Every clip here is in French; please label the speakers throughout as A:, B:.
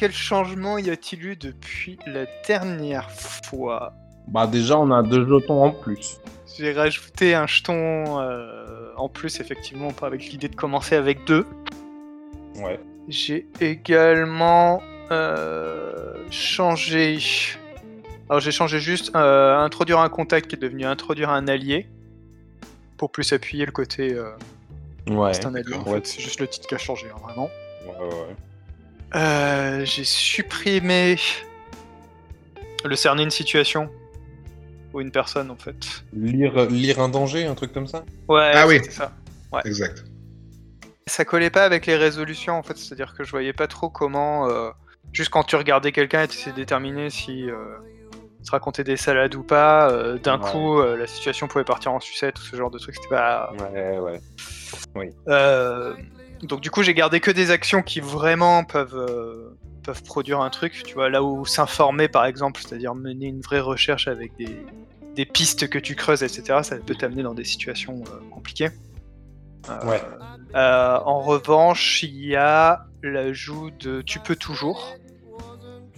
A: quel changement y a-t-il eu depuis la dernière fois
B: Bah déjà, on a deux jetons en plus.
A: J'ai rajouté un jeton euh, en plus, effectivement, pas avec l'idée de commencer avec deux.
B: Ouais.
A: J'ai également euh, changé. Alors j'ai changé juste euh, introduire un contact qui est devenu introduire un allié pour plus appuyer le côté. euh,
B: Ouais.
A: c'est un allié. en
B: Ouais.
A: fait. C'est juste le titre qui a changé, hein, vraiment.
B: Ouais, ouais.
A: Euh, j'ai supprimé le cerner une situation ou une personne en fait.
B: Lire, lire un danger, un truc comme ça?
A: Ouais,
C: Ah oui.
A: ça.
C: Exact.
A: Ça collait pas avec les résolutions en fait, c'est-à-dire que je voyais pas trop comment, euh, juste quand tu regardais quelqu'un et tu essayais de déterminer si euh, se raconter des salades ou pas, euh, d'un
B: Ouais.
A: coup euh, la situation pouvait partir en sucette ou ce genre de truc, c'était pas.
B: Ouais, ouais.
A: Euh, donc du coup j'ai gardé que des actions qui vraiment peuvent euh, peuvent produire un truc, tu vois, là où s'informer par exemple, c'est-à-dire mener une vraie recherche avec des, des pistes que tu creuses, etc. Ça peut t'amener dans des situations euh, compliquées. Euh,
B: Ouais.
A: en revanche, il y a l'ajout de tu peux toujours.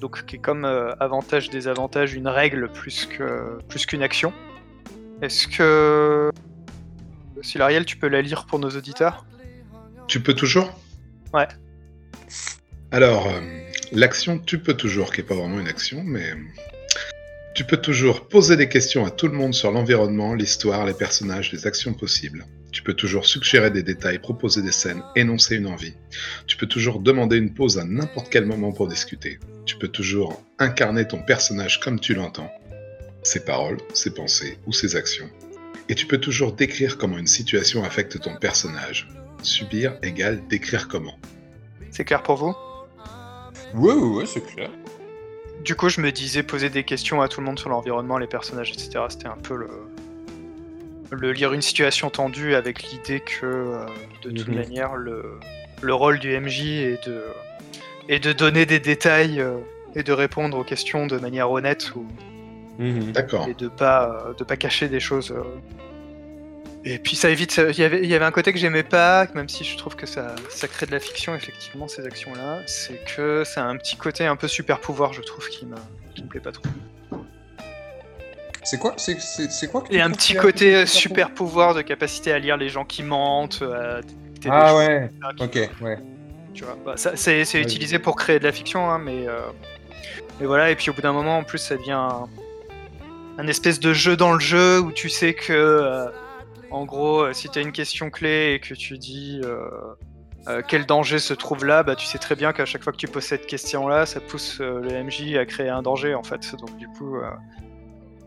A: Donc qui est comme avantage désavantage une règle plus que plus qu'une action. Est-ce que Silariel, tu peux la lire pour nos auditeurs?
C: Tu peux toujours
A: Ouais.
C: Alors, euh, l'action tu peux toujours, qui est pas vraiment une action, mais tu peux toujours poser des questions à tout le monde sur l'environnement, l'histoire, les personnages, les actions possibles. Tu peux toujours suggérer des détails, proposer des scènes, énoncer une envie. Tu peux toujours demander une pause à n'importe quel moment pour discuter. Tu peux toujours incarner ton personnage comme tu l'entends, ses paroles, ses pensées ou ses actions. Et tu peux toujours décrire comment une situation affecte ton personnage. Subir égale décrire comment.
A: C'est clair pour vous?
B: Ouais, ouais, ouais, c'est clair.
A: Du coup, je me disais poser des questions à tout le monde sur l'environnement, les personnages, etc. C'était un peu le, le lire une situation tendue avec l'idée que, euh, de toute manière, le, le rôle du MJ est de, est de donner des détails euh, et de répondre aux questions de manière honnête ou,
B: Mhm.
C: D'accord.
A: et de pas, euh, de pas cacher des choses. euh. Et puis ça évite. Il y avait, il y avait un côté que j'aimais pas, même si je trouve que ça, ça crée de la fiction, effectivement, ces actions-là. C'est que ça a un petit côté un peu super pouvoir, je trouve, qui qui me plaît pas trop.
B: C'est quoi C'est quoi
A: Et un petit côté euh,
B: super
A: pouvoir de capacité à lire les gens qui mentent, à
B: Ah ouais, ok, ouais.
A: Tu vois, bah, ça, c'est c'est
B: Ouais.
A: utilisé pour créer de la fiction, hein, mais, euh, mais voilà. Et puis au bout d'un moment, en plus, ça devient un, un espèce de jeu dans le jeu où tu sais que, euh, en gros, euh, si tu as une question clé et que tu dis euh, euh, quel danger se trouve là, bah tu sais très bien qu'à chaque fois que tu poses cette question-là, ça pousse le MJ à créer un danger en fait. Donc du coup,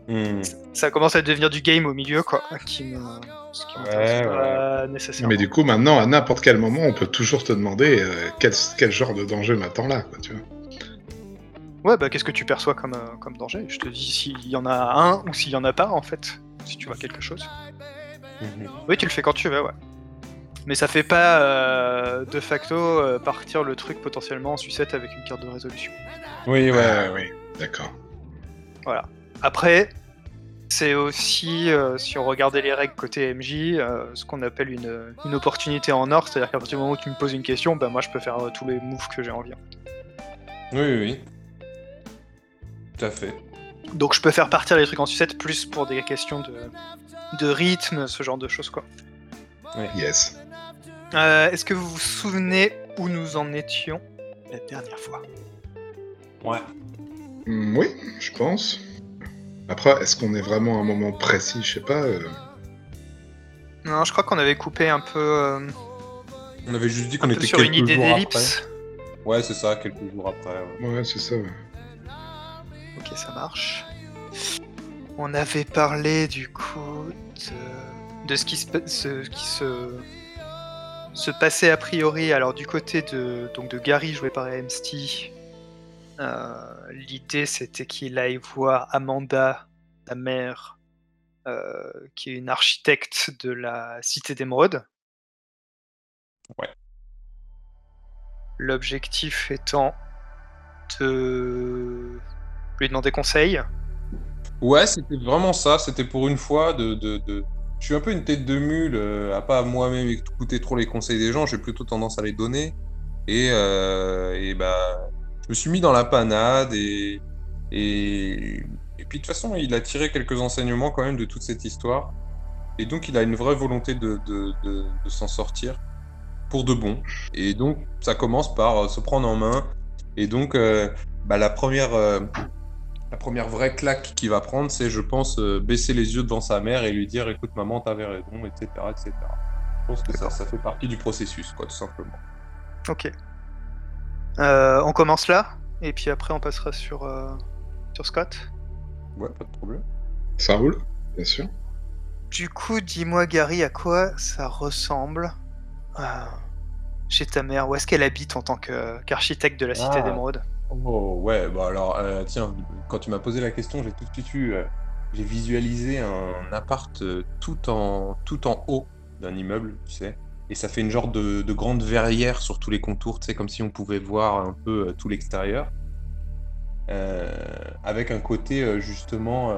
B: Hmm.
A: ça commence à devenir du game au milieu, quoi, qui me, ce qui
B: Ouais,
A: pas nécessairement.
C: Mais du coup, maintenant, à n'importe quel moment, on peut toujours te demander quel, quel genre de danger m'attend là, quoi, tu vois.
A: Ouais, bah qu'est-ce que tu perçois comme, euh, comme danger? Je te dis s'il y en a un ou s'il y en a pas, en fait, si tu vois quelque chose. Oui, tu le fais quand tu veux, ouais. Mais ça fait pas euh, de facto euh, partir le truc potentiellement en sucette avec une carte de résolution.
B: Oui, ouais.
C: Ah, oui, d'accord.
A: Après, c'est aussi, euh, si on regardait les règles côté MJ, euh, ce qu'on appelle une, une opportunité en or, c'est-à-dire qu'à partir du moment où tu me poses une question, bah moi je peux faire euh, tous les moves que j'ai envie.
B: Oui, oui, oui. Tout à fait.
A: Donc je peux faire partir les trucs en sucette plus pour des questions de, de rythme, ce genre de choses quoi.
C: Yes.
A: Euh, Est-ce que vous vous souvenez où nous en étions la dernière fois?
B: Ouais.
C: Hmm, oui, je pense. Après, est-ce qu'on est vraiment à un moment précis? Je sais pas. euh,
A: Non, je crois qu'on avait coupé un peu, euh,
B: On avait juste dit qu'on était
A: sur
B: quelques
A: une idée
B: jours
A: d'ellipse.
B: après. Ouais, c'est ça, quelques jours après. ouais.
C: Ouais, c'est ça. ouais.
A: Ok, ça marche. On avait parlé du coup de, de ce qui se, ce qui se, se passait a priori. Alors du côté de, donc de Gary joué par Amsty, euh, l'idée c'était qu'il aille voir Amanda, la mère, euh, qui est une architecte de la cité d'émeraude.
B: Ouais.
A: L'objectif étant de lui demander conseil.
B: Ouais, c'était vraiment ça. C'était pour une fois de, de, de- Je suis un peu une tête de mule euh, à pas moi-même écouter trop les conseils des gens. J'ai plutôt tendance à les donner. Et, euh, et bah,
D: je me suis mis dans la panade et, et, et puis de toute façon, il a tiré quelques enseignements quand même de toute cette histoire. Et donc, il a une vraie volonté de, de, de, de s'en sortir pour de bon. Et donc, ça commence par euh, se prendre en main. Et donc, euh, bah, la, première, euh, la première vraie claque qu'il va prendre, c'est, je pense, euh, baisser les yeux devant sa mère et lui dire Écoute, maman, t'avais raison, etc. etc. Je pense que ça, fait partie du processus, quoi, tout simplement.
A: Ok. Euh, on commence là, et puis après on passera sur, euh, sur Scott.
D: Ouais, pas de problème.
C: Ça roule, bien sûr.
A: Du coup, dis-moi, Gary, à quoi ça ressemble euh, chez ta mère? Où est-ce qu'elle habite en tant que- qu'architecte de la Cité
D: Ah.
A: d'Émeraude
D: Oh, ouais, bah alors, euh, tiens, quand tu m'as posé la question, j'ai tout de suite eu. euh, j'ai visualisé un appart euh, tout en, tout en haut d'un immeuble, tu sais. Et ça fait une genre de, de grande verrière sur tous les contours, tu sais, comme si on pouvait voir un peu tout l'extérieur. Avec un côté, justement,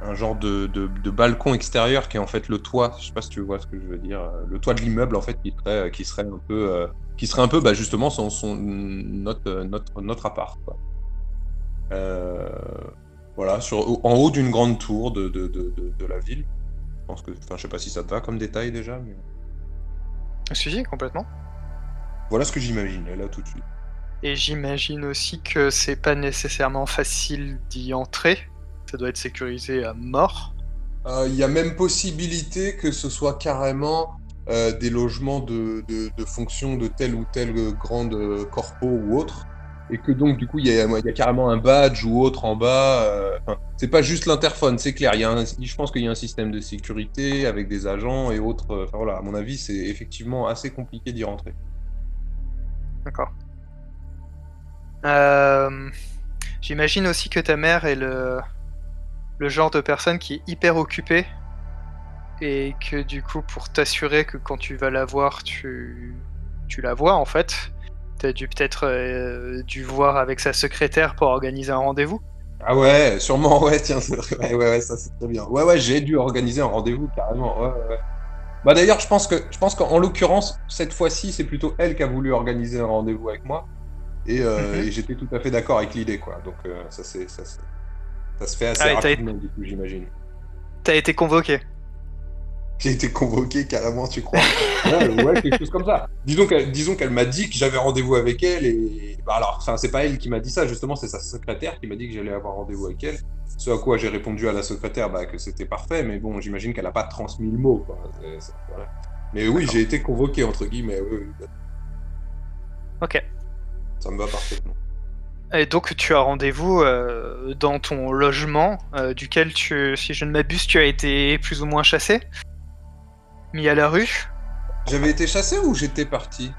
D: un genre de, de- de balcon extérieur qui est en fait le toit. Je sais pas si tu vois ce que je veux dire. euh, Le toit de l'immeuble, en fait, qui serait, qui serait un peu. euh, qui serait un peu bah, justement son, son, notre, notre, notre appart. Quoi. Euh, voilà, sur, en haut d'une grande tour de, de, la ville. Je pense que, enfin, je sais pas si ça te va comme détail déjà, mais
A: Si, si, complètement.
D: voilà ce que j'imaginais là tout de suite.
A: Et j'imagine aussi que c'est pas nécessairement facile d'y entrer. Ça doit être sécurisé à mort.
D: Euh, Il y a même possibilité que ce soit carrément euh, des logements de, de, de fonction de telle ou telle euh, grande corpo ou autre. Et que donc, du coup, il y a, il y a carrément un badge ou autre en bas. euh, c'est pas juste l'interphone, c'est clair. Y a un- je pense qu'il y a un système de sécurité avec des agents et autres. Enfin voilà, à mon avis, c'est effectivement assez compliqué d'y rentrer.
A: D'accord. J'imagine aussi que ta mère est le, le genre de personne qui est hyper occupée et que du coup, pour t'assurer que quand tu vas la voir, tu, tu la vois en fait, t'as dû peut-être euh, dû voir avec sa secrétaire pour organiser un rendez-vous.
D: Ah ouais, sûrement, ouais, tiens. Ouais, ouais, ouais, ça c'est très bien. Ouais, ouais, j'ai dû organiser un rendez-vous carrément. Ouais, ouais, ouais. Bah d'ailleurs, je pense que, je pense qu'en l'occurrence, cette fois-ci, c'est plutôt elle qui a voulu organiser un rendez-vous avec moi, et, euh,
A: Mhm.
D: et j'étais tout à fait d'accord avec l'idée, quoi. Donc euh, ça, c'est, ça, c'est- ça se fait assez
A: Ah,
D: rapidement, du coup, j'imagine.
A: T'as été convoqué.
D: J'ai été convoqué carrément, tu crois ouais, ouais, quelque chose comme ça. Disons qu'elle, disons qu'elle m'a dit que j'avais rendez-vous avec elle et bah alors, enfin, c'est pas elle qui m'a dit ça justement, c'est sa secrétaire qui m'a dit que j'allais avoir rendez-vous avec elle. Ce à quoi j'ai répondu à la secrétaire bah, que c'était parfait, mais bon, j'imagine qu'elle a pas transmis le mot. Quoi. C'est- c'est- voilà. Mais oui,
A: D'accord.
D: j'ai été convoqué entre guillemets. Oui, oui,
A: Ok.
D: ça me va parfaitement.
A: Et donc tu as rendez-vous euh, dans ton logement, euh, duquel tu, si je ne m'abuse, tu as été plus ou moins chassé, mis à la rue.
D: J'avais été chassé ou j'étais parti?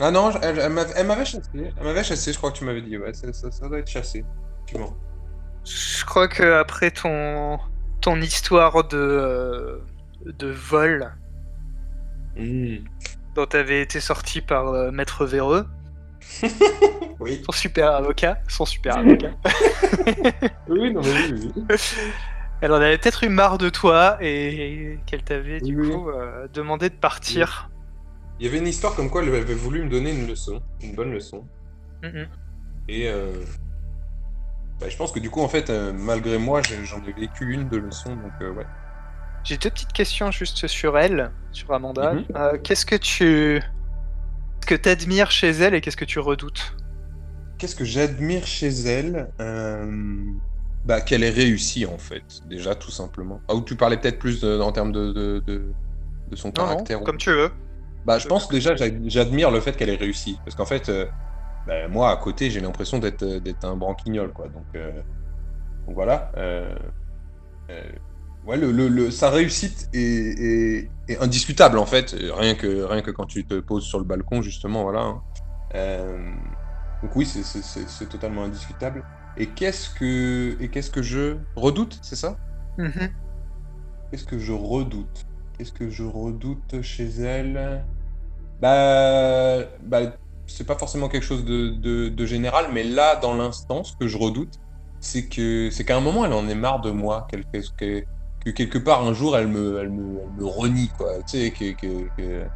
D: Ah non, elle, elle m'avait chassé. Elle m'avait chassé, je crois que tu m'avais dit. Ouais, ça, ça, ça doit être chassé. Effectivement.
A: Je crois que après ton ton histoire de euh, de vol
D: Hmm.
A: dont tu avais été sorti par Maître Véreux,
D: Oui.
A: son super avocat, son super avocat.
D: Oui, non, mais oui, oui.
A: Elle en avait peut-être eu marre de toi et qu'elle t'avait du
D: Oui,
A: coup euh, demandé de partir.
D: Il y avait une histoire comme quoi elle avait voulu me donner une leçon, une bonne leçon. Et euh, bah, je pense que du coup, en fait, euh, malgré moi, j'en ai vécu une de leçon, donc euh, ouais.
A: J'ai deux petites questions juste sur elle, sur Amanda.
D: Mhm.
A: Euh, qu'est-ce que tu que t'admires chez elle et qu'est-ce que tu redoutes?
D: Qu'est-ce que j'admire chez elle Euh, Bah, qu'elle ait réussi, en fait, déjà, tout simplement. Ah, ou tu parlais peut-être plus de- en termes de, de, son
A: Non, non,
D: caractère. ou-
A: comme tu veux.
D: Bah, je pense déjà, j'ad- j'admire le fait qu'elle ait réussi. Parce qu'en fait, euh, bah, moi, à côté, j'ai l'impression d'être euh, d'être un branquignol, quoi. Donc, euh, donc voilà. ouais, le, le- le- sa réussite est, est- est indiscutable, en fait. euh, Rien que, rien que quand tu te poses sur le balcon, justement, voilà. hein. Euh, donc oui, c'est- totalement indiscutable. Et qu'est-ce que, et qu'est-ce que je redoute, c'est ça?
A: Mhm.
D: Qu'est-ce que je redoute? Qu'est-ce que je redoute chez elle? Bah, bah c'est pas forcément quelque chose de, de- de général, mais là, dans l'instant, ce que je redoute, c'est que c'est qu'à un moment, elle en est marre de moi, qu'elle fait- que, que quelque part un jour, elle me, elle me, me renie, quoi. Tu sais, que, que, que-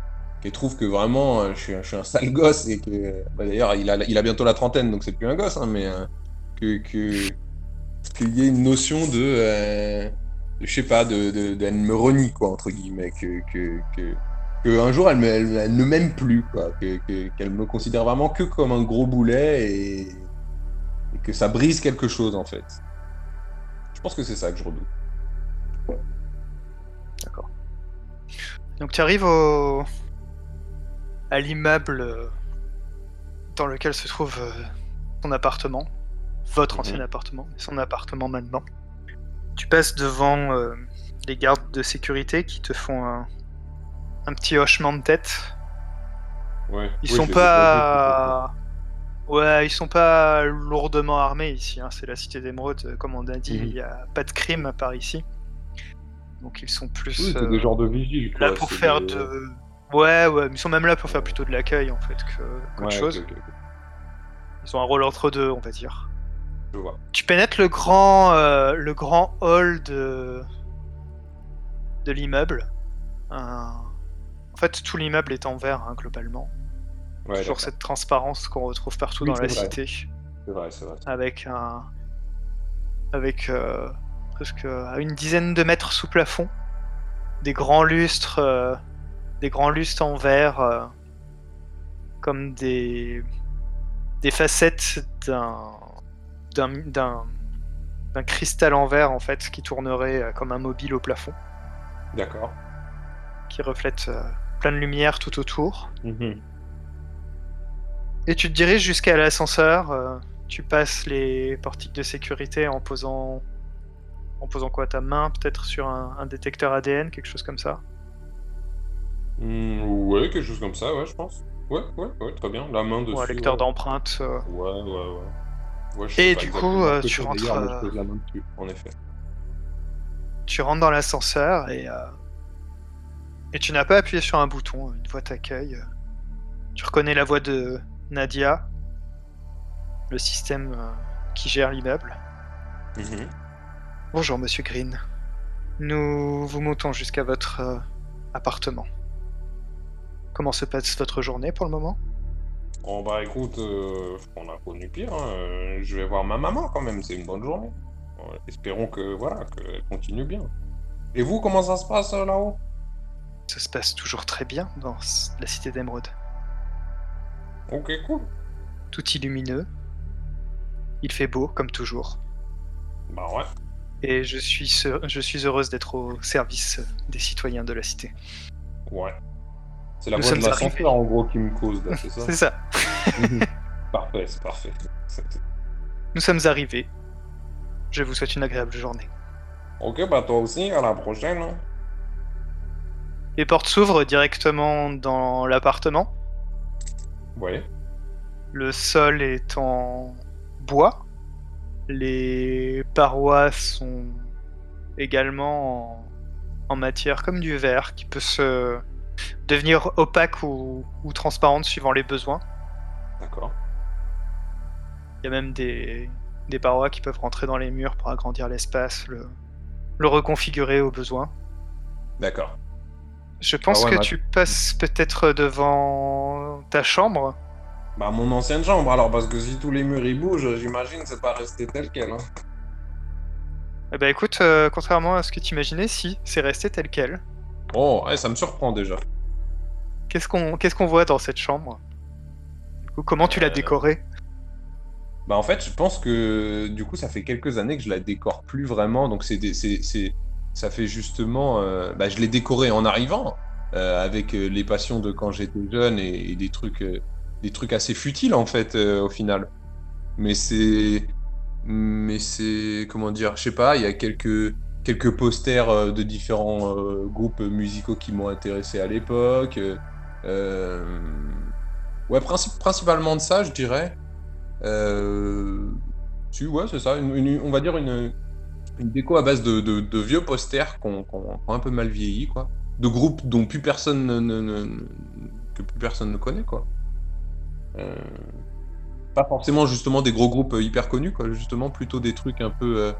D: trouve que vraiment euh, je, suis, je un sale gosse et que bah, d'ailleurs il a, bientôt la trentaine donc c'est plus un gosse hein, mais euh, que qu'il y ait une notion de, euh, de- je sais pas de, de, elle me renie quoi entre guillemets que que, que, jour elle, elle, ne m'aime plus quoi que que- qu'elle me considère vraiment que comme un gros boulet et, et que ça brise quelque chose en fait je pense que c'est ça que je redoute
A: Donc tu arrives au... à l'immeuble euh, dans lequel se trouve euh, son appartement, votre
D: Mhm.
A: ancien appartement, son appartement maintenant. Tu passes devant euh, les gardes de sécurité qui te font un, un petit hochement de tête.
D: ouais
A: Ils
D: Oui,
A: sont pas... Ouais, ils sont pas lourdement armés ici, hein, c'est la cité d'émeraude, comme on a dit,
D: Mhm.
A: il y a pas de crime par ici. Donc ils sont plus...
D: Oui, c'est
A: euh,
D: des genres de vigiles quoi
A: là pour faire
D: des-
A: de. Ouais, ouais, mais ils sont même là pour faire plutôt de l'accueil en fait que qu'autre
D: Ouais,
A: chose. Ils ont un rôle entre deux, on va dire.
D: je vois
A: Tu pénètres le grand, euh, le grand hall de de l'immeuble. Un- En fait, tout l'immeuble est en verre hein, globalement.
D: ouais,
A: Toujours cette transparence qu'on retrouve partout
D: Oui,
A: dans la
D: vrai.
A: cité,
D: c'est vrai c'est vrai
A: avec un, avec euh, presque à une dizaine de mètres sous plafond, des grands lustres, euh, des grands lustres en verre, euh, comme des des facettes d'un d'un d'un d'un cristal en verre en fait qui tournerait euh, comme un mobile au plafond,
D: d'accord
A: qui reflète euh, plein de lumière tout autour.
D: Mhm.
A: Et tu te diriges jusqu'à l'ascenseur. tu passes les portiques de sécurité en posant, en posant quoi ta main peut-être sur un, un détecteur ADN, quelque chose comme ça.
D: Hmm, ouais, quelque chose comme ça, ouais, je pense. Ouais, ouais, ouais, très bien. La main dessus.
A: ou un lecteur
D: ouais.
A: euh.
D: Ouais, ouais, ouais. Ouais,
A: Et du coup, euh, tu rentres, euh,
D: la main dessus, en effet.
A: Tu rentres dans l'ascenseur et et tu n'as pas appuyé sur un bouton. Une voix t'accueille. Tu reconnais la voix de Nadia, le système qui gère l'immeuble.
D: Mhm.
A: Bonjour, Monsieur Green. Nous vous montons jusqu'à votre euh, appartement. Comment se passe votre journée pour le moment?
D: Bon, bah écoute, euh, on a connu pire. hein. Euh, Je vais voir ma maman quand même, c'est une bonne journée. Ouais, espérons que, voilà, qu'elle continue bien. Et vous, comment ça se passe euh, là-haut?
A: Ça se passe toujours très bien dans la cité d'Emeraude.
D: Ok, cool.
A: Tout illumineux. Il fait beau, comme toujours.
D: Bah ouais.
A: Et je suis, je suis heureuse d'être au service des citoyens de la cité.
D: Ouais. C'est la
A: Nous
D: voix de en gros qui me cause c'est ça
A: C'est ça.
D: Mhm. Parfait, c'est parfait.
A: Nous sommes arrivés. Je vous souhaite une agréable journée.
D: Ok, bah toi aussi, à la prochaine. hein.
A: Les portes s'ouvrent directement dans l'appartement.
D: Ouais.
A: Le sol est en bois. Les parois sont également en, en matière comme du verre qui peut se devenir opaque ou, ou transparente suivant les besoins.
D: D'accord.
A: Il y a même des, des parois qui peuvent rentrer dans les murs pour agrandir l'espace, le, le reconfigurer au besoin.
D: D'accord.
A: Je pense
D: Ah ouais,
A: que
D: ma-
A: tu passes peut-être devant ta chambre.
D: Bah mon ancienne chambre alors parce que si tous les murs ils bougent, j'imagine que c'est pas resté tel quel. Hein.
A: Eh ben écoute, euh, contrairement à ce que tu imaginais, si, c'est resté tel quel.
D: Oh, ouais, ça me surprend déjà.
A: Qu'est-ce qu'on qu'est-ce qu'on voit dans cette chambre? Du coup, comment tu l'as
D: Euh,
A: décorée?
D: Bah en fait, je pense que du coup ça fait quelques années que je la décore plus vraiment, donc c'est des- c'est ça fait justement euh, bah je l'ai décorée en arrivant euh, avec les passions de quand j'étais jeune et, et des trucs des trucs assez futiles en fait euh, au final. Mais c'est mais c'est comment dire, je sais pas, il y a quelques quelques posters euh, de différents euh, groupes musicaux qui m'ont intéressé à l'époque. ouais, princi- principalement de ça, je dirais. Si, ouais, c'est ça. On va dire une, déco à base de, vieux posters qu'on a un peu mal vieilli, quoi. De groupes dont plus personne ne, ne- ne- que plus personne ne connaît, quoi. Euh, Pas forcément justement des gros groupes hyper connus, quoi. Justement, plutôt des trucs un peu, euh,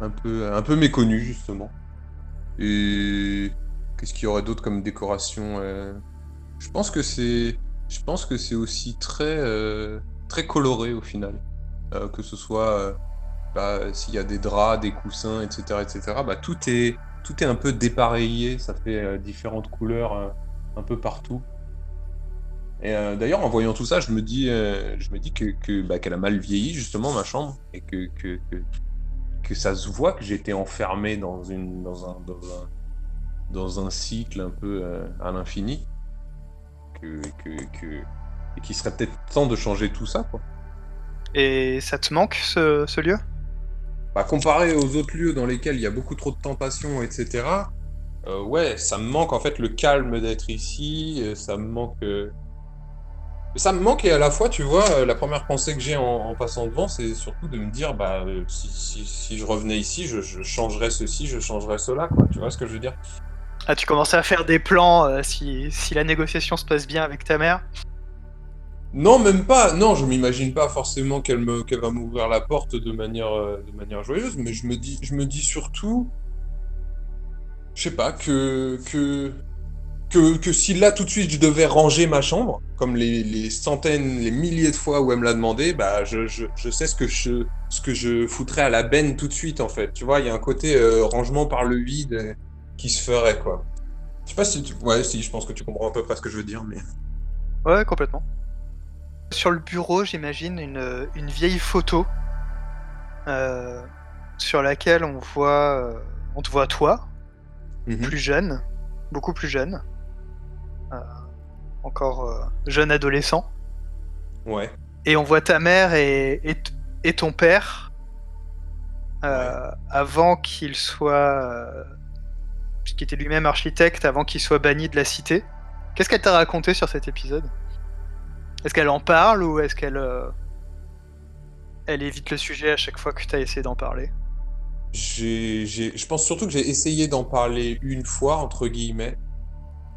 D: un peu, un peu méconnus, justement. Et qu'est-ce qu'il y aurait d'autre comme décoration euh? Je pense que c'est, je pense que c'est aussi très, euh, très coloré au final. Euh, que ce soit euh, bah, s'il y a des draps, des coussins, etc., etc. Bah, tout est, tout est un peu dépareillé. Ça fait euh, différentes couleurs euh, un peu partout. Et euh, d'ailleurs, en voyant tout ça, je me dis, euh, je me dis que, que, bah, qu'elle a mal vieilli justement ma chambre et que, que, que, que ça se voit que j'étais enfermé dans une, dans un, dans un, dans un cycle un peu euh, à l'infini. Que, que, et qu'il serait peut-être temps de changer tout ça, quoi.
A: Et ça te manque ce, ce lieu?
D: Bah, comparé aux autres lieux dans lesquels il y a beaucoup trop de tentations, etc. ouais, ça me manque en fait le calme d'être ici. ça me manque. Ça me manque et à la fois, tu vois, euh, la première pensée que j'ai en, en passant devant, c'est surtout de me dire, bah, euh, si, si, si je revenais ici, je, je changerais ceci, je changerais cela, quoi. Tu vois ce que je veux dire?
A: Ah, tu commençais à faire des plans euh, si, si la négociation se passe bien avec ta mère?
D: Non, même pas. Non, je m'imagine pas forcément qu'elle me, qu'elle va m'ouvrir la porte de manière, euh, de manière joyeuse, mais je me dis, je me dis surtout, je sais pas, que, que, que, que si là tout de suite je devais ranger ma chambre, comme les, les centaines, les milliers de fois où elle me l'a demandé, bah je, je, je sais ce que je, ce que je foutrais à la benne tout de suite en fait. Tu vois, il y a un côté euh, rangement par le vide euh, qui se ferait quoi. Je sais pas si tu, ouais, si, je pense que tu comprends à peu près ce que je veux dire, mais.
A: Ouais, complètement. Sur le bureau, j'imagine une, une vieille photo euh, sur laquelle on voit, euh, on te voit toi,
D: Mhm.
A: plus jeune, beaucoup plus jeune, encore euh, jeune adolescent,
D: Ouais.
A: et on voit ta mère et, et, ton père euh, avant qu'il soit, euh, puisqu'il était lui-même architecte, avant qu'il soit banni de la cité. Qu'est-ce qu'elle t'a raconté sur cet épisode? Est-ce qu'elle en parle ou est-ce qu'elle euh, elle évite le sujet à chaque fois que tu as essayé d'en parler?
D: J'ai, j'ai- je pense surtout que j'ai essayé d'en parler une fois, entre guillemets,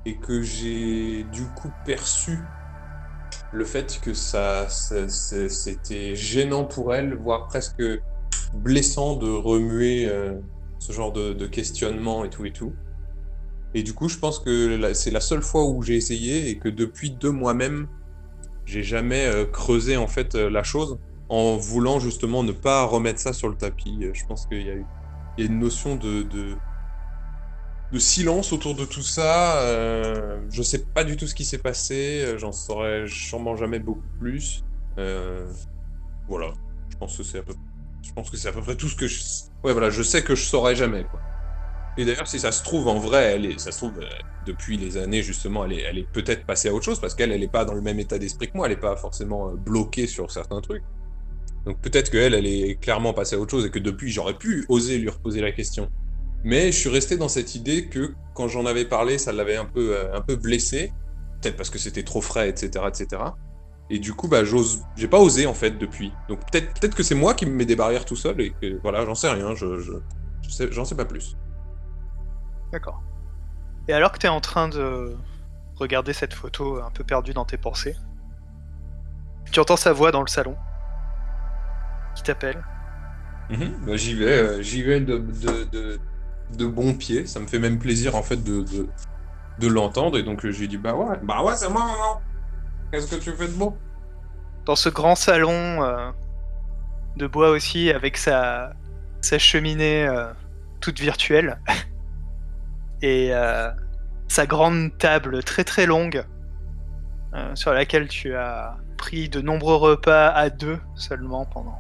D: et que j'ai du coup perçu le fait que ça, c'était gênant pour elle, voire presque blessant de remuer euh, ce genre de, questionnement et tout et tout. Et du coup, je pense que c'est la seule fois où j'ai essayé et que depuis de moi-même, j'ai jamais euh, creusé en fait euh, la chose en voulant justement ne pas remettre ça sur le tapis. Je pense qu'il y y a une notion de, de silence autour de tout ça. Euh, je sais pas du tout ce qui s'est passé. euh, J'en saurais sûrement jamais beaucoup plus. Euh, voilà. Je pense que c'est à peu, que près tout ce que je. Ouais, voilà. Je sais que je saurais jamais quoi. Et d'ailleurs, si ça se trouve en vrai, elle est, ça se trouve depuis les années justement, elle est, elle est peut-être passée à autre chose parce qu'elle, elle est pas dans le même état d'esprit que moi. Elle est pas forcément bloquée sur certains trucs. Donc peut-être qu'elle, elle est clairement passée à autre chose et que depuis, j'aurais pu oser lui reposer la question. Mais je suis resté dans cette idée que quand j'en avais parlé, ça l'avait un peu, euh, un peu blessé. Peut-être parce que c'était trop frais, etc., etc. Et du coup, bah, j'ose, j'ai pas osé en fait depuis. Donc peut-être, peut-être que c'est moi qui me mets des barrières tout seul et que voilà, j'en sais rien. Je, je, je sais, j'en sais pas plus.
A: D'accord. Et alors que tu es en train de regarder cette photo un peu perdue dans tes pensées, tu entends sa voix dans le salon qui t'appelle.
D: Bah, j'y vais, euh, j'y vais de, de, de, de bon pied. Ça me fait même plaisir en fait de, l'entendre. Et donc euh, je lui dis bah ouais, bah ouais, c'est moi, maman. Qu'est-ce que tu fais de beau?
A: Dans ce grand salon euh, de bois aussi, avec sa, cheminée euh, toute virtuelle, et sa grande table très très longue, sur laquelle tu as pris de nombreux repas à deux seulement pendant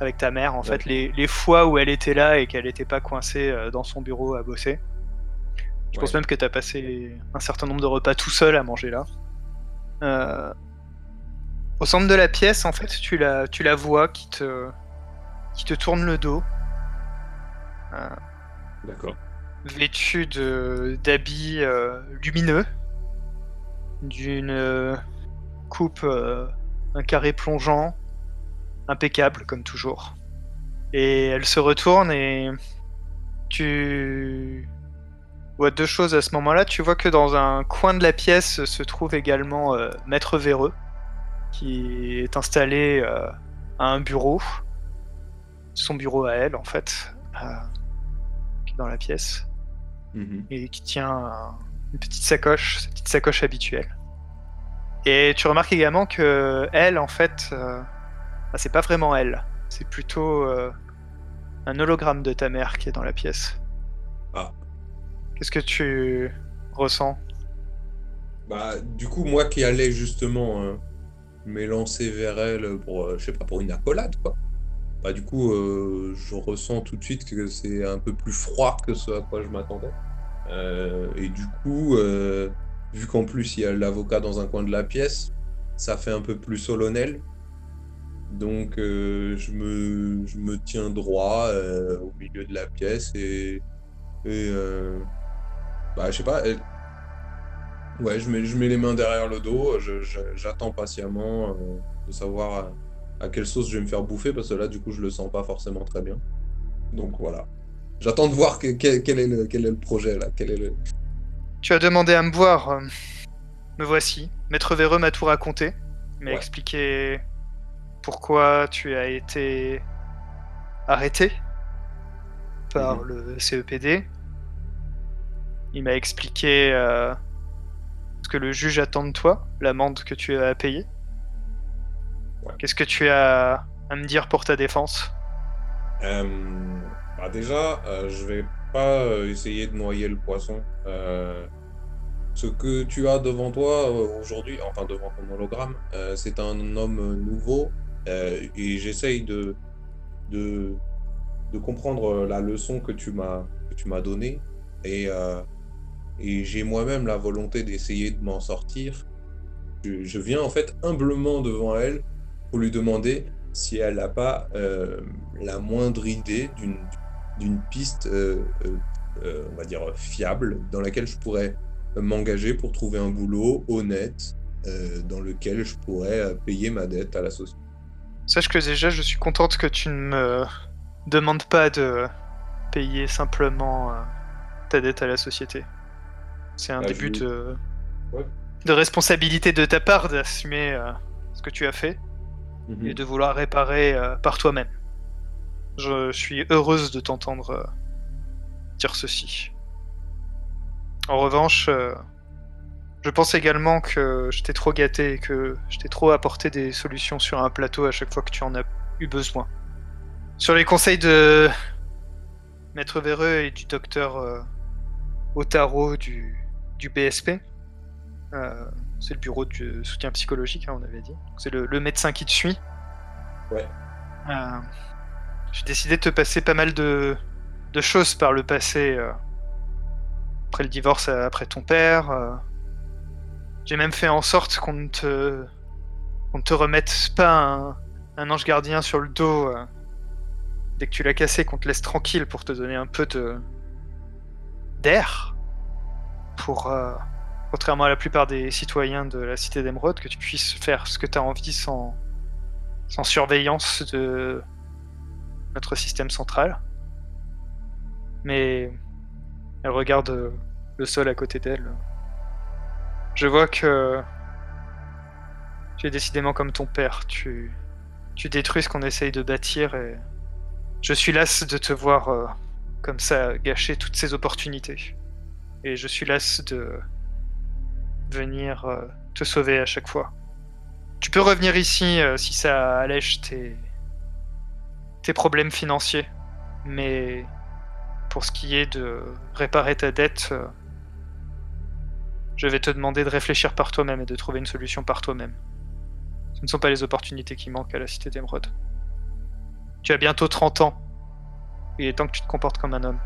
A: avec ta mère en fait les, les fois où elle était là et qu'elle n'était pas coincée euh, dans son bureau à bosser. Je pense même que tu as passé un certain nombre de repas tout seul à manger là. Euh, au centre de la pièce, en fait, tu la, tu la vois qui te, qui te tourne le dos,
D: D'accord.
A: vêtue d'habits euh, lumineux, d'une euh, coupe, euh, un carré plongeant, impeccable comme toujours. Et elle se retourne et tu vois deux choses à ce moment-là. Tu vois que dans un coin de la pièce se trouve également euh, Maître Véreux, qui est installé euh, à un bureau, son bureau à elle en fait, euh, qui est dans la pièce
D: Mhm.
A: et qui tient un, une petite sacoche, sa petite sacoche habituelle. Et tu remarques également que elle, en fait, bah, c'est pas vraiment elle. C'est plutôt euh, un hologramme de ta mère qui est dans la pièce.
D: Ah.
A: Qu'est-ce que tu ressens?
D: Bah, du coup, moi qui allais justement euh, m'élancer vers elle pour, euh, je sais pas, pour une accolade, quoi. Bah, du coup, je ressens tout de suite que c'est un peu plus froid que ce à quoi je m'attendais. Et du coup, vu qu'en plus il y a l'avocat dans un coin de la pièce, ça fait un peu plus solennel. Donc, euh, je me, je me tiens droit euh, au milieu de la pièce et, et euh, bah, je sais pas, Ouais, je mets, je mets les mains derrière le dos, j'attends patiemment de savoir à, à quelle sauce je vais me faire bouffer, parce que là, du coup, je le sens pas forcément très bien. Donc voilà. J'attends de voir que- quel, quel est le, quel est le projet, là. Quel est le...
A: Tu as demandé à me voir. Me voici. Maître Véreux m'a tout raconté. M'a
D: Ouais.
A: expliqué pourquoi tu as été arrêté par
D: Mhm.
A: le CEPD. Il m'a expliqué euh, ce que le juge attend de toi, l'amende que tu as.
D: Ouais.
A: Qu'est-ce que tu as à me dire pour ta défense?
D: Euh, bah déjà, euh, je vais pas essayer de noyer le poisson. Ce que tu as devant toi aujourd'hui, enfin devant ton hologramme, c'est un homme nouveau euh, et j'essaye de, de, comprendre la leçon que tu m'as que tu m'as donnée et, euh, j'ai moi-même la volonté d'essayer de m'en sortir. Je, viens en fait humblement devant elle pour lui demander si elle n'a pas euh, la moindre idée d'une d'une piste, on va dire, fiable, dans laquelle je pourrais m'engager pour trouver un boulot honnête, dans lequel je pourrais payer ma dette à la société.
A: Sache que déjà, je suis contente que tu ne me demandes pas de payer simplement euh, ta dette à la société. C'est un
D: Ah,
A: début
D: je-
A: de...
D: Ouais.
A: de responsabilité de ta part d'assumer euh, ce que tu as fait et de vouloir réparer euh, par toi-même. Je suis heureuse de t'entendre euh, dire ceci. En revanche, je pense également que je t'ai trop gâté et que je t'ai trop apporté des solutions sur un plateau à chaque fois que tu en as eu besoin. Sur les conseils de Maître Véreux et du docteur euh, Otaro du, du BSP, euh, c'est le bureau de soutien psychologique, hein, on avait dit. C'est le, le médecin qui te suit.
D: Ouais.
A: Euh, J'ai décidé de te passer pas mal de, de choses par le passé. après le divorce, après ton père. J'ai même fait en sorte qu'on ne te, qu'on te remette pas un, un ange gardien sur le dos euh, dès que tu l'as cassé, qu'on te laisse tranquille pour te donner un peu de d'air. Pour, euh, contrairement à la plupart des citoyens de la cité d'Emeraude, que tu puisses faire ce que tu as envie sans, sans surveillance de notre système central. Mais elle regarde euh, le sol à côté d'elle. Je vois que tu es décidément comme ton père. Tu, tu détruis ce qu'on essaye de bâtir et je suis las de te voir euh, comme ça gâcher toutes ces opportunités. Et je suis las de venir euh, te sauver à chaque fois. Tu peux revenir ici euh, si ça allège tes, tes problèmes financiers. Mais pour ce qui est de réparer ta dette, je vais te demander de réfléchir par toi-même et de trouver une solution par toi-même. Ce ne sont pas les opportunités qui manquent à la cité d'Emeraude. Tu as bientôt 30 ans. Il est temps que tu te comportes comme un homme.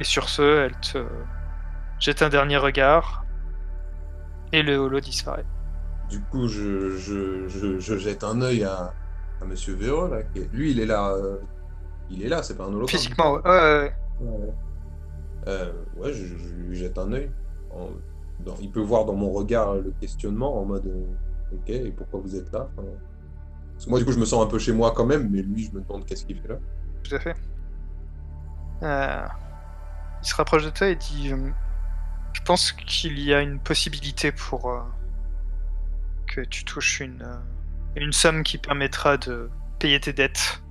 A: Et sur ce, elle te jette un dernier regard. Et le holo disparaît.
D: Du coup, je, je, je, je jette un œil à, à Monsieur Véro, là. qui est- Lui, il est là. euh, il est là, c'est pas un hologramme.
A: Physiquement, ouais, ouais, ouais.
D: Ouais, Euh, ouais, je, je lui jette un œil. En- il peut voir dans mon regard le questionnement en mode euh, Ok, et pourquoi vous êtes là Parce que moi, du coup, je me sens un peu chez moi quand même, mais lui, je me demande qu'est-ce qu'il fait là.
A: tout à fait. Euh, il se rapproche de toi et dit euh, Je pense qu'il y a une possibilité pour que tu touches une, une somme qui permettra de payer tes dettes.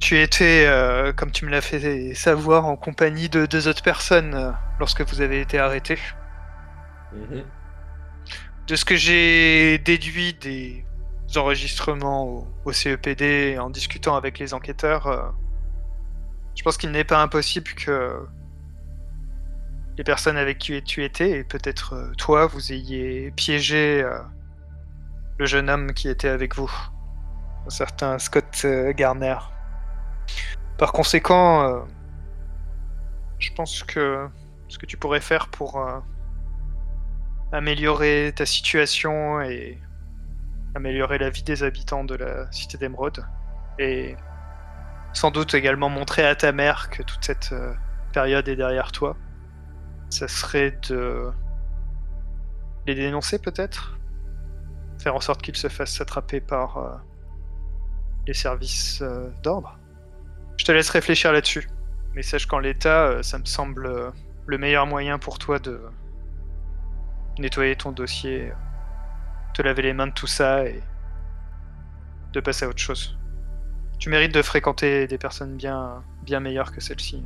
A: Tu étais, comme tu me l'as fait savoir, en compagnie de deux autres personnes lorsque vous avez été arrêté.
B: Mhm.
A: De ce que j'ai déduit des enregistrements au, CEPD en discutant avec les enquêteurs, euh, je pense qu'il n'est pas impossible que les personnes avec qui tu étais, et peut-être euh, toi, vous ayez piégé euh, le jeune homme qui était avec vous, un certain Scott Garner. Par conséquent, je pense que ce que tu pourrais faire pour améliorer ta situation et améliorer la vie des habitants de la cité d'Emeraude, et sans doute également montrer à ta mère que toute cette euh, période est derrière toi, ça serait de les dénoncer peut-être? Faire en sorte qu'ils se fassent attraper par euh, les services euh, d'ordre. Je te laisse réfléchir là-dessus. Mais sache qu'en l'état, ça me semble le meilleur moyen pour toi de nettoyer ton dossier, te laver les mains de tout ça et de passer à autre chose. Tu mérites de fréquenter des personnes bien, bien meilleures que celle-ci,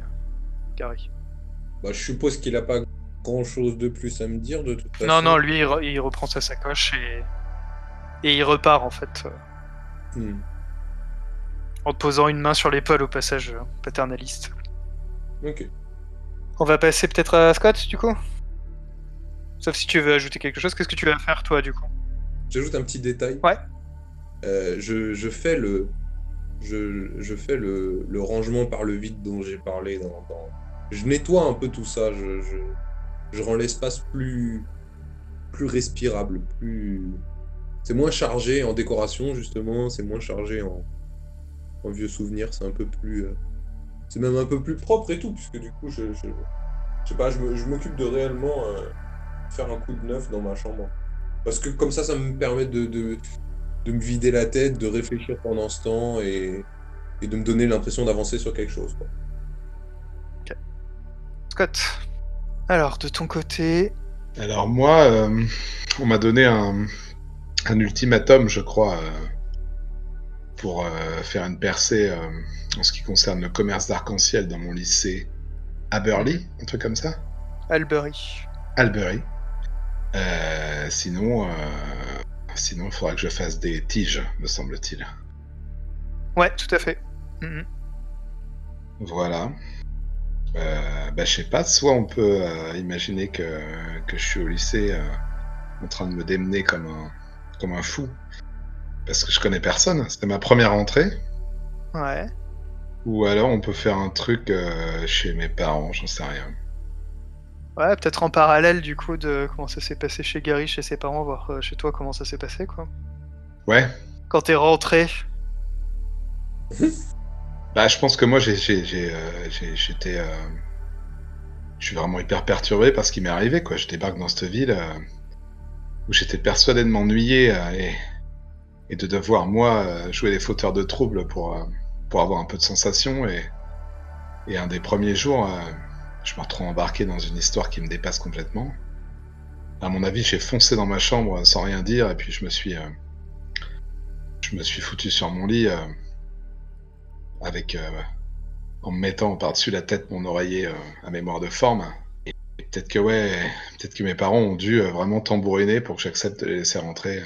A: Gary.
E: Bah, je suppose qu'il a pas grand chose de plus à me dire de toute façon.
A: Non, non, lui, il, re- il reprend sa sacoche et, et il repart en fait, euh,
E: Hmm.
A: en te posant une main sur l'épaule au passage euh, paternaliste.
E: Ok.
A: On va passer peut-être à Scott du coup? Sauf si tu veux ajouter quelque chose, qu'est-ce que tu vas faire toi du coup?
E: J'ajoute un petit détail.
A: Ouais.
E: Euh, je, je fais le. Je, je fais le, le rangement par le vide dont j'ai parlé dans, dans- Je nettoie un peu tout ça. Je, je, je rends l'espace plus. plus respirable, plus. C'est moins chargé en décoration, justement. C'est moins chargé en, en vieux souvenirs. C'est un peu plus. euh, C'est même un peu plus propre et tout, puisque du coup, je. Je, je sais pas, je m'occupe de réellement euh, faire un coup de neuf dans ma chambre. Parce que comme ça, ça me permet de, de, de me vider la tête, de réfléchir pendant ce temps et, et de me donner l'impression d'avancer sur quelque chose. quoi.
A: Scott. Alors, de ton côté,
C: Alors moi, euh, on m'a donné un, un ultimatum, je crois, euh, pour euh, faire une percée euh, en ce qui concerne le commerce d'arc-en-ciel dans mon lycée Aberley, un truc comme ça?
A: Albury.
C: Albury. Euh, sinon, euh, sinon, il faudra que je fasse des tiges, me semble-t-il.
A: Ouais, tout à fait. Mhm.
C: Voilà. Euh, bah, je sais pas, soit on peut euh, imaginer que, que je suis au lycée euh, en train de me démener comme un, comme un fou. Parce que je connais personne, c'était ma première entrée.
A: Ouais.
C: Ou alors on peut faire un truc euh, chez mes parents, j'en sais rien.
A: Ouais, peut-être en parallèle du coup de comment ça s'est passé chez Gary, chez ses parents, voir euh, chez toi comment ça s'est passé quoi.
C: Ouais,
A: Quand t'es rentré,
C: bah je pense que moi j'ai, j'ai, j'ai, euh, j'ai- j'étais, euh, je suis vraiment hyper perturbé par ce qui m'est arrivé quoi. Je débarque dans cette ville où j'étais persuadé de m'ennuyer et, et de devoir moi jouer les fauteurs de troubles pour pour avoir un peu de sensation et et un des premiers jours, je me retrouve embarqué dans une histoire qui me dépasse complètement. À mon avis, j'ai foncé dans ma chambre sans rien dire et puis je me suis euh, je me suis foutu sur mon lit. euh, avec euh, en me mettant par-dessus la tête mon oreiller à mémoire de forme. Et peut-être que ouais, peut-être que mes parents ont dû vraiment tambouriner pour que j'accepte de les laisser rentrer.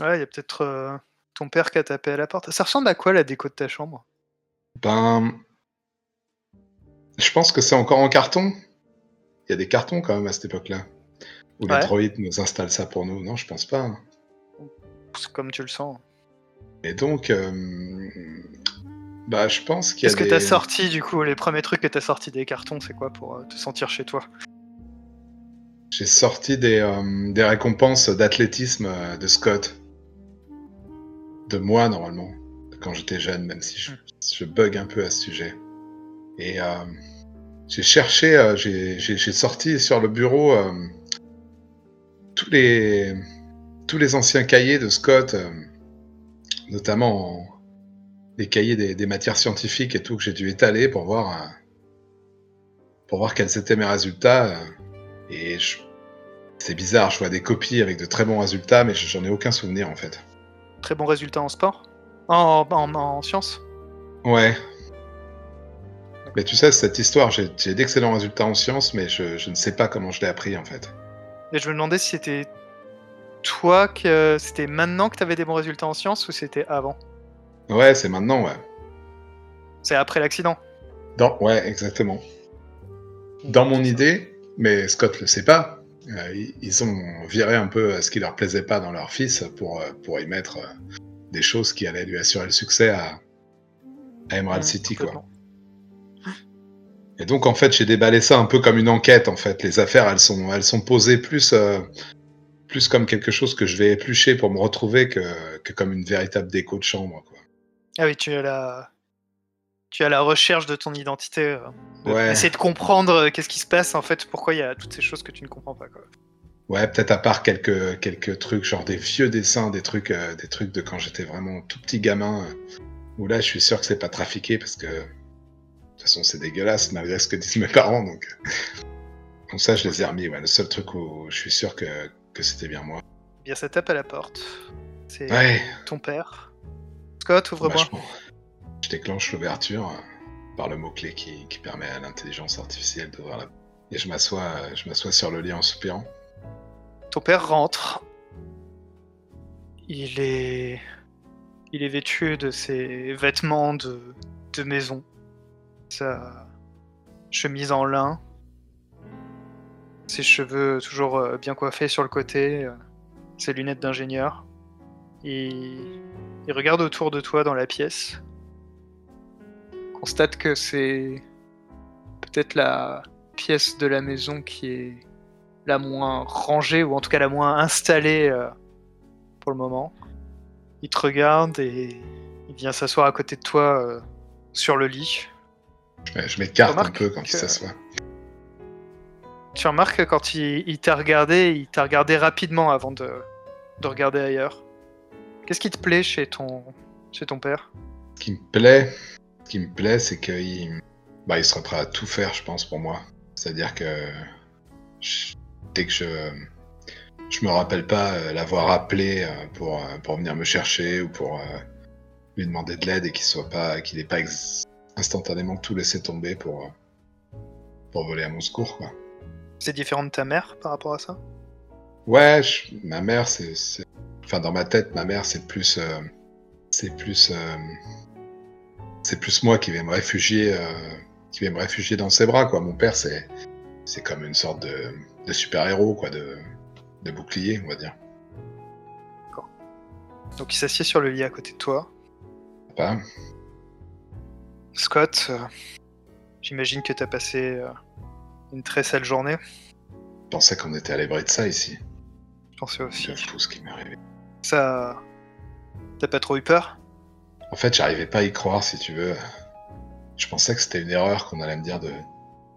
A: ouais, y a peut-être ton père qui a tapé à la porte. Ça ressemble à quoi la déco de ta chambre?
C: Ben, je pense que c'est encore en carton. Il y a des cartons quand même à cette époque-là. Ou les
A: Ouais.
C: droïdes nous installent ça pour nous. Non, je pense pas.
A: C'est Comme tu le sens.
C: Et donc, euh, bah, je pense qu'il y a
A: Qu'est-ce que
C: des...
A: t'as sorti du coup Les premiers trucs que t'as sorti des cartons, c'est quoi pour euh, te sentir chez toi?
C: J'ai sorti des, euh, des récompenses d'athlétisme de Scott. De moi, normalement. Quand j'étais jeune, même si je, je bug un peu à ce sujet. Et euh, j'ai cherché, euh, j'ai sorti sur le bureau euh, tous, les, tous les anciens cahiers de Scott, notamment en- les cahiers des, des matières scientifiques et tout, que j'ai dû étaler pour voir, pour voir quels étaient mes résultats. et c'est bizarre, je vois des copies avec de très bons résultats, mais j'en ai aucun souvenir en fait.
A: Très bon résultat en sport? En, en, en sciences?
C: Ouais. Mais tu sais, cette histoire, j'ai d'excellents résultats en sciences, mais je, je ne sais pas comment je l'ai appris en fait.
A: Et je me demandais si c'était toi que c'était maintenant que t'avais des bons résultats en sciences ou c'était avant?
C: Ouais, c'est maintenant, ouais.
A: C'est après l'accident?
C: Dans... Ouais, exactement. Dans mon idée, mais Scott le sait pas, euh, ils- ont viré un peu ce qui leur plaisait pas dans leur fils pour, euh, pour y mettre euh, des choses qui allaient lui assurer le succès à, à Emerald
A: Ouais,
C: City, quoi. Et donc, en fait, j'ai déballé ça un peu comme une enquête, en fait. Les affaires, elles sont, elles sont posées plus, euh, plus comme quelque chose que je vais éplucher pour me retrouver que, que comme une véritable déco de chambre, quoi.
A: Ah oui, tu es à la, tu à la recherche de ton identité. euh, de-
C: Ouais.
A: Essayer de comprendre euh, qu'est-ce qui se passe en fait, pourquoi il y a toutes ces choses que tu ne comprends pas. Quoi.
C: Ouais, peut-être à part quelques, quelques trucs, genre des vieux dessins, des trucs, des trucs de quand j'étais vraiment tout petit gamin, où là, je suis sûr que c'est pas trafiqué parce que, toute façon, c'est dégueulasse malgré ce que disent mes parents, donc. euh, Donc ça, je les ai remis, ouais. Le seul truc où je suis sûr que, que c'était bien moi.
A: Eh Bien, ça tape à la porte. C'est
C: Ouais,
A: ton père. Scott, ouvre-moi.
C: Je déclenche l'ouverture euh, par le mot-clé qui, qui permet à l'intelligence artificielle d'ouvrir la Et je m'assois, euh, je m'assois sur le lit en soupirant.
A: Ton père rentre. Il est, il est vêtu de ses vêtements de, de maison. Sa chemise en lin. Ses cheveux toujours euh, bien coiffés sur le côté. euh, Ses lunettes d'ingénieur. Il, il regarde autour de toi dans la pièce. Constate que c'est peut-être la pièce de la maison qui est la moins rangée ou en tout cas la moins installée euh, pour le moment. Il te regarde et il vient s'asseoir à côté de toi sur le lit.
C: Je, m'écarte un peu quand il s'assoit.
A: Tu remarques que quand il, il t'a regardé, il t'a regardé rapidement avant de, de regarder ailleurs. Qu'est-ce qui te plaît chez ton, chez ton père?
C: Ce qui me plaît, ce qui me plaît, c'est qu'il bah, il sera prêt à tout faire, je pense, pour moi. C'est-à-dire que je- dès que je je me rappelle pas euh, l'avoir appelé euh, pour, euh, pour venir me chercher ou pour lui demander de l'aide et qu'il soit pas qu'il pas ex- instantanément tout laissé tomber pour euh, pour voler à mon secours quoi.
A: C'est différent de ta mère par rapport à ça?
C: Ouais, je- ma mère, c'est, c'est- Enfin, dans ma tête, ma mère, c'est plus. euh, C'est plus. euh, C'est plus moi qui vais me réfugier. Qui vais me réfugier dans ses bras, quoi. Mon père, c'est. C'est comme une sorte de, de super-héros, quoi, de, de bouclier, on va dire.
A: Donc il s'assied sur le lit à côté de toi.
C: Pas.
A: Scott, euh, j'imagine que t'as passé euh, une très sale journée.
C: Je pensais qu'on était à l'abri de ça ici.
A: Je pensais aussi.
C: De tout ce qui m'est arrivé.
A: Ça. T'as pas trop eu peur?
C: En fait, j'arrivais pas à y croire, si tu veux. Je pensais que c'était une erreur qu'on allait me dire de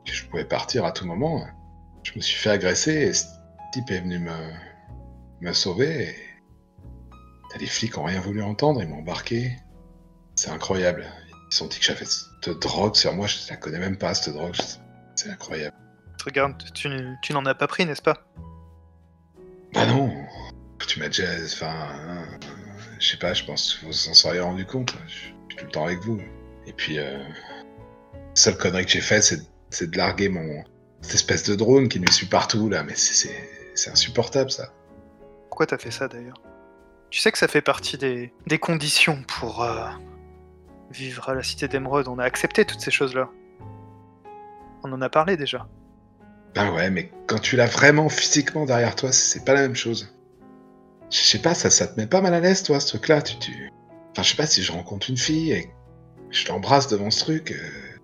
C: que je pouvais partir à tout moment. Je me suis fait agresser et ce type est venu me, me sauver. Et... Les flics ont rien voulu entendre, ils m'ont embarqué. C'est incroyable. Ils ont dit que j'avais cette drogue sur moi, je la connais même pas cette drogue. C'est incroyable.
A: Regarde, tu, tu n'en as pas pris, n'est-ce pas?
C: Bah non, tu m'as déjà. Enfin. euh, Je sais pas, je pense que vous vous en seriez rendu compte. Je suis tout le temps avec vous. Et puis, euh, la seule connerie que j'ai fait, c'est de larguer mon. Cette espèce de drone qui me suit partout là, mais c'est- insupportable ça.
A: Pourquoi t'as fait ça d'ailleurs? Tu sais que ça fait partie des, des conditions pour euh, vivre à la cité d'Emeraude. On a accepté toutes ces choses-là. On en a parlé déjà.
C: Ben ouais, mais quand tu l'as vraiment physiquement derrière toi, c'est pas la même chose. Je sais pas, ça, ça te met pas mal à l'aise toi ce truc là. Tu, tu... Enfin, je sais pas si je rencontre une fille et je l'embrasse devant ce truc. euh,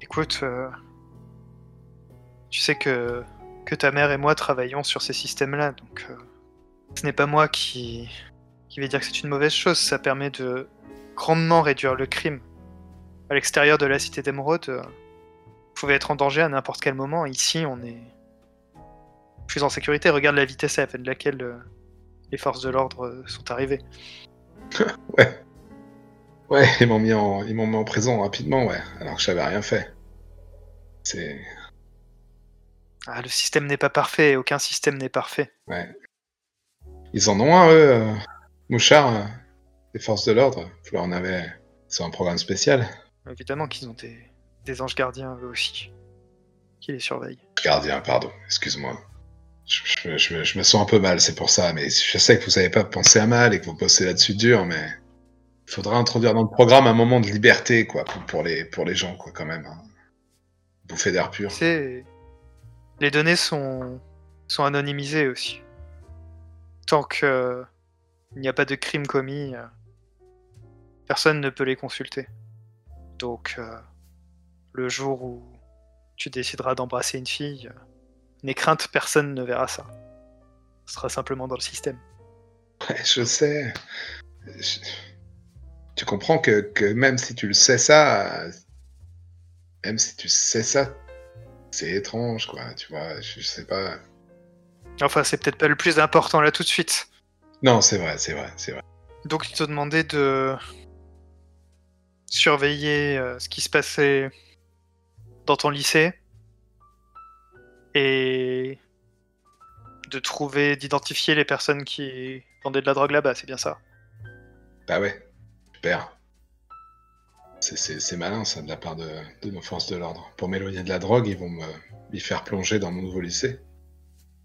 A: Écoute, euh, tu sais que, que ta mère et moi travaillons sur ces systèmes-là, donc euh, ce n'est pas moi qui, qui vais dire que c'est une mauvaise chose. Ça permet de grandement réduire le crime. À l'extérieur de la cité d'Emeraude, euh, vous pouvez être en danger à n'importe quel moment. Ici, on est plus en sécurité. Regarde la vitesse à laquelle euh, les forces de l'ordre euh, sont arrivées.
C: Ouais. Ouais, ils m'ont mis en, ils mis en prison rapidement, ouais, alors que j'avais rien fait. C'est,
A: Ah, le système n'est pas parfait, aucun système n'est parfait.
C: ouais. Ils en ont un, eux, euh, Mouchard, euh, les forces de l'ordre. Vous en avez, c'est un programme spécial.
A: Évidemment qu'ils ont des, des anges gardiens eux aussi, qui les surveillent.
C: Gardien, pardon, excuse-moi. Je, je je, me- sens un peu mal, c'est pour ça. Mais je sais que vous savez pas penser à mal et que vous bossez là-dessus dur, mais il faudra introduire dans le programme un moment de liberté, quoi, pour, pour les, pour les gens, quoi, quand même. Hein. Bouffer d'air pur.
A: Les données sont, sont anonymisées aussi. Tant que il n'y a pas de crime commis, euh, personne ne peut les consulter. Donc, euh, le jour où tu décideras d'embrasser une fille, euh, n'aie crainte, personne ne verra ça. Ce sera simplement dans le système.
C: Ouais, je sais. Je- Tu comprends que, que même si tu le sais ça, même si tu sais ça, c'est étrange, quoi. Tu vois, je, je sais pas.
A: Enfin, c'est peut-être pas le plus important là tout de suite.
C: Non, c'est vrai, c'est vrai, c'est vrai.
A: Donc, il te demandait de surveiller euh, ce qui se passait dans ton lycée et de trouver, d'identifier les personnes qui vendaient de la drogue là-bas, c'est bien ça?
C: Bah ouais, super. C'est- malin ça de la part de, nos forces de l'ordre. Pour m'éloigner de la drogue, ils vont me faire plonger dans mon nouveau lycée.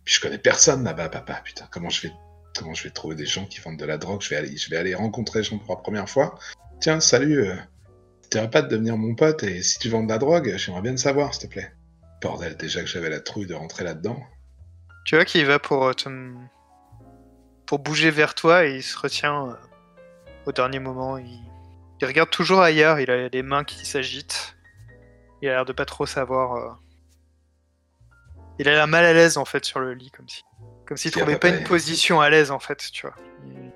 C: Puis je connais personne là-bas, papa. Putain, comment je vais comment je vais trouver des gens qui vendent de la drogue? Je vais aller, je vais aller rencontrer les gens pour la première fois. Tiens, salut. Euh, T'aimerais pas de devenir mon pote et si tu vends de la drogue, j'aimerais bien le savoir, s'il te plaît. Bordel, déjà que j'avais la trouille de rentrer là-dedans.
A: Tu vois qu'il va pour euh, te... pour bouger vers toi et il se retient euh, au dernier moment. Il... il regarde toujours ailleurs, il a les mains qui s'agitent. Il a l'air de pas trop savoir. euh. Il a l'air mal à l'aise en fait sur le lit, comme si. Comme s'il trouvait
C: pas
A: pas une position à l'aise en fait, tu vois. Il,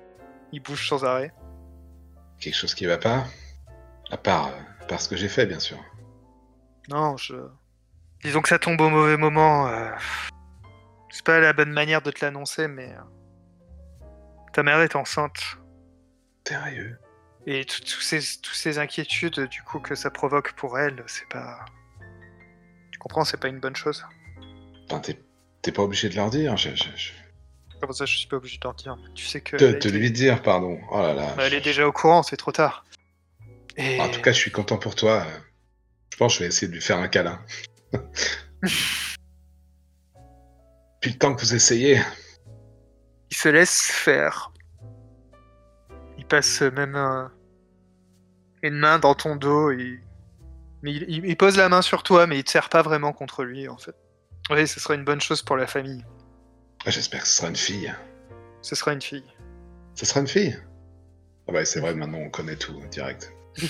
A: il bouge sans arrêt.
C: Quelque chose qui va pas À part, euh, à part ce que j'ai fait, bien sûr.
A: Non, je. Disons que ça tombe au mauvais moment. euh, C'est pas la bonne manière de te l'annoncer, mais. euh, Ta mère est enceinte.
C: Sérieux?
A: Et tout- tous ces, tous ces inquiétudes du coup que ça provoque pour elle, c'est pas. Tu comprends, c'est pas une bonne chose.
C: Enfin, t'es t'es pas obligé de leur dire. Je, je- je-
A: Ça, je suis pas obligé de leur dire. Tu sais que.
C: Te, te
A: été-
C: lui dire, pardon. Oh là là.
A: Elle est déjà au courant, c'est trop tard. Et...
C: En tout cas, je suis content pour toi. Je pense que je vais essayer de lui faire un câlin. Depuis le temps que vous essayez.
A: il se laisse faire. Il passe même un- une main dans ton dos et. Mais il, il- pose la main sur toi, mais il te serre pas vraiment contre lui en fait. Oui, ce sera une bonne chose pour la famille.
C: Ah, J'espère que ce sera une fille.
A: Ce sera une fille.
C: Ce sera une fille? Ah ouais, c'est vrai, maintenant on connaît tout, direct.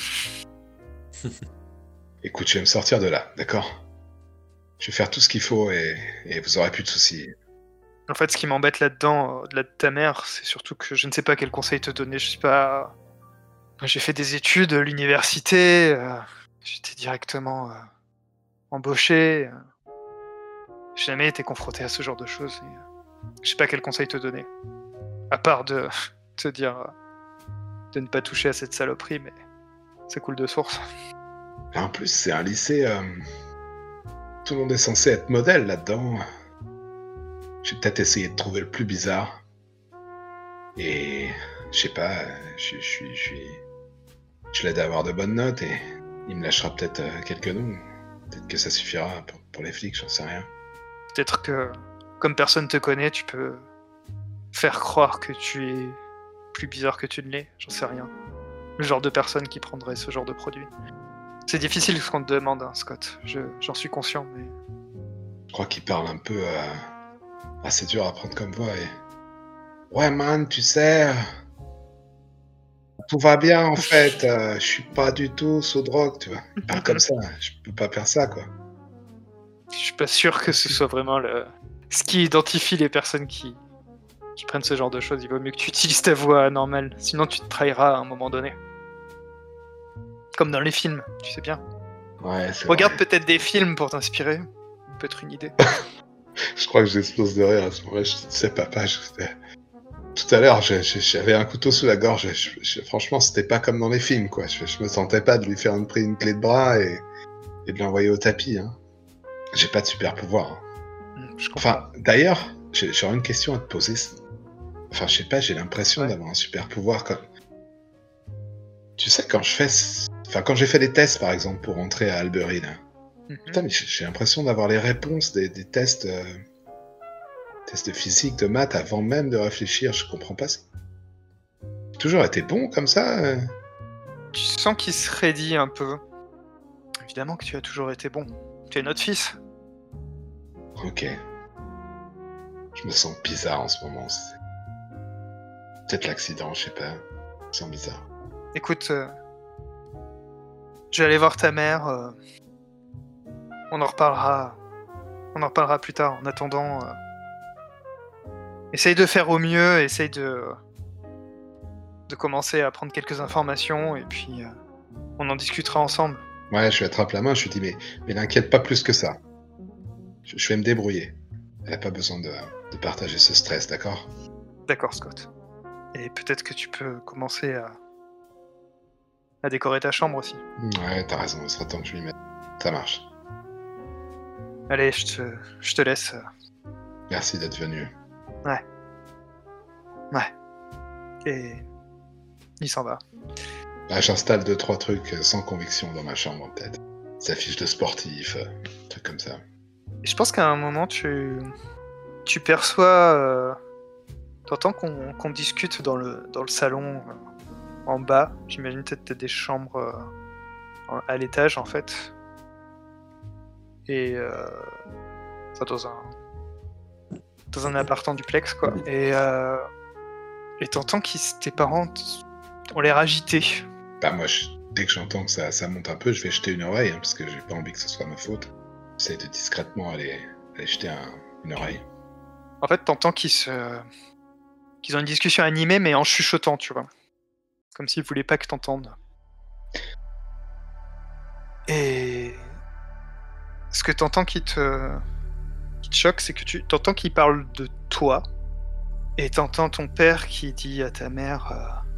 C: Écoute, je vais me sortir de là, d'accord? Je vais faire tout ce qu'il faut et, et vous aurez plus de soucis.
A: En fait, ce qui m'embête là-dedans, au-delà de ta mère, c'est surtout que je ne sais pas quel conseil te donner. Je sais pas. J'ai fait des études à l'université. euh, J'étais directement euh, embauché. euh, J'ai jamais été confronté à ce genre de choses. et, euh, je sais pas quel conseil te donner. À part de te dire euh, de ne pas toucher à cette saloperie, mais ça coule de source.
C: En plus, c'est un lycée. euh, Tout le monde est censé être modèle là-dedans. J'ai peut-être essayé de trouver le plus bizarre. Et je sais pas, je je suis. Je, suis... je l'aide à avoir de bonnes notes et il me lâchera peut-être euh, quelques noms. Peut-être que ça suffira pour, pour les flics, j'en sais rien.
A: Peut-être que, comme personne te connaît, tu peux faire croire que tu es plus bizarre que tu ne l'es. J'en sais rien. Le genre de personne qui prendrait ce genre de produit. C'est difficile ce qu'on te demande, hein, Scott. Je- J'en suis conscient, mais
C: Je crois qu'il parle un peu. euh, assez dur à prendre comme voix et. Ouais, man, tu sais. euh, Tout va bien en fait. euh, je suis pas du tout sous drogue, tu vois. Il parle comme ça. Je peux pas faire ça, quoi.
A: je suis pas sûr que ce soit vraiment le... ce qui identifie les personnes qui... qui prennent ce genre de choses. Il vaut mieux que tu utilises ta voix normale, sinon tu te trahiras à un moment donné. Comme dans les films, tu sais bien.
C: Ouais,
A: Regarde peut-être des films pour t'inspirer. Peut-être une idée.
C: Je crois que j'explose de rire à ce moment-là. Je sais, papa, je- tout à l'heure, j'avais un couteau sous la gorge. Je- je- franchement, c'était pas comme dans les films, quoi. Je, je me sentais pas de lui faire une, une clé de bras et, et de l'envoyer au tapis. Hein. J'ai pas de super pouvoir. hein.
A: Je comprends.
C: Enfin, d'ailleurs, j'ai- j'aurais une question à te poser. Enfin, je sais pas, j'ai l'impression
A: Ouais.
C: d'avoir un super pouvoir comme. Tu sais, quand je fais. Enfin, quand j'ai fait des tests, par exemple, pour entrer à Albury, là.
A: Mhm.
C: Putain, mais j'ai l'impression d'avoir les réponses des, des tests. euh, Test de physique, de maths, avant même de réfléchir, je comprends pas. Toujours été bon comme ça euh?
A: Tu sens qu'il se raidit un peu. Évidemment que tu as toujours été bon. Tu es notre fils.
C: Ok. Je me sens bizarre en ce moment. Peut-être l'accident, je sais pas. Je me sens bizarre.
A: Écoute, euh, je vais aller voir ta mère. euh, on en reparlera. On en reparlera plus tard. En attendant, euh, essaye de faire au mieux. Essaye de de commencer à prendre quelques informations et puis euh, on en discutera ensemble.
C: Ouais, je lui attrape la main, je lui dis, mais, mais n'inquiète pas plus que ça. Je, vais me débrouiller. Elle n'a pas besoin de, de partager ce stress, d'accord?
A: D'accord, Scott. Et peut-être que tu peux commencer à à décorer ta chambre aussi.
C: Ouais, t'as raison, il sera temps que je lui mette. Ça marche.
A: Allez, je te, je te laisse.
C: Merci d'être venu.
A: Et il s'en va.
C: Bah, J'installe deux, trois trucs euh, sans conviction dans ma chambre, peut-être. Des affiches de sportifs, euh, trucs comme ça.
A: Je pense qu'à un moment, tu, tu perçois. Euh, T'entends qu'on discute dans le, dans le salon euh, en bas. J'imagine peut-être des chambres euh, à l'étage en fait. Et. Euh, enfin, dans un. Dans un appart en duplex quoi. Et. Et t'entends que tes parents ont l'air agités.
C: Bah, moi, dès que j'entends que ça, ça monte un peu, je vais jeter une oreille, hein, parce que j'ai pas envie que ce soit ma faute. J'essaie de discrètement aller, jeter un- une oreille.
A: En fait, t'entends qu'ils se. qu'ils ont une discussion animée, mais en chuchotant, tu vois. Comme s'ils voulaient pas que t'entendes. Et. Ce que t'entends qui te. qui te choque, c'est que tu t'entends qu'ils parlent de toi. Et t'entends ton père qui dit à ta mère euh,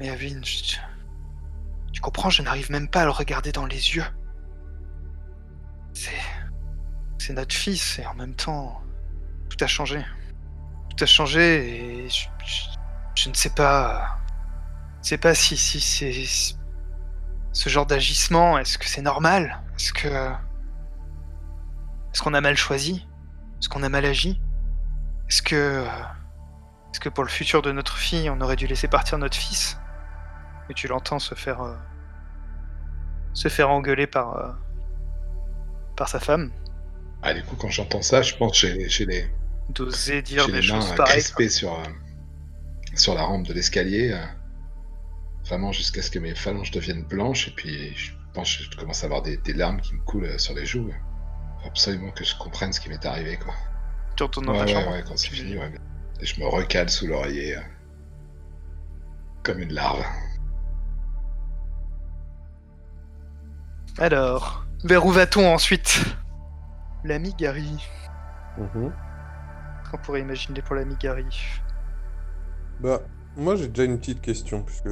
A: Mais Avin, tu comprends, je n'arrive même pas à le regarder dans les yeux. C'est. Notre fils, et en même temps. Tout a changé. Tout a changé, et je ne sais pas. Je ne sais pas si, si c'est. Ce genre d'agissement, est-ce que c'est normal? Est-ce que. Est-ce qu'on a mal choisi? Est-ce qu'on a mal agi? Est-ce que. Est-ce que pour le futur de notre fille, on aurait dû laisser partir notre fils? Et tu l'entends se faire. euh, se faire engueuler par. euh, par sa femme.
C: Ah, du coup, quand j'entends ça, je pense que j'ai j'ai les,
A: D'oser dire des
C: les mains
A: choses pareilles.
C: crispées sur, euh, sur la rampe de l'escalier. euh, vraiment jusqu'à ce que mes phalanges deviennent blanches, et puis je pense que je commence à avoir des, des larmes qui me coulent euh, sur les joues. Faut absolument que je comprenne ce qui m'est arrivé, quoi.
A: Tu retournes dans
C: Ouais,
A: ta
C: ouais,
A: chambre.
C: ouais, quand c'est fini, ouais. Et je me recale sous l'oreiller. euh, comme une larve.
A: Alors, vers où va-t-on ensuite? L'ami Gary.
D: Mhm.
A: Qu'on pourrait imaginer pour l'ami Gary.
D: Bah, moi j'ai déjà une petite question, puisque.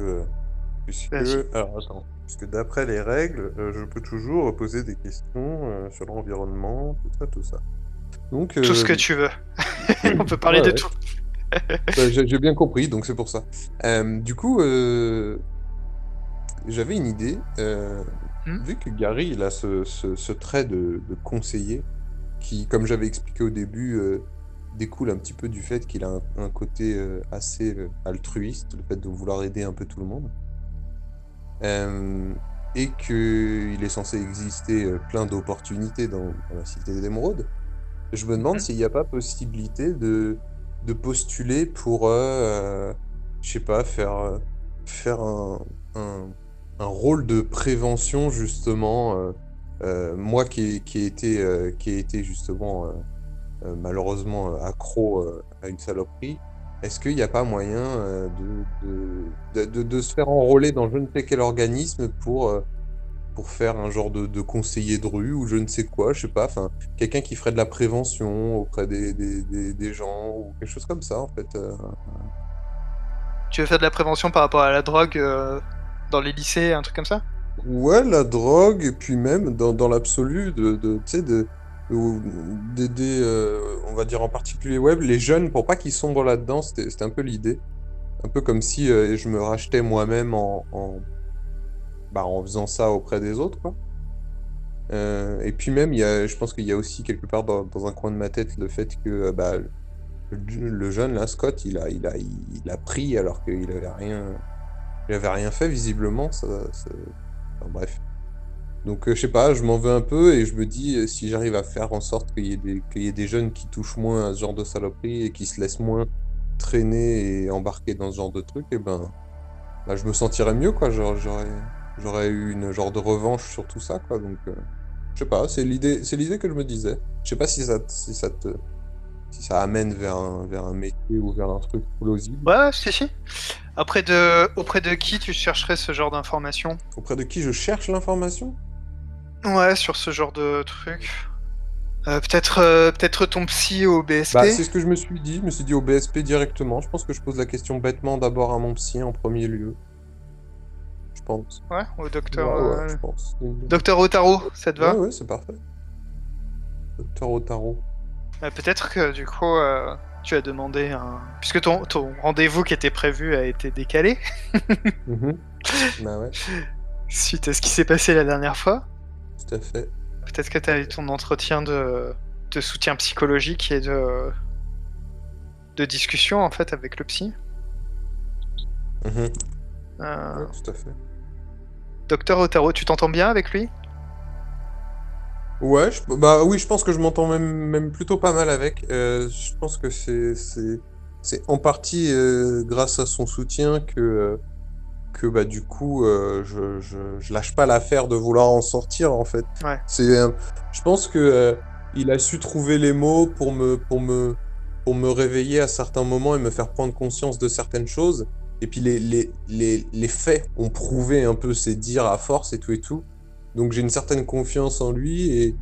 D: puisque alors attends. Puisque d'après les règles, euh, je peux toujours poser des questions euh, sur l'environnement, tout ça, tout ça. Donc,
A: Tout ce
D: euh,
A: que tu veux. On peut parler
D: ouais,
A: de
D: ouais.
A: tout.
D: bah, j'ai j'ai bien compris, donc c'est pour ça. Euh, du coup, euh, j'avais une idée.
A: Hmm?
D: Vu que Gary il a ce, ce- ce trait de, de conseiller, qui, comme j'avais expliqué au début, euh, découle un petit peu du fait qu'il a un, un côté euh, assez euh, altruiste, le fait de vouloir aider un peu tout le monde. Euh, et qu'il est censé exister plein d'opportunités dans, dans la cité d'émeraude. Je me demande
A: Mhm.
D: s'il n'y a pas possibilité de, de postuler pour, je sais pas, faire, faire un, un, un rôle de prévention, justement. euh, euh, moi qui, qui ai été, euh, qui ai été justement, malheureusement, accro à une saloperie, est-ce qu'il n'y a pas moyen de, se faire enrôler dans je ne sais quel organisme pour, pour faire un genre de, conseiller de rue ou je ne sais quoi, je sais pas, enfin, quelqu'un qui ferait de la prévention auprès des, gens ou quelque chose comme ça, en fait.
A: Tu veux faire de la prévention par rapport à la drogue dans les lycées, un truc comme ça?
D: Ouais, la drogue, et puis même dans, l'absolu, de, tu sais, d'aider, euh, on va dire en particulier web, les jeunes, pour pas qu'ils sombrent là-dedans, c'était un peu l'idée. Un peu comme si euh, je me rachetais moi-même en, bah, en faisant ça auprès des autres, quoi. Euh, et puis même, y a, je pense qu'il y a aussi quelque part dans, un coin de ma tête le fait que bah, le, le jeune, là, Scott, il a, il a, il, a pris alors qu'il avait rien, il avait rien fait visiblement. Ça, enfin, bref. Donc, euh, je sais pas, je m'en veux un peu et je me dis, euh, si j'arrive à faire en sorte qu'il y y ait des jeunes qui touchent moins à ce genre de saloperie et qui se laissent moins traîner et embarquer dans ce genre de truc, et ben, bah, je me sentirais mieux, quoi. J'aurais, eu une genre de revanche sur tout ça, quoi. Donc, euh, je sais pas, c'est l'idée, que je me disais. Je sais pas si ça, si ça te, si ça amène vers un, vers un métier ou vers un truc plausible.
A: Ouais, si, si. Auprès de, auprès de qui tu chercherais ce genre d'informations
D: Auprès de qui je cherche l'information?
A: Ouais, sur ce genre de truc. Euh, peut-être, euh, peut-être ton psy au BSP.
D: Bah, c'est ce que je me suis dit. Je me suis dit au BSP directement. Je pense que je pose la question bêtement d'abord à mon psy en premier lieu. Je pense.
A: Ouais, au docteur.
D: Ouais, ouais,
A: euh,
D: je pense.
A: Docteur Otaro, ça te va?
D: Ouais, ouais, c'est parfait. Docteur Otaro.
A: Euh, Peut-être que du coup, euh, tu as demandé un. Puisque ton, ton rendez-vous qui était prévu a été décalé
D: Mhm. bah ouais,
A: suite à ce qui s'est passé la dernière fois.
D: tout à fait.
A: Peut-être que tu as eu ton entretien de, de soutien psychologique et de, de discussion en fait avec le psy.
D: Mhm.
A: Euh,
D: Ouais, tout à fait.
A: Docteur Otaro, tu t'entends bien avec lui?
D: Ouais, je- bah oui, je pense que je m'entends même, même plutôt pas mal avec. Euh, je pense que c'est, c'est, c'est en partie euh, grâce à son soutien que, euh, que bah, du coup, je, je, je lâche pas l'affaire de vouloir en sortir, en fait.
A: Ouais.
D: C'est, je pense que il a su trouver les mots pour me, pour me, pour me réveiller à certains moments et me faire prendre conscience de certaines choses. Et puis les, les, les, les faits ont prouvé un peu ses dires à force et tout et tout. Donc j'ai une certaine confiance en lui et,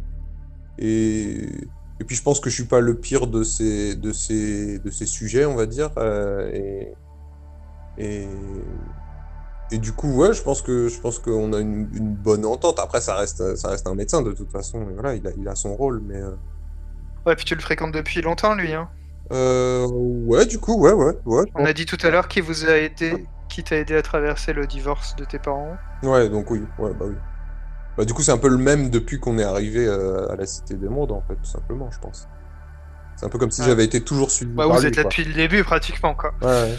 D: et, et puis je pense que je suis pas le pire de ces, de ces, de ces sujets, on va dire. euh, et, et, et du coup, ouais, je pense que je pense qu'on a une, une bonne entente. Après, ça reste, ça reste un médecin de toute façon. et voilà, il a, il a son rôle, mais euh,
A: Ouais, puis tu le fréquentes depuis longtemps lui. Hein.
D: euh, ouais, du coup, ouais, ouais, ouais.
A: On a dit tout à l'heure qui vous a aidé, qui t'a aidé à traverser le divorce de tes parents.
D: Ouais, donc oui, ouais, bah oui. Bah, du coup, c'est un peu le même depuis qu'on est arrivé euh, à la Cité des Mondes, en fait, tout simplement, je pense. C'est un peu comme si
A: Ouais.
D: j'avais été toujours suivi
A: Bah,
D: par
A: vous
D: lui,
A: êtes là
D: quoi.
A: depuis le début pratiquement quoi.
D: Ouais, ouais.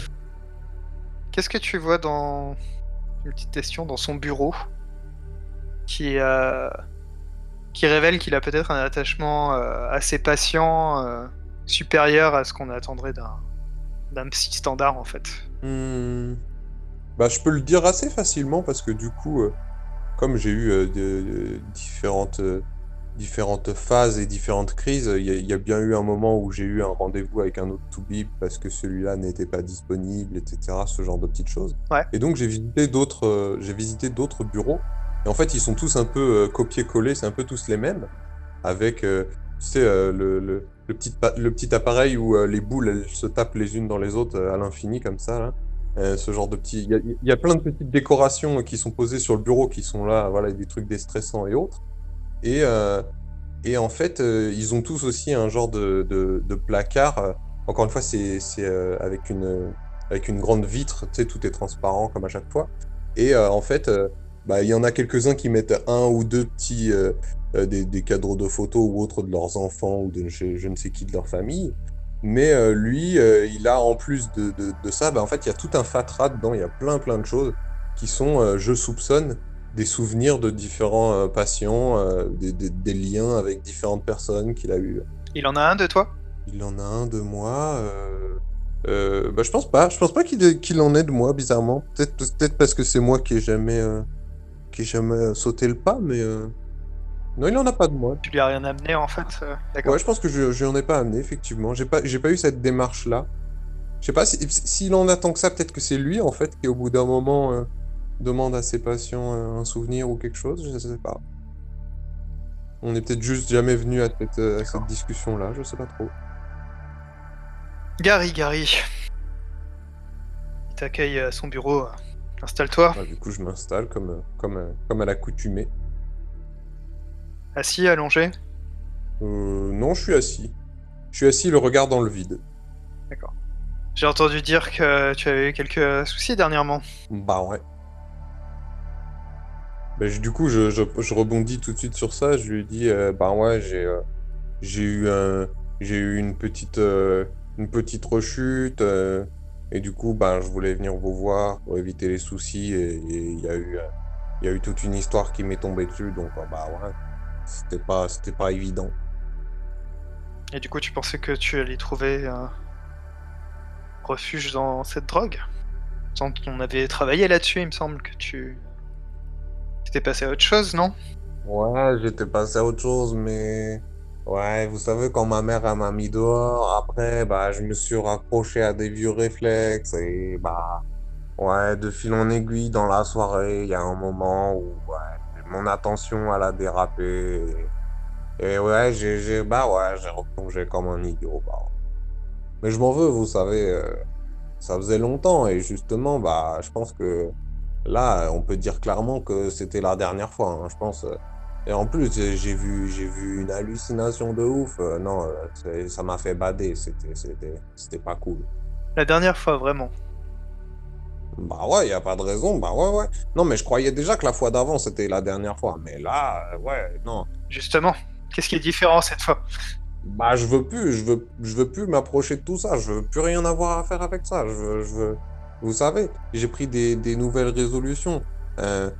A: Qu'est-ce que tu vois dans une petite question dans son bureau qui euh, qui révèle qu'il a peut-être un attachement euh, patients euh, supérieur à ce qu'on attendrait d'un d'un psy standard en fait?
D: Hmm. Bah, je peux le dire assez facilement parce que du coup, comme j'ai eu euh, de- de différentes, euh, différentes phases et différentes crises, il y, a- il y a bien eu un moment où j'ai eu un rendez-vous avec un autre to-be parce que celui-là n'était pas disponible, etc. Ce genre de petites choses.
A: Ouais.
D: Et donc j'ai visité d'autres, euh, j'ai visité d'autres bureaux. Et en fait, ils sont tous un peu copiés-collés, c'est un peu tous les mêmes, avec, tu sais, le, le, le petit, pa- le petit appareil où les boules elles se tapent les unes dans les autres à l'infini comme ça. Là. Euh, ce genre de petits. Il y a, plein de petites décorations qui sont posées sur le bureau qui sont là, voilà, des trucs déstressants et autres. Et, euh, en fait, euh, ils ont tous aussi un genre de, placard. Encore une fois, c'est avec, une, grande vitre, tout est transparent comme à chaque fois. Et en fait, bah, il y en a quelques-uns qui mettent un ou deux petits. des, des cadres de photos ou autres de leurs enfants ou de je ne sais qui de leur famille. Mais euh, lui, euh, il a en plus de, de, de ça, bah, en fait, il y a tout un fatras dedans, il y a plein plein de choses qui sont, euh, je soupçonne, des souvenirs de différents patients, des, des, des liens avec différentes personnes qu'il a eu.
A: Il en a un de toi?
D: Il en a un de moi. Bah, je pense pas. Je pense pas qu'il en ait de moi, bizarrement. Peut-être peut-être parce que c'est moi qui ai jamais, qui ai jamais sauté le pas, mais non, il en a pas de moi.
A: Tu lui as rien amené en fait euh, D'accord.
D: Ouais, je pense que je, je n'en ai pas amené, effectivement. J'ai pas, j'ai pas eu cette démarche-là. Je sais pas, si- s'il en attend que ça, peut-être que c'est lui, en fait, qui au bout d'un moment euh, demande à ses patients euh, un souvenir ou quelque chose, je sais pas. On est peut-être juste jamais venu à cette, à cette discussion-là, je sais pas trop.
A: Gary, Gary. Il t'accueille à son bureau. Installe-toi.
D: Ouais, du coup, je m'installe comme, comme, comme à l'accoutumée.
A: Assis, allongé.
D: Euh, non, je suis assis. Je suis assis, le regard dans le vide.
A: J'ai entendu dire que tu avais eu quelques soucis dernièrement.
D: Bah ouais. Bah, je- du coup, je, je, je rebondis tout de suite sur ça. Je lui dis, euh, bah ouais, j'ai euh, j'ai eu un, j'ai eu une petite, euh, une petite rechute. euh, et du coup, ben, je voulais venir vous voir pour éviter les soucis. Et il y a eu, il y a eu toute une histoire qui m'est tombée dessus. Donc, bah ouais, c'était pas, c'était pas évident.
A: Et du coup, tu pensais que tu allais trouver refuge dans cette drogue? On avait travaillé là-dessus, il me semble que tu. T'étais passé à autre chose, non?
D: Ouais, j'étais passé à autre chose, mais ouais, vous savez, quand ma mère m'a mis dehors, après, bah, je me suis raccroché à des vieux réflexes et bah, ouais, de fil en aiguille dans la soirée, il y a un moment où ouais, mon attention elle a dérapé et, ouais, j'ai, bah ouais, replongé comme un idiot. Bah. Mais je m'en veux, vous savez, euh, ça faisait longtemps et justement, bah, je pense que là, on peut dire clairement que c'était la dernière fois, hein, je pense. et en plus, j'ai vu, j'ai vu une hallucination de ouf. Euh, non, euh, ça m'a fait bader. C'était, c'était, c'était pas cool.
A: La dernière fois, vraiment.
D: Bah ouais, y a pas de raison. Bah ouais, ouais. Non, mais je croyais déjà que la fois d'avant, c'était la dernière fois. Mais là, euh, ouais, non.
A: Justement, qu'est-ce qui est différent cette fois?
D: Bah, je veux plus, je veux, je veux plus m'approcher de tout ça. Je veux plus rien avoir à faire avec ça. Je veux, je veux... Vous savez, j'ai pris des, des nouvelles résolutions. Euh,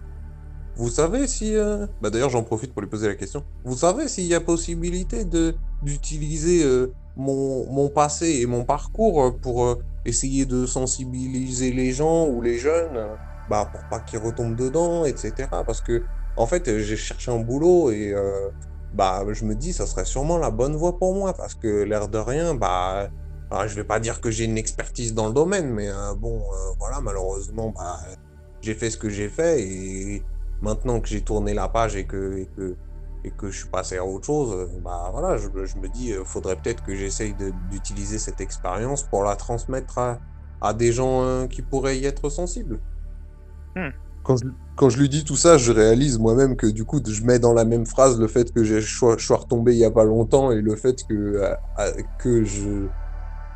D: vous savez si... euh, Bah d'ailleurs, j'en profite pour lui poser la question. Vous savez s'il y a possibilité de d'utiliser euh, mon, mon passé et mon parcours pour essayer de sensibiliser les gens ou les jeunes, bah pour pas qu'ils retombent dedans, etc. Parce que en fait, j'ai cherché un boulot et euh, bah je me dis ça serait sûrement la bonne voie pour moi parce que l'air de rien, bah alors, je vais pas dire que j'ai une expertise dans le domaine, mais euh, bon, euh, voilà, malheureusement, bah, j'ai fait ce que j'ai fait et maintenant que j'ai tourné la page et que, et que je suis passé à autre chose, euh, bah voilà, je, je me dis, euh, faudrait peut-être que j'essaye d'utiliser cette expérience pour la transmettre à, à des gens euh, qui pourraient y être sensibles.
A: Hmm.
D: Quand, je, quand je lui dis tout ça, je réalise moi-même que du coup, je mets dans la même phrase le fait que j'ai- je sois, retombé il y a pas longtemps et le fait que, que je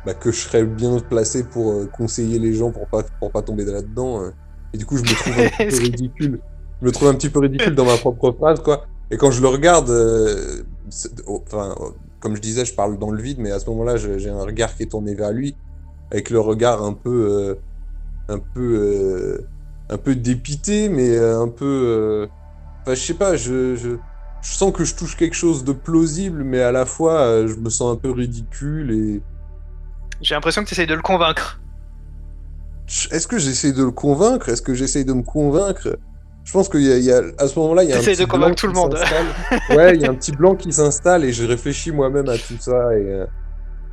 D: bah, que je serais bien placé pour euh, conseiller les gens pour pas pour pas tomber là-dedans. euh. Et du coup, je me trouve un petit peu ridicule. Je me trouve un petit peu ridicule dans ma propre phrase, quoi. Et quand je le regarde, euh, oh, enfin, euh, comme je disais, je parle dans le vide, mais à ce moment-là, j'ai un regard qui est tourné vers lui, avec le regard un peu, euh, un peu, euh, un peu dépité, mais un peu, enfin, je sais pas, je, je, je sens que je touche quelque chose de plausible, mais à la fois, je me sens un peu ridicule et
A: J'ai l'impression que tu essayes de le convaincre.
D: Est-ce que j'essaie de le convaincre? Est-ce que j'essaie de me convaincre? Je pense qu'il y a, il y a- à ce moment-là, il y a un petit
A: de
D: blanc
A: tout le
D: qui
A: monde.
D: s'installe. ouais, il y a un petit blanc qui s'installe et je réfléchis moi-même à tout ça et euh,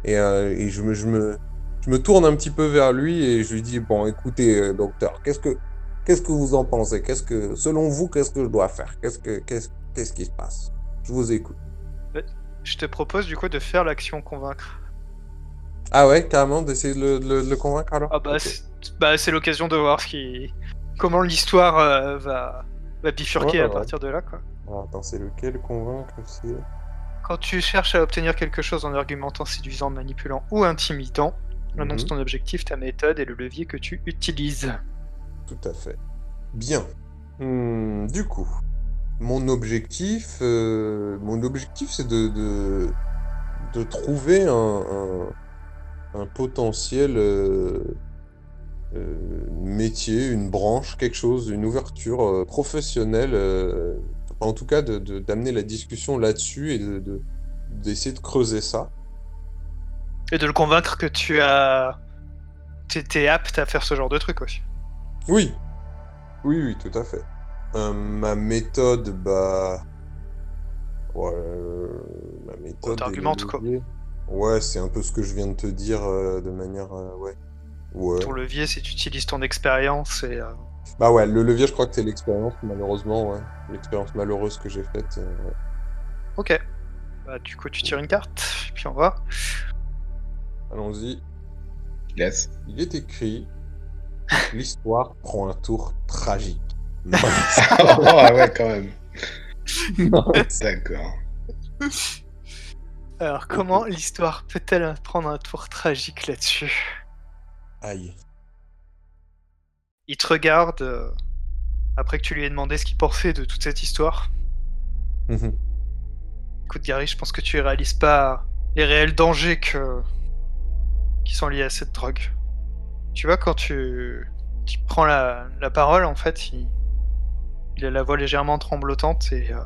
D: et, euh, et je me je me je me tourne un petit peu vers lui et je lui dis bon, écoutez, euh, docteur, qu'est-ce que qu'est-ce que vous en pensez? Qu'est-ce que selon vous, qu'est-ce que je dois faire? Qu'est-ce que qu'est-ce qu'est-ce qui se passe? Je vous écoute.
A: Je te propose du coup de faire l'action convaincre.
D: Ah ouais, carrément, d'essayer de le, de le- de le convaincre alors?
A: Ah bah
D: Ok.
A: c'est bah, c'est l'occasion de voir ce qui... comment l'histoire euh, va... va bifurquer
D: Ouais,
A: à
D: ouais.
A: partir de là quoi.
D: Alors, attends, c'est lequel convaincre.
A: Quand tu cherches à obtenir quelque chose en argumentant, séduisant, manipulant ou intimidant, annonce
D: Mhm.
A: ton objectif, ta méthode et le levier que tu utilises.
D: Tout à fait. Bien. Hmm, du coup, mon objectif, euh, mon objectif, c'est de, de, de trouver un, un, un potentiel euh, métier, une branche, quelque chose, une ouverture euh, professionnelle. euh, en tout cas, de, de- d'amener la discussion là-dessus et de, de- d'essayer de creuser ça.
A: Et de le convaincre que tu as... t'es apte à faire ce genre de truc aussi.
D: Oui, oui, oui, tout à fait. Euh, ma méthode, bah. Ouais, euh, ma méthode.
A: t'argumentes, quoi.
D: Ouais, c'est un peu ce que je viens de te dire euh, de manière. euh, ouais. Ouais.
A: Ton levier, c'est tu utilises ton expérience et... euh,
D: Bah ouais, le levier, je crois que c'est l'expérience, malheureusement, ouais. L'expérience malheureuse que j'ai faite. euh, ouais.
A: Ok. Bah du coup tu tires une carte, puis on va.
D: Allons-y.
C: Yes.
D: Il est écrit L'histoire prend un tour tragique.
C: oh, ah ouais, quand même. D'accord.
A: Alors comment l'histoire peut-elle prendre un tour tragique là-dessus?
D: Aïe.
A: Il te regarde, euh, après que tu lui aies demandé ce qu'il pensait de toute cette histoire.
D: Mhm.
A: Écoute Gary, je pense que tu réalises pas les réels dangers que qui sont liés à cette drogue. Tu vois, quand tu, tu prends la, la parole, en fait, il, il a la voix légèrement tremblotante et, euh,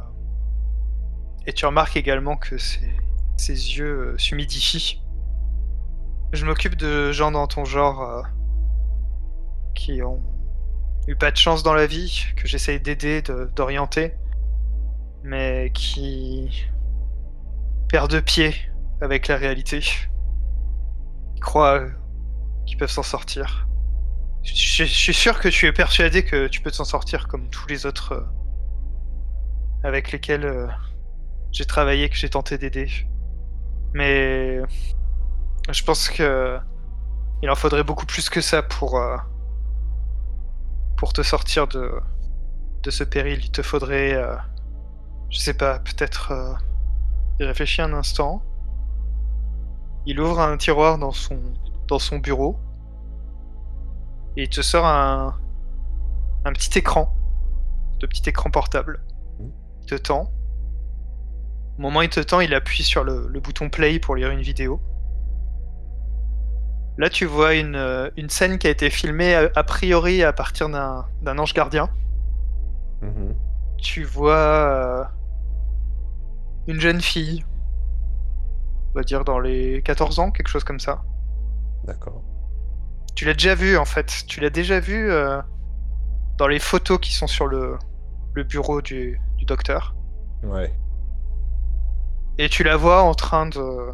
A: et tu remarques également que ses, ses yeux euh, s'humidifient. Je m'occupe de gens dans ton genre euh, qui ont eu pas de chance dans la vie, que j'essaye d'aider, de- d'orienter, mais qui perdent pied avec la réalité. Ils croient euh, qu'ils peuvent s'en sortir. Je, suis sûr que tu es persuadé que tu peux t'en sortir comme tous les autres euh, avec lesquels j'ai travaillé, que j'ai tenté d'aider. Mais je pense que il en faudrait beaucoup plus que ça pour euh, pour te sortir de de ce péril. Il te faudrait, euh, je sais pas, peut-être. euh, il réfléchit un instant. Il ouvre un tiroir dans son dans son bureau et il te sort un un petit écran, de petit écran portable. Il te tend. Au moment où il te tend, il appuie sur le, le bouton play pour lire une vidéo. Là, tu vois une, euh, une scène qui a été filmée a, a priori à partir d'un ange gardien.
D: Mhm.
A: Tu vois euh, une jeune fille, on va dire dans les 14 ans, quelque chose comme ça.
D: D'accord.
A: Tu l'as déjà vu en fait. Tu l'as déjà vu euh, dans les photos qui sont sur le, le bureau du, du docteur.
D: Ouais.
A: Et tu la vois en train de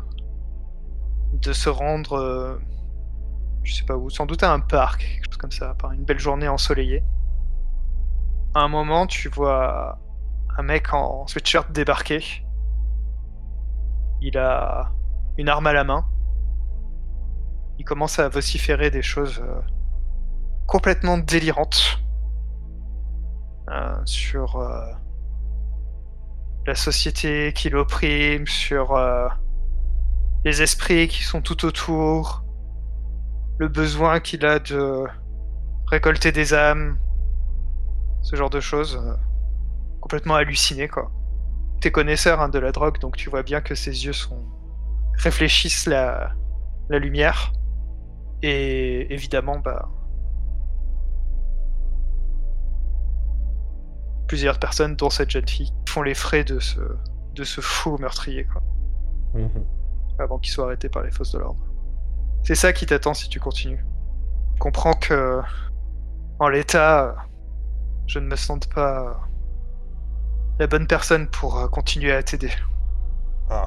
A: de se rendre, euh, je sais pas où, sans doute à un parc, quelque chose comme ça, par une belle journée ensoleillée. À un moment, tu vois un mec en sweatshirt débarquer. Il a une arme à la main. Il commence à vociférer des choses euh, complètement délirantes euh, sur euh, la société qui l'opprime, sur les esprits qui sont tout autour, le besoin qu'il a de récolter des âmes, ce genre de choses. euh, complètement halluciné, quoi. T'es connaisseur hein, de la drogue, donc tu vois bien que ses yeux sont réfléchissent la, la lumière. Et évidemment, bah. Plusieurs personnes, dont cette jeune fille, font les frais de ce, de ce fou meurtrier, quoi
D: Mhm.
A: avant qu'il soit arrêté par les forces de l'ordre. C'est ça qui t'attend si tu continues. Comprends que, en l'état, je ne me sente pas la bonne personne pour euh, continuer à t'aider.
D: Ah.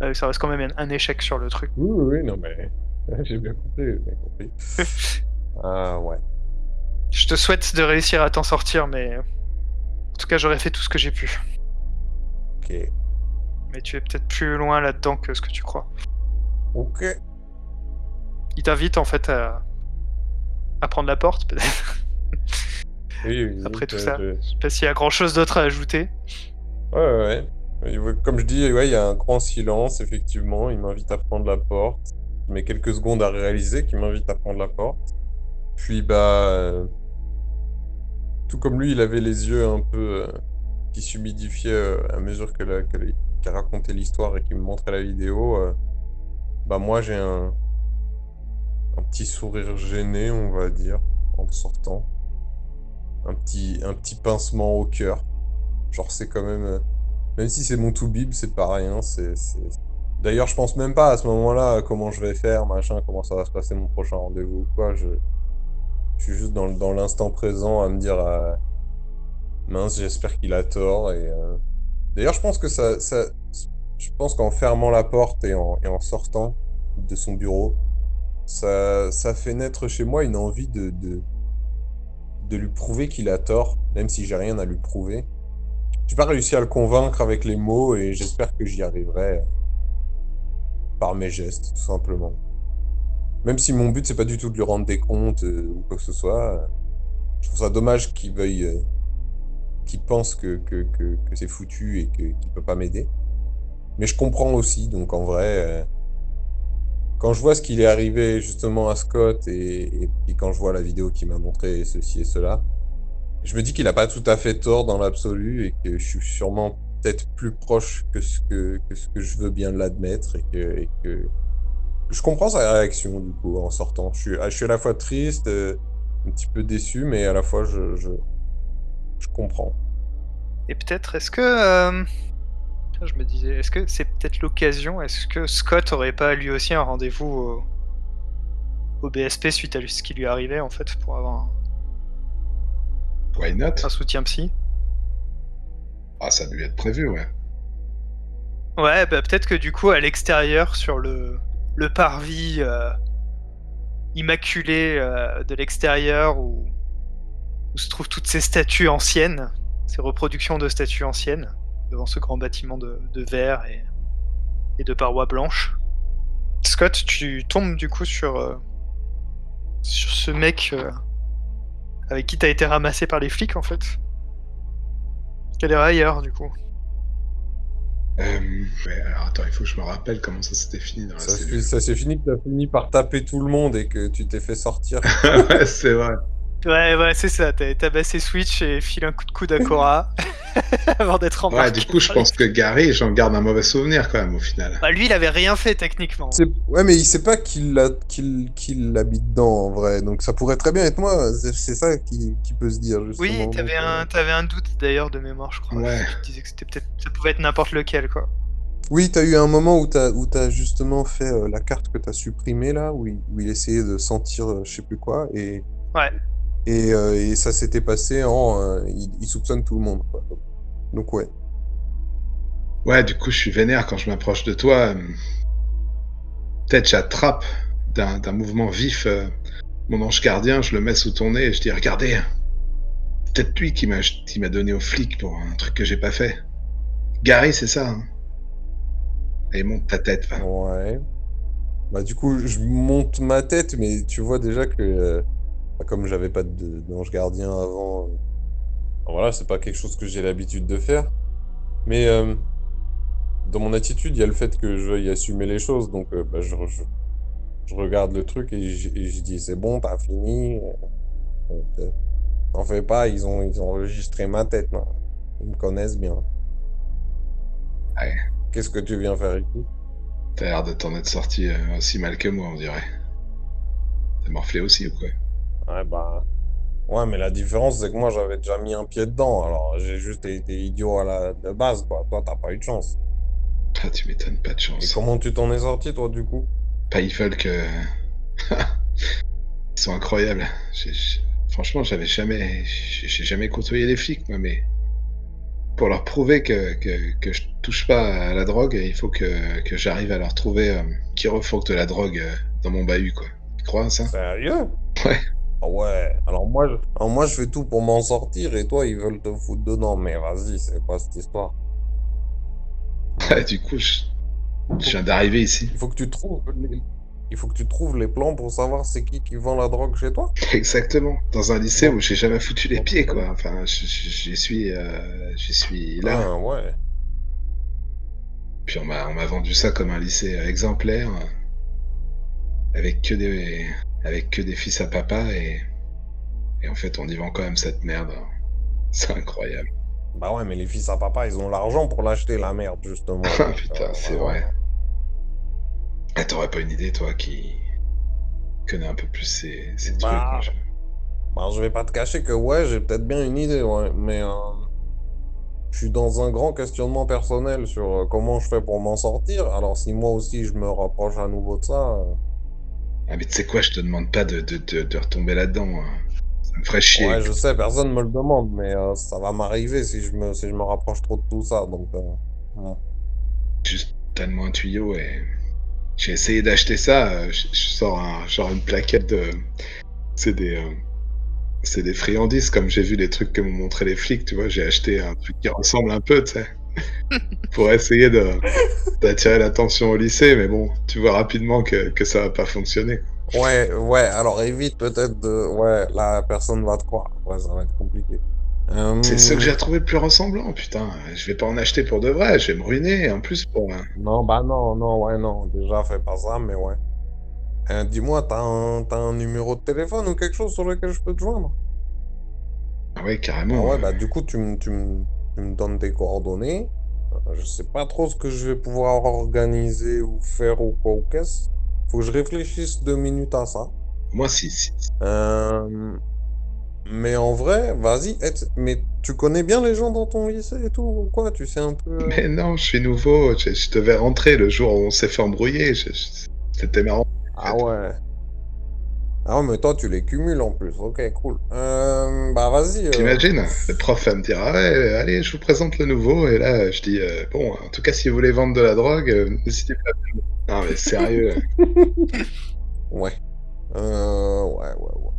A: Euh, Ça reste quand même un, échec sur le truc.
D: Oui, oui, non, mais j'ai bien compris, j'ai bien compris. ah ouais.
A: Je te souhaite de réussir à t'en sortir, mais en tout cas, j'aurais fait tout ce que j'ai pu.
D: Ok.
A: Mais tu es peut-être plus loin là-dedans que ce que tu crois.
D: Ok.
A: Il t'invite en fait à, à prendre la porte, peut-être.
D: Oui, oui,
A: Après tout ça.
D: je-
A: Je sais pas s'il y a grand-chose d'autre à ajouter.
D: Ouais, ouais, ouais. Comme je dis, ouais, il y a un grand silence, effectivement. Il m'invite à prendre la porte. Je mets quelques secondes à réaliser qu'il m'invite à prendre la porte. Puis, bah. euh, Tout comme lui, il avait les yeux un peu. euh, qui s'humidifiaient euh, à mesure que la- qu'il racontait l'histoire et qu'il me montrait la vidéo. euh, Bah, moi, j'ai un. Un petit sourire gêné, on va dire, en sortant. Un petit, un petit pincement au cœur. Genre, c'est quand même. euh, Même si c'est mon to-bib, c'est pas rien. C'est, c'est- D'ailleurs, je pense même pas à ce moment-là à comment je vais faire, machin, comment ça va se passer mon prochain rendez-vous ou quoi. Je, suis juste dans, dans l'instant présent à me dire euh, mince, j'espère qu'il a tort. Et euh, d'ailleurs, je pense que ça, ça, je pense qu'en fermant la porte et en sortant de son bureau, ça, ça fait naître chez moi une envie de, de, de lui prouver qu'il a tort, même si j'ai rien à lui prouver. J'ai pas réussi à le convaincre avec les mots et j'espère que j'y arriverai euh, par mes gestes, tout simplement. Même si mon but c'est pas du tout de lui rendre des comptes euh, ou quoi que ce soit, euh, je trouve ça dommage qu'il veuille, qu'il pense que, que, que, c'est foutu et qu'il peut pas m'aider. Mais je comprends aussi, donc en vrai, quand je vois ce qu'il est arrivé justement à Scott et, et puis quand je vois la vidéo qu'il m'a montré ceci et cela, je me dis qu'il a pas tout à fait tort dans l'absolu et que je suis sûrement peut-être plus proche que ce que, je veux bien l'admettre et que, et je comprends sa réaction, du coup, en sortant. Je suis, à la fois triste, euh, un petit peu déçu, mais à la fois, je comprends.
A: Et peut-être, est-ce que. euh, Je me disais, est-ce que c'est peut-être l'occasion? Est-ce que Scott aurait pas lui aussi un rendez-vous au... au BSP suite à ce qui lui arrivait en fait pour avoir un,
C: Why not?
A: un soutien psy?
C: Ah, ça a dû être prévu, ouais.
A: Ouais, bah peut-être que du coup à l'extérieur sur le, le parvis euh, immaculé euh, de l'extérieur où... où se trouvent toutes ces statues anciennes, ces reproductions de statues anciennes devant ce grand bâtiment de, de verre et... et de parois blanches. Scott, tu tombes du coup sur euh, sur ce mec euh, avec qui t'as été ramassé par les flics en fait. Quel est ailleurs du coup
C: Euh, ouais, alors attends, il faut que je me rappelle comment ça s'était fini dans la
D: Ça, s'est- ça s'est fini que tu as fini par taper tout le monde et que tu t'es fait sortir.
C: ouais, c'est vrai.
A: Ouais, ouais, c'est ça. T'as tabassé Switch et filé un coup de coude à Cora avant d'être embarqué.
C: Ouais, du coup, je pense que Gary, j'en garde un mauvais souvenir quand même au final.
A: Bah, lui, il avait rien fait techniquement.
D: Ouais, mais il sait pas qu'il l'a- qu'il qu'il l'habite dedans en vrai. Donc ça pourrait très bien être moi. C'est c'est ça qui, qui peut se dire justement.
A: Oui, t'avais
D: Donc, euh,
A: un, t'avais un doute d'ailleurs de mémoire, je crois.
C: Ouais.
A: Tu te disais que c'était peut-être, ça pouvait être n'importe lequel, quoi.
D: Oui, t'as eu un moment où t'as où t'as justement fait euh, la carte que t'as supprimée là, où il, où il essayait de sentir euh, je sais plus quoi et
A: Ouais.
D: Et, euh, et ça s'était passé en euh, il, il soupçonne tout le monde. quoi. Donc ouais.
C: Ouais, du coup, je suis vénère quand je m'approche de toi. Peut-être j'attrape d'un mouvement vif euh, mon ange gardien, je le mets sous ton nez et je dis Regardez, c'est peut-être lui qui m'a donné aux flics pour un truc que j'ai pas fait. Gary, c'est ça. Hein et monte ta tête, va.
D: Ouais. Bah du coup, je monte ma tête, mais tu vois déjà que euh, comme j'avais pas de- d'ange gardien avant, euh, voilà, c'est pas quelque chose que j'ai l'habitude de faire. Mais euh, dans mon attitude, il y a le fait que je veuille assumer les choses, donc euh, bah, je, je, je regarde le truc et je, et je dis c'est bon, t'as fini. T'en fais pas, ils ont, ils ont enregistré ma tête, non. Ils me connaissent bien.
C: Ouais.
D: Qu'est-ce que tu viens faire ici?
C: T'as l'air de t'en être sorti aussi mal que moi, on dirait. T'es morflé aussi ou quoi?
D: Ouais, bah. Ouais, mais la différence, c'est que moi, j'avais déjà mis un pied dedans. Alors, j'ai juste été idiot à la de base, quoi. Toi, t'as pas eu de chance.
C: Ah, tu m'étonnes, pas de
D: Et
C: chance.
D: comment tu t'en es sorti, toi, du coup?
C: Pas ils veulent que. Ils sont incroyables. Franchement, j'avais jamais. J'ai j'ai jamais côtoyé les flics, moi, mais. Pour leur prouver que, que, que je touche pas à la drogue, il faut que, que j'arrive à leur trouver euh, qui refourque de la drogue euh, dans mon bahut, quoi. Tu crois à ça?
D: Sérieux?
C: Ouais.
D: Ah ouais. Alors, moi, je... Alors, moi, je fais tout pour m'en sortir et toi, ils veulent te foutre dedans. Mais vas-y, c'est quoi cette histoire?
C: Ouais, Du coup, je, je viens d'arriver ici.
D: Il faut que tu trouves les... Il faut que tu trouves les plans pour savoir c'est qui qui vend la drogue chez toi?
C: Exactement. Dans un lycée où j'ai jamais foutu les pieds, quoi. Enfin, j'y suis, euh, j'y suis là.
D: Ah, ouais.
C: Puis on m'a on m'a vendu ça comme un lycée exemplaire, euh, avec que des avec que des fils à papa et et en fait on y vend quand même cette merde. C'est incroyable.
D: Bah ouais, mais les fils à papa, ils ont l'argent pour l'acheter, la merde, justement.
C: Ah putain,
D: euh,
C: c'est
D: voilà.
C: vrai. Ah, T'aurais pas une idée toi qui connais un peu plus ces, ces
D: Bah,
C: trucs. je-
D: Bah, je vais pas te cacher que ouais, j'ai peut-être bien une idée, ouais, mais euh, je suis dans un grand questionnement personnel sur euh, comment je fais pour m'en sortir. Alors si moi aussi je me rapproche à nouveau de ça,
C: Ah mais tu sais quoi, je te demande pas de, de, de, de retomber là-dedans. hein. Ça me ferait chier.
D: ouais, je sais, personne me le demande, mais euh, ça va m'arriver si je me si je me rapproche trop de tout ça, donc euh, ouais.
C: Juste tellement un tuyau et j'ai essayé d'acheter ça. euh, Je, je sors un, genre une plaquette de. C'est des. euh, C'est des friandises, comme j'ai vu les trucs que m'ont montré les flics, tu vois. J'ai acheté un truc qui ressemble un peu, tu sais. pour essayer d'attirer l'attention au lycée, mais bon, tu vois rapidement que, que ça va pas fonctionner.
D: Ouais, ouais, alors évite peut-être de... Ouais, la personne va te croire. Ouais, ça va être compliqué. Euh,
C: C'est ce que j'ai trouvé plus ressemblant, putain. Je vais pas en acheter pour de vrai, je vais me ruiner. En plus, pour.
D: Non, bah non, non, ouais, non. Déjà, fais pas ça, mais ouais. Euh, dis-moi, t'as un, un numéro de téléphone ou quelque chose sur lequel je peux te joindre?
C: Ah ouais,
D: Ah
C: carrément.
D: ouais, bah du coup, tu me tu me- tu me donnes tes coordonnées. Euh, Je sais pas trop ce que je vais pouvoir organiser ou faire ou quoi ou qu'est-ce. faut que je réfléchisse deux minutes à ça.
C: Moi, si. si.
D: Euh, Mais en vrai, vas-y. Mais tu connais bien les gens dans ton lycée et tout ou quoi? Tu sais un peu. euh,
C: Mais non, je suis nouveau. Je, je devais rentrer le jour où on s'est fait embrouiller. Je- C'était marrant.
D: Ah ouais. Ah ouais, mais toi, tu les cumules en plus. Ok, cool. Euh, bah vas-y. euh,
C: T'imagines Le prof va me dire ah ouais, allez, je vous présente le nouveau. Et là, je dis euh, bon, en tout cas, si vous voulez vendre de la drogue, euh, n'hésitez pas. à me- Non, mais sérieux.
D: Ouais. Euh, ouais, ouais, ouais.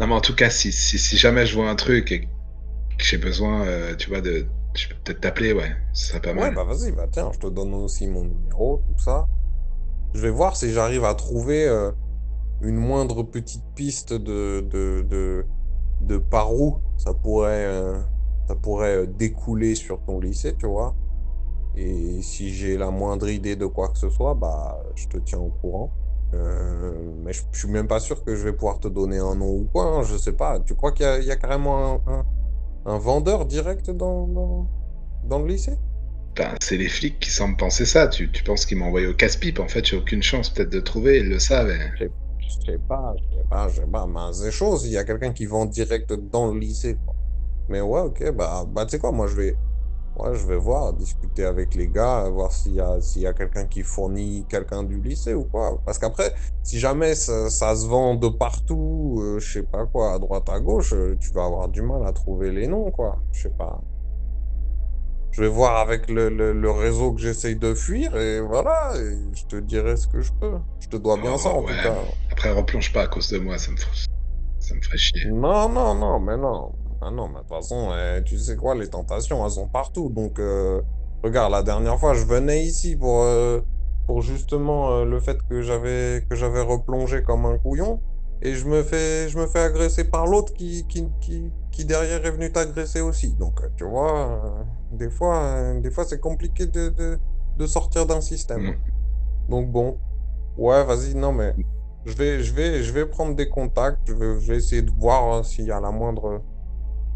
C: non, mais en tout cas, si, si, si jamais je vois un truc et que j'ai besoin, euh, tu vois, de. Je peux peut-être t'appeler, ouais. Ce serait pas
D: Ouais,
C: mal.
D: bah vas-y, bah tiens, je te donne aussi mon numéro, tout ça. Je vais voir si j'arrive à trouver euh, une moindre petite piste de, de, de, de par où ça pourrait, euh, ça pourrait euh, découler sur ton lycée, tu vois. Et si j'ai la moindre idée de quoi que ce soit, bah je te tiens au courant. Euh, mais je, je suis même pas sûr que je vais pouvoir te donner un nom ou quoi, hein, je sais pas. Tu crois qu'il y a, il y a carrément un, un, un vendeur direct dans, dans, dans le lycée?
C: Ben, c'est les flics qui semblent penser ça. Tu, tu penses qu'ils m'ont envoyé au casse-pipe. En fait, j'ai aucune chance peut-être de trouver. Ils le savent. et-
D: Je sais pas, je sais pas, je sais pas, mais c'est chaud s'il y a quelqu'un qui vend direct dans le lycée. Mais ouais, ok, bah, bah tu sais quoi, moi je vais, je vais voir, discuter avec les gars, voir s'il y a, y a quelqu'un qui fournit quelqu'un du lycée ou quoi. Parce qu'après, si jamais ça, ça se vend de partout, euh, je sais pas quoi, à droite, à gauche, euh, tu vas avoir du mal à trouver les noms, quoi. Je sais pas. Je vais voir avec le, le, le réseau que j'essaye de fuir et voilà, et je te dirai ce que je peux. Je te dois bien
C: Oh,
D: ça en
C: ouais.
D: tout cas.
C: Après, replonge pas à cause de moi. Ça me, f- ça me ferait chier.
D: Non, non, non, mais non. Ah non, mais de toute façon, euh, tu sais quoi, les tentations, elles sont partout. Donc, euh, regarde, la dernière fois, je venais ici pour, euh, pour justement euh, le fait que j'avais que j'avais replongé comme un couillon. Et je me fais, je me fais agresser par l'autre qui, qui, qui, qui derrière est venu t'agresser aussi. Donc, euh, tu vois, euh, des fois, euh, des fois c'est compliqué de, de, de sortir d'un système.
C: Mm.
D: Donc bon, ouais, vas-y, non mais je vais, je vais, je vais prendre des contacts, je vais, je vais essayer de voir hein, s'il y a la moindre,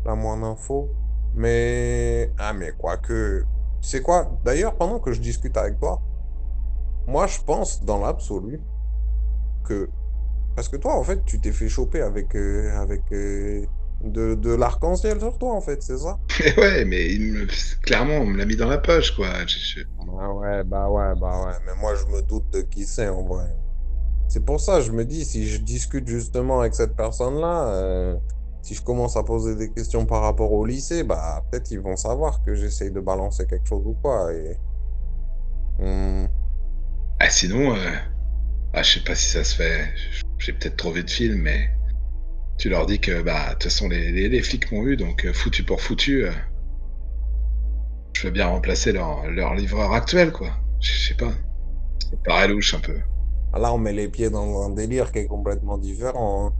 D: la moindre info. Mais ah mais quoique, tu sais quoi? D'ailleurs, pendant que je discute avec toi, moi je pense dans l'absolu que parce que toi en fait tu t'es fait choper avec euh, avec de, de l'arc-en-ciel sur toi en fait, c'est ça?
C: Ouais, mais il me- clairement, on me l'a mis dans la poche, quoi. Je- je-
D: Ah ouais, bah ouais, bah ouais. Mais moi, je me doute de qui c'est en vrai. C'est pour ça, je me dis, si je discute justement avec cette personne-là, euh, si je commence à poser des questions par rapport au lycée, bah peut-être ils vont savoir que j'essaye de balancer quelque chose ou quoi. Et... Hmm.
C: Ah, sinon, euh... ah, je sais pas si ça se fait. J'ai peut-être trop vu de films, mais tu leur dis que, bah, de toute façon, les, les, les flics m'ont eu, donc euh, foutu pour foutu. euh, Je veux bien remplacer leur, leur livreur actuel, quoi. Je sais pas. Ça paraît louche un peu.
D: Là, on met les pieds dans un délire qui est complètement différent. hein.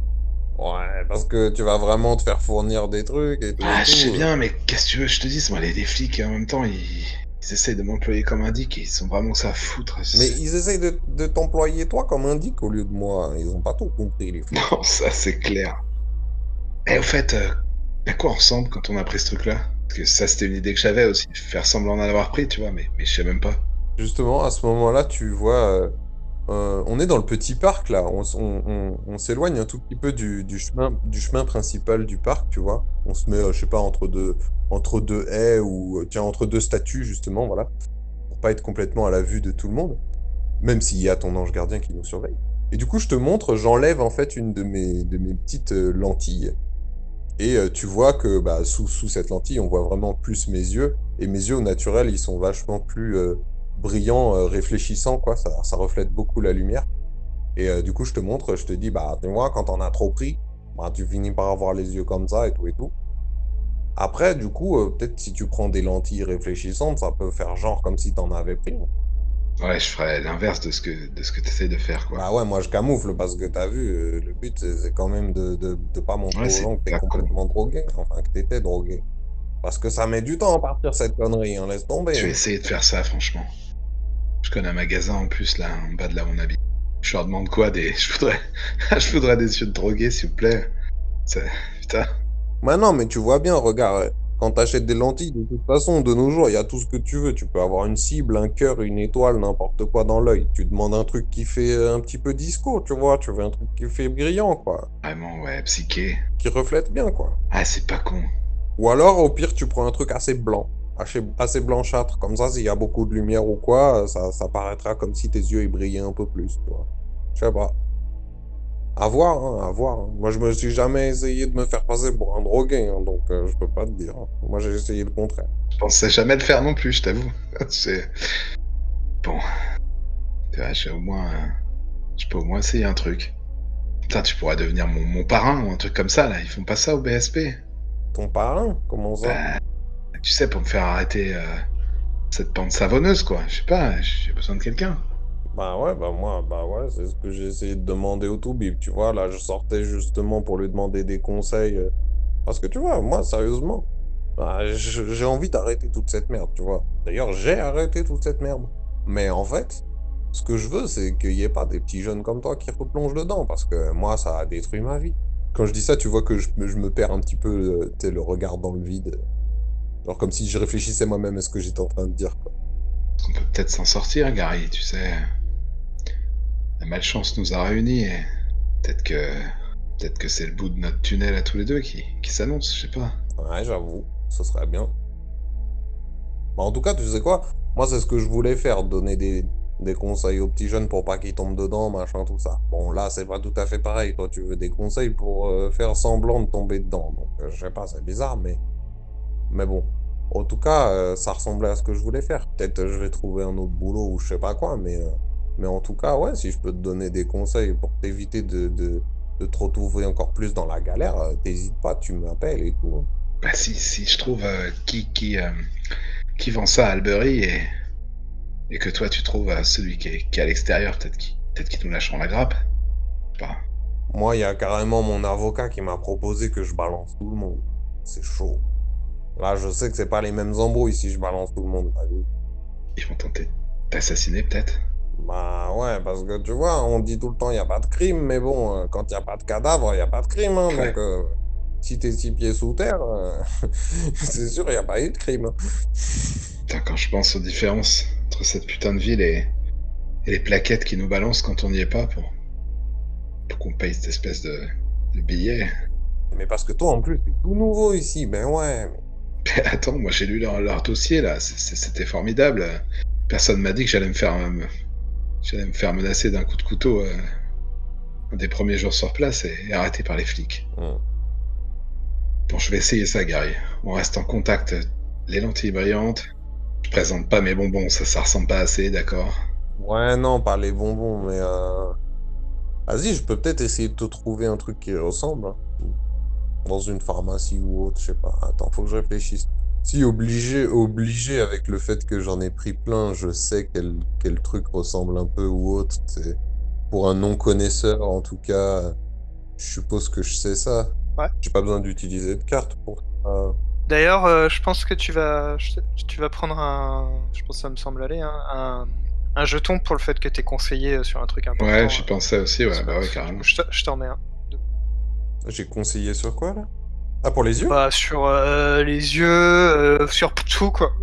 D: Ouais, parce que tu vas vraiment te faire fournir des trucs et tout. et
C: Ah, je sais bien, mais qu'est-ce que tu veux que je te dise Moi, les, les flics, en même temps, ils, ils essayent de m'employer comme un dick et ils sont vraiment que ça à foutre.
D: Mais
C: C'est-
D: ils essayent de, de t'employer toi comme indique au lieu de moi. Ils ont pas tout compris, les flics.
C: Non, ça, c'est clair. Et au fait, euh, à quoi on ressemble quand on a pris ce truc-là? Parce que ça, c'était une idée que j'avais aussi, faire semblant d'en avoir pris, tu vois, mais, je sais même pas.
D: Justement, à ce moment-là, tu vois, euh, euh, on est dans le petit parc là, on, s'éloigne un tout petit peu du, chemin, principal du parc, tu vois. On se met, je sais pas, entre deux, entre deux haies ou, tiens, entre deux statues, justement, voilà, pour pas être complètement à la vue de tout le monde, même s'il y a ton ange gardien qui nous surveille. Et du coup, je te montre, j'enlève en fait une de mes, de mes petites lentilles. Et euh, tu vois que bah, sous, sous cette lentille, on voit vraiment plus mes yeux. Et mes yeux, au naturel, ils sont vachement plus euh, brillants, euh, réfléchissants, quoi. Ça, ça reflète beaucoup la lumière. Et du coup, je te montre, je te dis, bah, tu vois, quand on a trop pris, bah, tu finis par avoir les yeux comme ça et tout et tout. Après, du coup, peut-être si tu prends des lentilles réfléchissantes, ça peut faire genre comme si t'en avais pris.
C: Ouais, je ferais l'inverse de ce que, de ce que tu essaies de faire, quoi.
D: Bah ouais, moi je camoufle parce que t'as vu, euh, le but c'est quand même de, de, de pas montrer
C: Ouais,
D: aux gens que t'es complètement drogué, enfin que t'étais drogué. Parce que ça met du temps à partir cette connerie, hein, laisse tomber.
C: Je vais
D: hein.
C: essayer de faire ça, franchement. Je connais un magasin en plus, là, en bas de là où on habite. Je leur demande quoi des. Je voudrais, je voudrais des yeux de drogué, s'il vous plaît. Putain.
D: Bah non, mais tu vois bien, regarde, Quand tu achètes des lentilles, de toute façon, de nos jours, il y a tout ce que tu veux. Tu peux avoir une cible, un cœur, une étoile, n'importe quoi dans l'œil. Tu demandes un truc qui fait un petit peu disco, tu vois. Tu veux un truc qui fait brillant, quoi.
C: Vraiment, ouais, psyché.
D: Qui reflète bien, quoi.
C: Ah, c'est pas con.
D: Ou alors, au pire, tu prends un truc assez blanc, assez, blanchâtre. Comme ça, s'il y a beaucoup de lumière ou quoi, ça, ça paraîtra comme si tes yeux ils brillaient un peu plus, tu vois. Je sais pas. À voir, hein, à voir. hein. Moi, je me suis jamais essayé de me faire passer pour un drogué, hein, donc euh, je peux pas te dire. Moi, j'ai essayé le contraire.
C: Je pensais jamais le faire non plus, je t'avoue. c'est. Bon. Tu vois, j'ai au moins. euh, Je peux au moins essayer un truc. Putain, tu pourrais devenir mon, mon parrain ou un truc comme ça, là. Ils font pas ça au BSP.
D: Ton parrain? Comment ça?
C: Bah, tu sais, pour me faire arrêter euh, cette pente savonneuse, quoi. Je sais pas, j'ai besoin de quelqu'un.
D: Bah ouais, bah moi, bah ouais, c'est ce que j'ai essayé de demander au Toubib, tu vois. Là, je sortais justement pour lui demander des conseils. euh, Parce que tu vois, moi, sérieusement, bah, j'ai envie d'arrêter toute cette merde, tu vois. D'ailleurs, j'ai arrêté toute cette merde. Mais en fait, ce que je veux, c'est qu'il n'y ait pas des petits jeunes comme toi qui replongent dedans, parce que moi, ça a détruit ma vie. Quand je dis ça, tu vois que je, me- perds un petit peu, euh, tu le regard dans le vide. Genre comme si je réfléchissais moi-même à ce que j'étais en train de dire.
C: On peut peut-être s'en sortir, Gary, tu sais. La malchance nous a réunis et peut-être que. Peut-être que c'est le bout de notre tunnel à tous les deux qui, qui s'annonce, je sais pas.
D: Ouais, j'avoue, ce serait bien. Bah, en tout cas, tu sais quoi? Moi, c'est ce que je voulais faire, donner des, des conseils aux petits jeunes pour pas qu'ils tombent dedans, machin, tout ça. Bon, là, c'est pas tout à fait pareil. Toi, tu veux des conseils pour euh, faire semblant de tomber dedans. Donc, euh, je sais pas, c'est bizarre, mais... Mais bon. En tout cas, euh, ça ressemblait à ce que je voulais faire. Peut-être je vais trouver un autre boulot ou je sais pas quoi, mais... Mais en tout cas, ouais, si je peux te donner des conseils pour t'éviter de, de, de te retrouver encore plus dans la galère, euh, t'hésites pas, tu m'appelles et tout. hein.
C: Bah si, si je trouve euh, qui, qui, euh, qui vend ça à Albury et, et que toi tu trouves euh, celui qui est, qui est à l'extérieur, peut-être qu'il peut nous lâche en la grappe. Je sais pas.
D: Moi, il y a carrément mon avocat qui m'a proposé que je balance tout le monde. C'est chaud. Là, je sais que c'est pas les mêmes embrouilles si je balance tout le monde, t'as vu
C: Ils vont tenter de t'assassiner peut-être.
D: Bah ouais, parce que tu vois, on dit tout le temps il n'y a pas de crime, mais bon, euh, quand il n'y a pas de cadavre, il n'y a pas de crime. hein,
C: Ouais.
D: donc, euh, si t'es six pieds sous terre, euh, c'est sûr, il n'y a pas eu de crime. hein.
C: Putain, quand je pense aux différences entre cette putain de ville et, et les plaquettes qui nous balancent quand on n'y est pas pour, pour qu'on paye cette espèce de, de billet.
D: Mais parce que toi, en plus, t'es tout nouveau ici, ben ouais.
C: Mais attends, moi j'ai lu leur, leur dossier là, c'était formidable. Personne m'a dit que j'allais me faire me- j'allais me faire menacer d'un coup de couteau euh, un des premiers jours sur place et, et arrêté par les flics. Bon, je vais essayer ça, Gary. On reste en contact. Les lentilles brillantes. Je présente pas mes bonbons, ça, ça ressemble pas assez, d'accord?
D: Ouais, non, pas les bonbons, mais euh... Vas-y, je peux peut-être essayer de te trouver un truc qui ressemble. hein. Dans une pharmacie ou autre, je sais pas. Attends, faut que je réfléchisse. Si, obligé, obligé avec le fait que j'en ai pris plein, je sais quel, quel truc ressemble un peu ou autre. c'est- Pour un non-connaisseur, en tout cas, je suppose que je sais ça.
A: Ouais.
D: J'ai pas besoin d'utiliser de carte pour ça.
A: D'ailleurs, euh, je pense que tu vas, je- tu vas prendre un, je pense que ça me semble aller, hein, un, un jeton pour le fait que t'es conseillé euh, sur un truc important.
C: Ouais, j'y
A: euh,
C: pensais aussi, ouais, bah ouais, carrément.
A: Je t'en mets un.
D: J'ai conseillé sur quoi, là? Ah, pour les yeux?
A: Bah, sur euh, les yeux, euh, sur tout, quoi.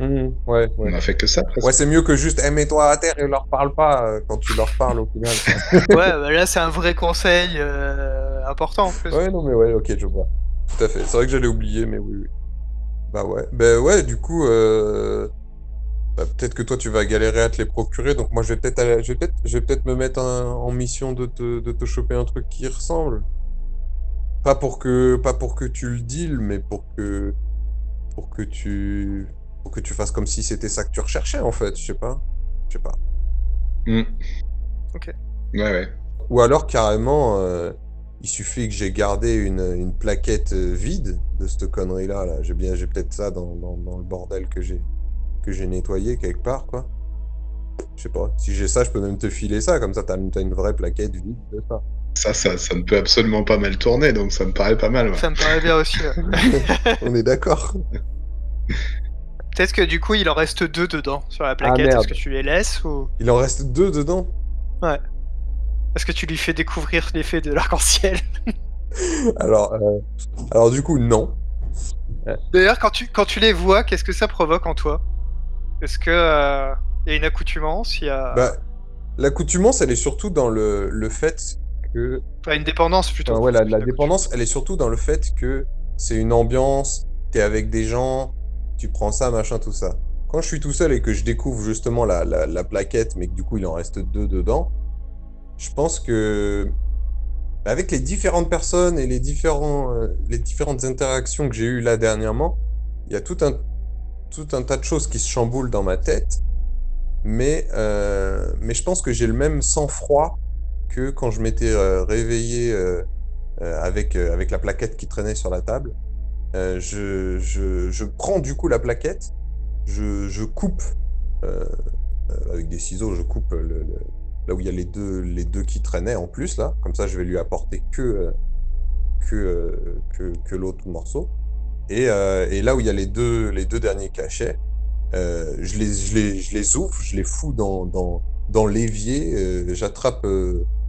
D: Mhm, ouais,
C: On
D: ouais.
C: a fait que ça, presque.
D: Ouais, c'est mieux que juste eh, mets-toi à terre et leur parle pas euh, quand tu leur parles au final.
A: ouais, bah là, c'est un vrai conseil euh, important, en plus.
D: ouais, non, mais ouais, ok, je vois. Tout à fait. C'est vrai que j'allais oublier, mais oui, oui. Bah ouais. Bah ouais, du coup, euh... bah, peut-être que toi tu vas galérer à te les procurer, donc moi je vais peut-être aller- je vais peut-être je vais peut-être me mettre un- en mission de te... de te choper un truc qui y ressemble. Pas pour que pas pour que tu le deals, mais pour que pour que tu pour que tu fasses comme si c'était ça que tu recherchais en fait, je sais pas. Je sais pas.
C: Hmm.
A: Ok.
C: Ouais, ouais.
D: Ou alors carrément, euh, il suffit que j'ai gardé une, une plaquette euh, vide de cette connerie-là. Là. J'ai bien, j'ai peut-être ça dans, dans, dans le bordel que j'ai que j'ai nettoyé quelque part, quoi. Je sais pas. Si j'ai ça, je peux même te filer ça. Comme ça, t'as une, t'as une vraie plaquette vide de ça.
C: Ça, ça, ça ne peut absolument pas mal tourner, donc ça me paraît pas mal. ouais.
A: Ça me paraît bien aussi. ouais.
D: On est d'accord.
A: Peut-être que du coup, il en reste deux dedans sur la plaquette.
D: merde.
A: Est-ce que tu les laisses ou?
D: Il en reste deux dedans?
A: est-ce que tu lui fais découvrir l'effet de l'arc-en-ciel?
D: Alors, euh, alors du coup, non.
A: D'ailleurs, quand tu, quand tu les vois, qu'est-ce que ça provoque en toi? Est-ce que euh, il y a une accoutumance, il y a
D: Bah, l'accoutumance, elle est surtout dans le, le fait que.
A: Enfin, une dépendance plutôt.
D: Enfin, ouais, la, dépendance, elle est surtout dans le fait que c'est une ambiance, t'es avec des gens, tu prends ça, machin, tout ça. Quand je suis tout seul et que je découvre justement la, la, la plaquette, mais que du coup il en reste deux dedans, je pense que avec les différentes personnes et les, différents, euh, les différentes interactions que j'ai eues là dernièrement, il y a tout un, tout un tas de choses qui se chamboulent dans ma tête, mais, euh, mais je pense que j'ai le même sang-froid que quand je m'étais euh, réveillé euh, euh, avec, avec la plaquette qui traînait sur la table. Je, je, je prends du coup la plaquette, je, je coupe avec des ciseaux, je coupe là où il y a les deux, les deux qui traînaient en plus là, comme ça je vais lui apporter que, que, que, que l'autre morceau. Et, et là où il y a les deux, les deux derniers cachets, je, les, je, les, je les ouvre, je les fous dans, dans, dans l'évier, j'attrape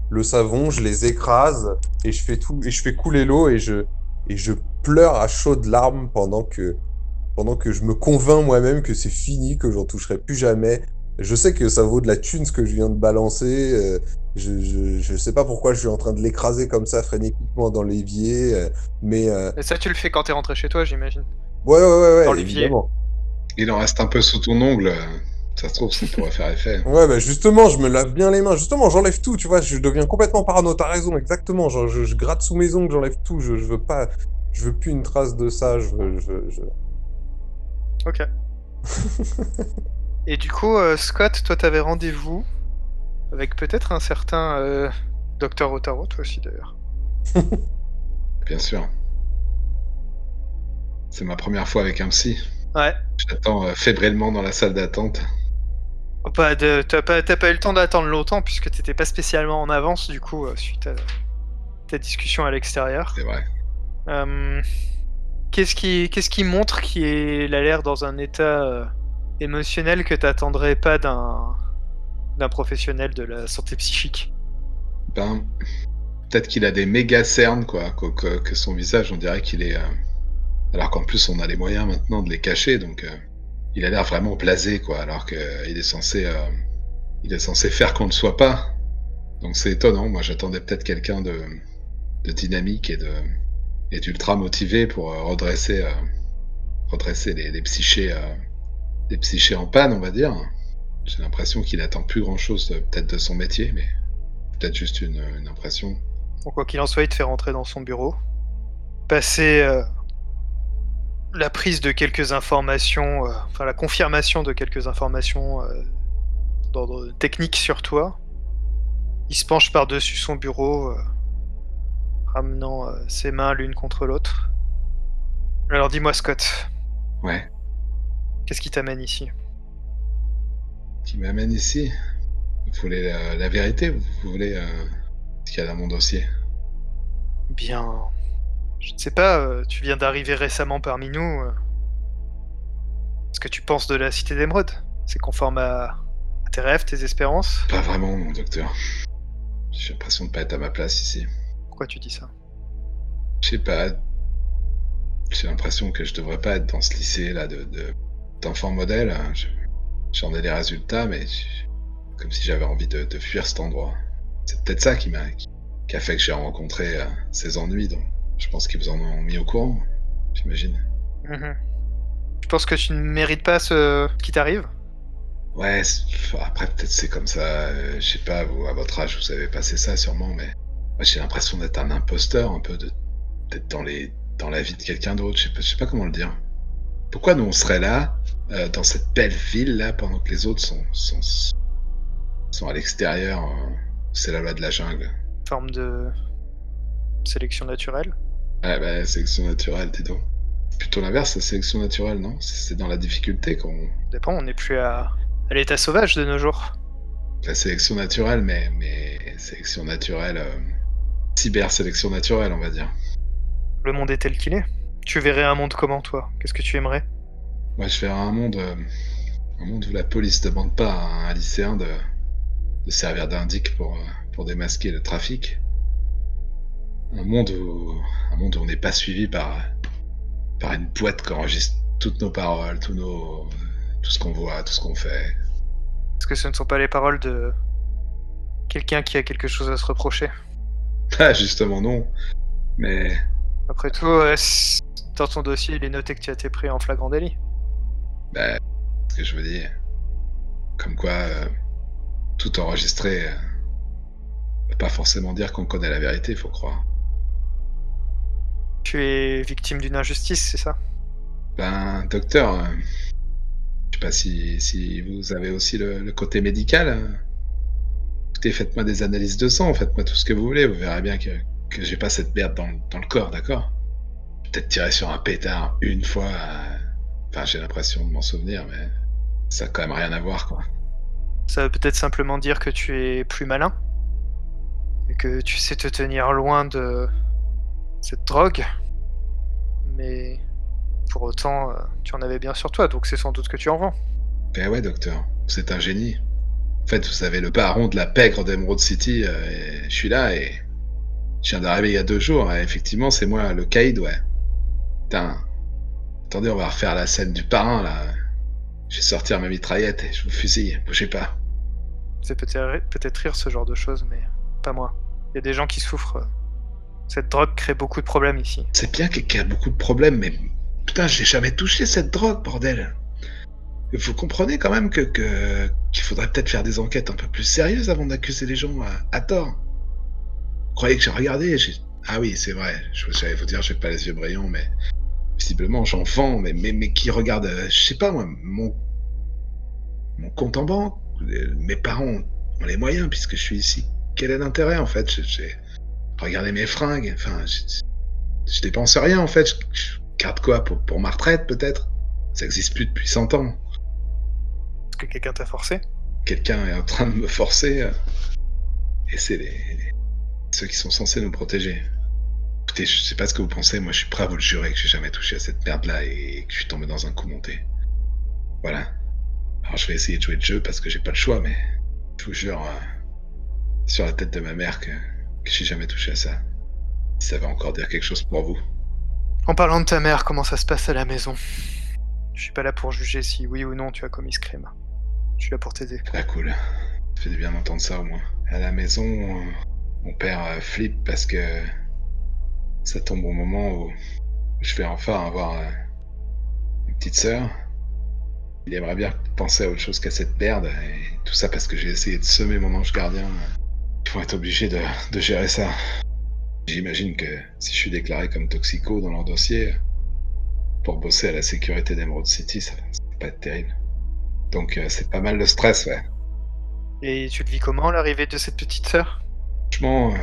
D: le savon, je les écrase et je fais tout et je fais couler l'eau et je, et je pleure à chaudes larmes pendant que, pendant que je me convainc moi-même que c'est fini, que j'en toucherai plus jamais. Je sais que ça vaut de la thune ce que je viens de balancer. euh, je, je, je sais pas pourquoi je suis en train de l'écraser comme ça frénétiquement dans l'évier, euh, mais euh,
A: Et ça, tu le fais quand t'es rentré chez toi, j'imagine.
D: ouais, ouais, ouais, ouais,
A: Dans l'évier.
D: évidemment.
C: Il en reste un peu sous ton ongle. Ça se trouve, ça pourrait faire effet.
D: Ouais, bah justement, je me lave bien les mains. Justement, j'enlève tout, tu vois. Je deviens complètement parano. T'as raison, exactement. Genre, je, je gratte sous mes ongles, j'enlève tout. Je, je veux pas, je veux plus une trace de ça. Je veux, je, je-
A: Ok. Et du coup, euh, Scott, toi, t'avais rendez-vous avec peut-être un certain euh, Docteur Otaro, toi aussi d'ailleurs.
C: Bien sûr. C'est ma première fois avec un psy.
A: Ouais.
C: J'attends euh, fébrilement dans la salle d'attente.
A: Bah, de- t'as pas, t'as pas eu le temps d'attendre longtemps puisque t'étais pas spécialement en avance du coup euh, suite à ta discussion à l'extérieur.
C: C'est vrai.
A: Euh, qu'est-ce qui, qu'est-ce qui montre qu'il a l'air dans un état euh, émotionnel que t'attendrais pas d'un d'un professionnel de la santé psychique?
C: Ben, peut-être qu'il a des méga cernes, quoi. Que, que- que son visage, on dirait qu'il est. euh, Alors qu'en plus, on a les moyens maintenant de les cacher, donc il a l'air vraiment blasé, quoi. Alors qu'il est censé. euh, Il est censé faire qu'on ne soit pas. Donc c'est étonnant. Moi, j'attendais peut-être quelqu'un de, dynamique et de et d'ultra motivé pour euh, redresser euh, redresser les, psychés euh, les psychés en panne, on va dire. J'ai l'impression qu'il attend plus grand chose peut-être de son métier, mais peut-être juste une, impression.
A: Bon, quoi qu'il en soit, il te fait rentrer dans son bureau, passer euh, la prise de quelques informations, euh, enfin la confirmation de quelques informations euh, d'ordre technique sur toi. Il se penche par-dessus son bureau, euh, ramenant ses mains l'une contre l'autre. Alors dis-moi Scott,
C: Ouais.
A: qu'est-ce qui t'amène ici?
C: Qui m'amène ici. Vous voulez la, la vérité? Ou Vous voulez ce qu'il y a dans mon dossier?
A: Bien, je ne sais pas, euh, tu viens d'arriver récemment parmi nous. euh. Qu'est-ce que tu penses de la cité d'émeraude C'est conforme à, à tes rêves, tes espérances?
C: Pas vraiment, mon docteur. J'ai l'impression de pas être à ma place ici.
A: Pourquoi tu dis ça?
C: Je sais pas. J'ai l'impression que je devrais pas être dans ce lycée là de de- d'enfants modèles. Je- J'en ai les résultats, mais comme si j'avais envie de, de fuir cet endroit. C'est peut-être ça qui m'a qui a fait que j'ai rencontré euh, ces ennuis. Donc, je pense qu'ils vous en ont mis au courant. J'imagine.
A: Mhm. Tu penses que tu ne mérites pas ce qui t'arrive
C: Ouais. Après, peut-être c'est comme ça. euh, je sais pas. Vous, à votre âge, vous avez passé ça sûrement, mais moi, j'ai l'impression d'être un imposteur, un peu de d'être dans les dans la vie de quelqu'un d'autre. Je sais pas, je sais pas comment le dire. Pourquoi nous on serait là euh, dans cette belle ville là pendant que les autres sont sont sont à l'extérieur euh, C'est la loi de la jungle.
A: Forme de sélection naturelle
C: Ouais, bah, sélection naturelle, dis donc. Plutôt l'inverse, la sélection naturelle, non? C'est dans la difficulté qu'on.
A: Dépend, on n'est plus à, à l'état sauvage de nos jours.
C: La sélection naturelle, mais, mais sélection naturelle. euh, Cyber-sélection naturelle, on va dire.
A: Le monde est tel qu'il est. Tu verrais un monde comment, toi? Qu'est-ce que tu aimerais?
C: Moi, je verrais un monde, euh, un monde où la police ne demande pas à un lycéen de, de servir d'indic pour, euh, pour démasquer le trafic. Un monde où, un monde où on n'est pas suivi par, par une boîte qui enregistre toutes nos paroles, tout, nos, tout ce qu'on voit, tout ce qu'on fait.
A: Est-ce que ce ne sont pas les paroles de quelqu'un qui a quelque chose à se reprocher?
C: Ah, justement, non. Mais
A: Après tout, euh, dans ton dossier, il est noté que tu as été pris en flagrant délit.
C: Ben, ce que je veux dire. Comme quoi, euh, tout enregistré euh, pas forcément dire qu'on connaît la vérité, faut croire.
A: Tu es victime d'une injustice, c'est ça?
C: Ben, docteur, euh, je sais pas si, si vous avez aussi le, le côté médical. euh. Écoutez, faites-moi des analyses de sang, faites-moi tout ce que vous voulez, vous verrez bien que, que j'ai pas cette merde dans, dans le corps, d'accord? Peut-être tirer sur un pétard une fois. euh, Enfin, j'ai l'impression de m'en souvenir, mais ça a quand même rien à voir, quoi.
A: Ça veut peut-être simplement dire que tu es plus malin? Et que tu sais te tenir loin de cette drogue. Mais pour autant, euh, tu en avais bien sur toi, donc c'est sans doute que tu en vends.
C: Ben ouais, docteur, vous êtes un génie. En fait, vous savez, le baron de la pègre d'Emerald City, euh, je suis là et je viens d'arriver il y a deux jours. et effectivement, c'est moi, le caïd, ouais. Putain. Attendez, on va refaire la scène du parrain, là. Je vais sortir ma mitraillette et je vous fusille. Bougez pas.
A: C'est peut-être peut-être rire ce genre de choses, mais pas moi. Il y a des gens qui souffrent. Cette drogue crée beaucoup de problèmes ici.
C: C'est bien qu'il y beaucoup de problèmes, mais putain, j'ai jamais touché cette drogue, bordel. Vous comprenez quand même que qu'il faudrait peut-être faire des enquêtes un peu plus sérieuses avant d'accuser les gens à, tort. Vous croyez que j'ai regardé Ah oui, c'est vrai. Je j'allais vous dire, j'ai pas les yeux brillants, mais visiblement j'en vends, mais, mais mais qui regarde, euh, je sais pas moi, mon mon compte en banque. Euh, Mes parents ont les moyens puisque je suis ici. Quel est l'intérêt en fait? Regardé mes fringues. Enfin, je dépense rien en fait. Je, je garde quoi pour, pour ma retraite peut-être? Ça existe plus depuis 100 ans.
A: Est-ce que quelqu'un t'a forcé?
C: Quelqu'un est en train de me forcer. euh, et c'est les, les- ceux qui sont censés nous protéger. Écoutez, je sais pas ce que vous pensez. Moi, je suis prêt à vous le jurer que j'ai jamais touché à cette merde-là et que je suis tombé dans un coup monté. Voilà. Alors, je vais essayer de jouer le jeu parce que j'ai pas le choix, mais je vous jure euh, sur la tête de ma mère que, que j'ai jamais touché à ça. Ça va encore dire quelque chose pour vous.
A: En parlant de ta mère, comment ça se passe à la maison? Je suis pas là pour juger si oui ou non tu as commis ce crime. Je suis là pour t'aider.
C: Ah cool. Ça fait du bien d'entendre ça au moins. À la maison, euh, mon père euh, flippe parce que ça tombe au moment où je vais enfin avoir euh, une petite sœur. Il aimerait bien penser à autre chose qu'à cette merde. Et tout ça parce que j'ai essayé de semer mon ange gardien. Ils vont être obligés de, de gérer ça. J'imagine que si je suis déclaré comme toxico dans leur dossier, pour bosser à la sécurité d'Emerald City, ça, ça va pas être terrible. Donc euh, c'est pas mal de stress, ouais.
A: Et tu le vis comment l'arrivée de cette petite sœur?
C: Franchement, euh,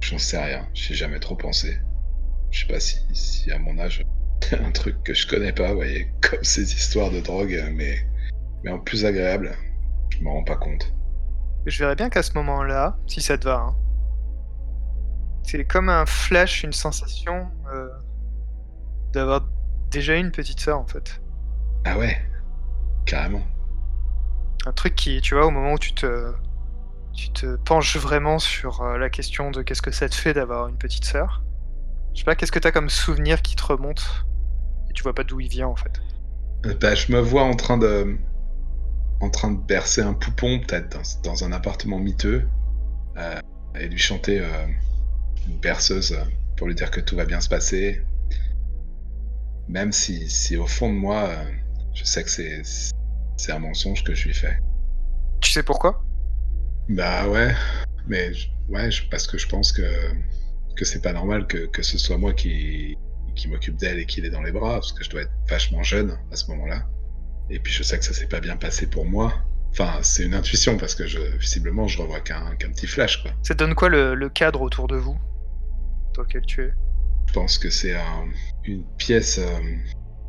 C: j'en sais rien. J'y ai jamais trop pensé. Je sais pas si, si à mon âge, un truc que je connais pas, vous voyez, comme ces histoires de drogue, euh, mais, mais en plus agréable. Je m'en rends pas compte.
A: Je verrais bien qu'à ce moment-là, si ça te va, hein, c'est comme un flash, une sensation euh, d'avoir déjà eu une petite sœur en fait.
C: Ah ouais, carrément.
A: Un truc qui, tu vois, au moment où tu te, tu te penches vraiment sur euh, la question de qu'est-ce que ça te fait d'avoir une petite sœur. Je sais pas, qu'est-ce que t'as comme souvenir qui te remonte? Et tu vois pas d'où il vient en fait.
C: Euh, Bah, je me vois en train de, en train de bercer un poupon, peut-être dans, dans un appartement miteux, euh, et lui chanter euh, une berceuse euh, pour lui dire que tout va bien se passer. Même si, si au fond de moi, euh, je sais que c'est, c'est un mensonge que je lui fais.
A: Tu sais pourquoi?
C: Bah ouais, mais ouais, parce que je pense que, que c'est pas normal que, que ce soit moi qui, qui m'occupe d'elle et qui l'ait dans les bras, parce que je dois être vachement jeune à ce moment-là. Et puis je sais que ça s'est pas bien passé pour moi. Enfin, c'est une intuition, parce que je, visiblement, je revois qu'un petit flash, quoi.
A: Ça donne quoi le, le cadre autour de vous dans lequel tu es?
C: Je pense que c'est un- une pièce, euh,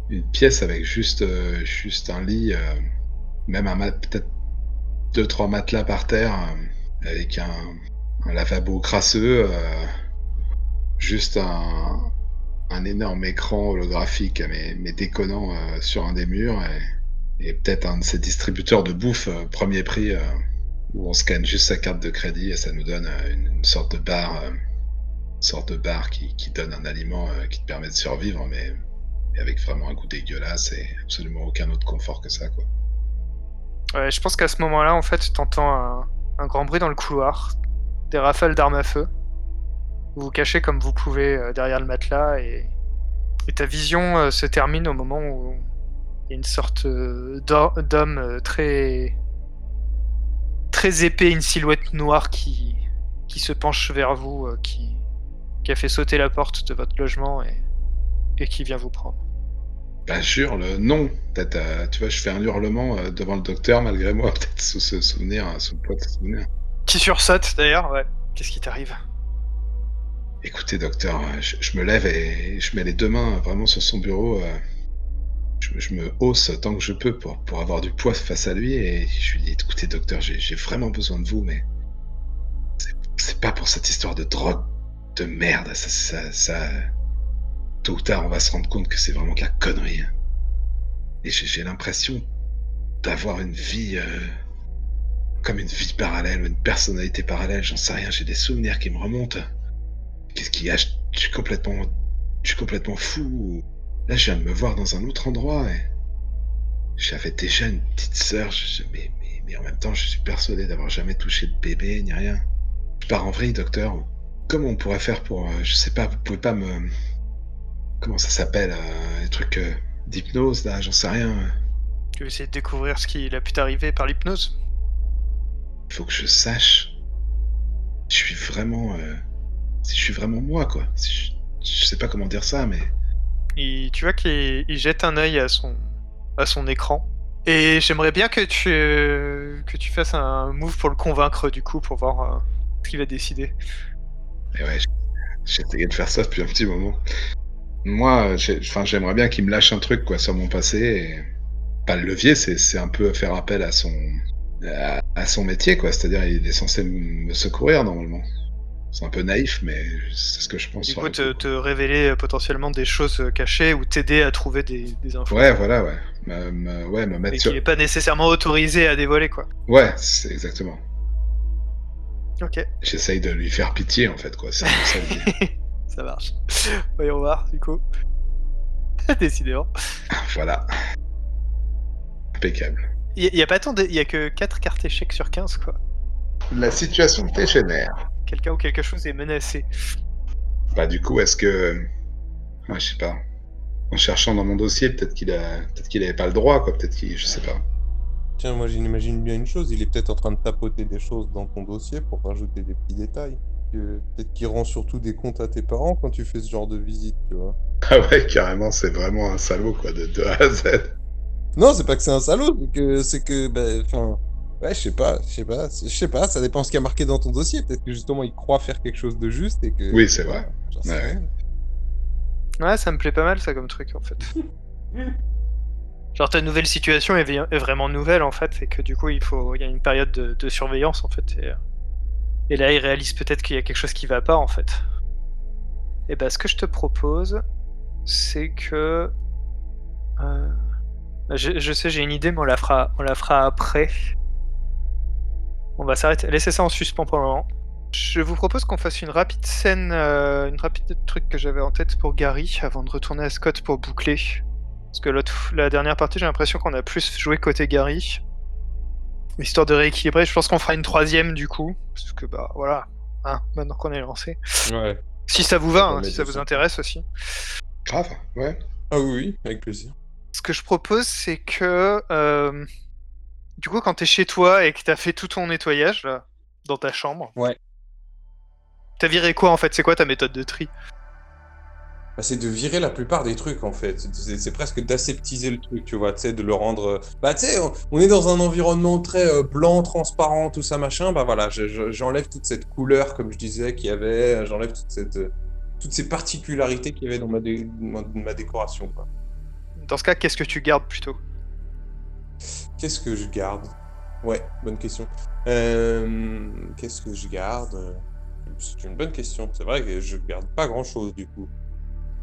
C: une pièce avec juste, euh, juste un lit, euh, même un mat, peut-être deux trois matelas par terre, avec un, un lavabo crasseux, juste un, un énorme écran holographique mais, mais déconnant sur un des murs et, et peut-être un de ces distributeurs de bouffe euh, premier prix euh, où on scanne juste sa carte de crédit et ça nous donne euh, une, sorte de barre, une sorte de barre qui, qui donne un aliment qui te permet de survivre, mais avec vraiment un goût dégueulasse et absolument aucun autre confort que ça, quoi.
A: Je pense qu'à ce moment-là, en fait, t'entends un, un grand bruit dans le couloir, des rafales d'armes à feu. Vous vous cachez comme vous pouvez derrière le matelas et, ta vision se termine au moment où il y a une sorte euh, d'ho- d'homme euh, très très épais, une silhouette noire qui qui se penche vers vous, euh, qui qui a fait sauter la porte de votre logement et et qui vient vous prendre.
C: Bah, j'hurle non. Tu vois, je fais un hurlement devant le docteur malgré moi, peut-être sous ce souvenir, hein, sous le poids de ce souvenir.
A: Qui sursaute d'ailleurs, ouais. Qu'est-ce qui t'arrive?
C: Écoutez, docteur, euh, je, je me lève et je mets les deux mains vraiment sur son bureau. euh, je, me hausse tant que je peux pour, pour avoir du poids face à lui et je lui dis écoutez, docteur, j'ai vraiment besoin de vous, mais c'est- pas pour cette histoire de drogue de merde. Ça, ça, ça- Tôt ou tard, on va se rendre compte que c'est vraiment de la connerie. hein. Et j'ai l'impression d'avoir une vie. euh, comme une vie parallèle, une personnalité parallèle, j'en sais rien, j'ai des souvenirs qui me remontent. Qu'est-ce qu'il y a je suis complètement. Je suis complètement fou. Là, je viens de me voir dans un autre endroit et. J'avais déjà une petite sœur, je- mais, mais, mais en même temps, je suis persuadé d'avoir jamais touché de bébé ni rien. Je pars en vrille, docteur. Comment on pourrait faire pour. euh, je sais pas, vous pouvez pas me. Comment ça s'appelle euh, Les trucs euh, d'hypnose, là, j'en sais rien.
A: Tu veux essayer de découvrir ce qui a pu t'arriver par l'hypnose?
C: Il faut que je sache. Je suis vraiment. euh, si je suis vraiment moi, quoi. Si je, je sais pas comment dire ça, mais.
A: Et tu vois qu'il il jette un œil à son, à son écran. Et j'aimerais bien que tu, que tu fasses un move pour le convaincre du coup, pour voir euh, ce qu'il va décider.
C: Et j- j'ai essayé de faire ça depuis un petit moment. Moi, j'aimerais bien qu'il me lâche un truc, quoi, sur mon passé. Pas le levier, c'est un peu faire appel à son. à, son métier, quoi. C'est-à-dire, il est censé me secourir, normalement. C'est un peu naïf, mais c'est ce que je pense.
A: Du
C: sur
A: coup, te, révéler euh, potentiellement des choses euh, cachées ou t'aider à trouver des, des infos.
C: Ouais, voilà, ouais. Me, me- ouais, me mettre
A: qui
C: sur.
A: n'est pas nécessairement autorisé à dévoiler, quoi.
C: Ouais, c'est exactement.
A: Ok,
C: J'essaye de lui faire pitié, en fait, quoi. Ça
A: ça marche. Voyons voir, du coup. Décidément.
C: Voilà. Impeccable.
A: Il y, a pas tant de... Il y a que 4 cartes échecs sur 15, quoi.
C: La situation dégénère.
A: Quelqu'un ou quelque chose est menacé.
C: Bah du coup, est-ce que... Ouais, je sais pas. En cherchant dans mon dossier, peut-être qu'il a... peut-être qu'il avait pas le droit, quoi. Peut-être qu'il... Je sais pas.
D: Tiens, moi j'imagine bien une chose, il est peut-être en train de tapoter des choses dans ton dossier pour rajouter des petits détails. Peut-être qu'il rend surtout des comptes à tes parents quand tu fais ce genre de visite, tu vois.
C: Ah ouais, carrément, c'est vraiment un salaud, quoi, de, de A à Z.
D: Non, c'est pas que c'est un salaud, c'est que, c'est que, ben, enfin, ouais, je sais pas, je sais pas, je sais pas, ça dépend ce qu'il y a marqué dans ton dossier. Peut-être que justement il croit faire quelque chose de juste et que.
C: Oui, c'est vrai. Ouais.
D: rien.
A: Ouais, ça me plaît pas mal, ça, comme truc, en fait. Genre, ta nouvelle situation est, vraiment nouvelle, en fait, et que du coup, il faut... Il y a une période de, de surveillance, en fait. Et, euh, et là, il réalise peut-être qu'il y a quelque chose qui va pas, en fait. Et bah, ce que je te propose, c'est que... euh, Je, je sais, j'ai une idée, mais on la fera, on la fera après. On va s'arrêter, laisser ça en suspens pour le moment. Je vous propose qu'on fasse une rapide scène, euh, une rapide truc que j'avais en tête pour Gary avant de retourner à Scott pour boucler. Parce que la dernière partie, j'ai l'impression qu'on a plus joué côté Gary. Histoire de rééquilibrer, je pense qu'on fera une troisième du coup. Parce que bah voilà, hein, maintenant qu'on est lancé.
D: Ouais.
A: Si ça vous va,
D: Ça
A: hein, si ça vous intéresse aussi.
C: Grave, ouais.
D: Ah oui, oui, avec plaisir.
A: Ce que je propose, c'est que euh, du coup, quand t'es chez toi et que t'as fait tout ton nettoyage là, dans ta chambre,
D: Ouais.
A: t'as viré quoi en fait? C'est quoi ta méthode de tri?
D: Bah, c'est de virer la plupart des trucs en fait. C'est- presque d'aseptiser le truc, tu vois, tu sais, de le rendre. euh, Bah, tu sais, on, on est dans un environnement très euh, blanc, transparent, tout ça, machin. Bah voilà, je- je- j'enlève toute cette couleur, comme je disais, qu'il y avait. J'enlève toute cette, euh, toutes ces particularités qu'il y avait dans ma, dé- ma, ma décoration, quoi.
A: Dans ce cas, qu'est-ce que tu gardes plutôt?
D: Qu'est-ce que je garde? Ouais, bonne question. Euh, Qu'est-ce que je garde? C'est une bonne question. C'est vrai que je garde pas grand-chose du coup.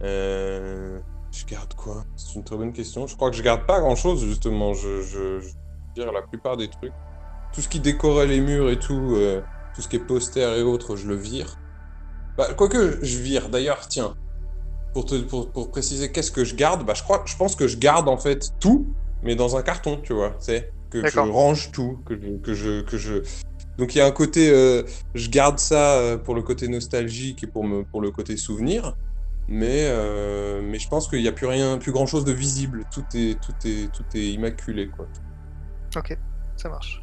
D: Euh, Je garde quoi? C'est une très bonne question. Je crois que je garde pas grand-chose justement. Je, je, la plupart des trucs. Tout ce qui décorait les murs et tout, euh, tout ce qui est poster et autres, je le vire. Bah, quoique, je vire. D'ailleurs, tiens. pour, te, pour, pour préciser qu'est-ce que je garde, bah, je, crois, je pense que je garde en fait tout, mais dans un carton, tu vois. C'est que je range tout, que je, que je, que je... Donc il y a un côté, euh, je garde ça euh, pour le côté nostalgique et pour, me, pour le côté souvenir, mais, euh, mais je pense qu'il n'y a plus rien, plus grand chose de visible. Tout est, tout est, tout est immaculé, quoi.
A: Ok, ça marche.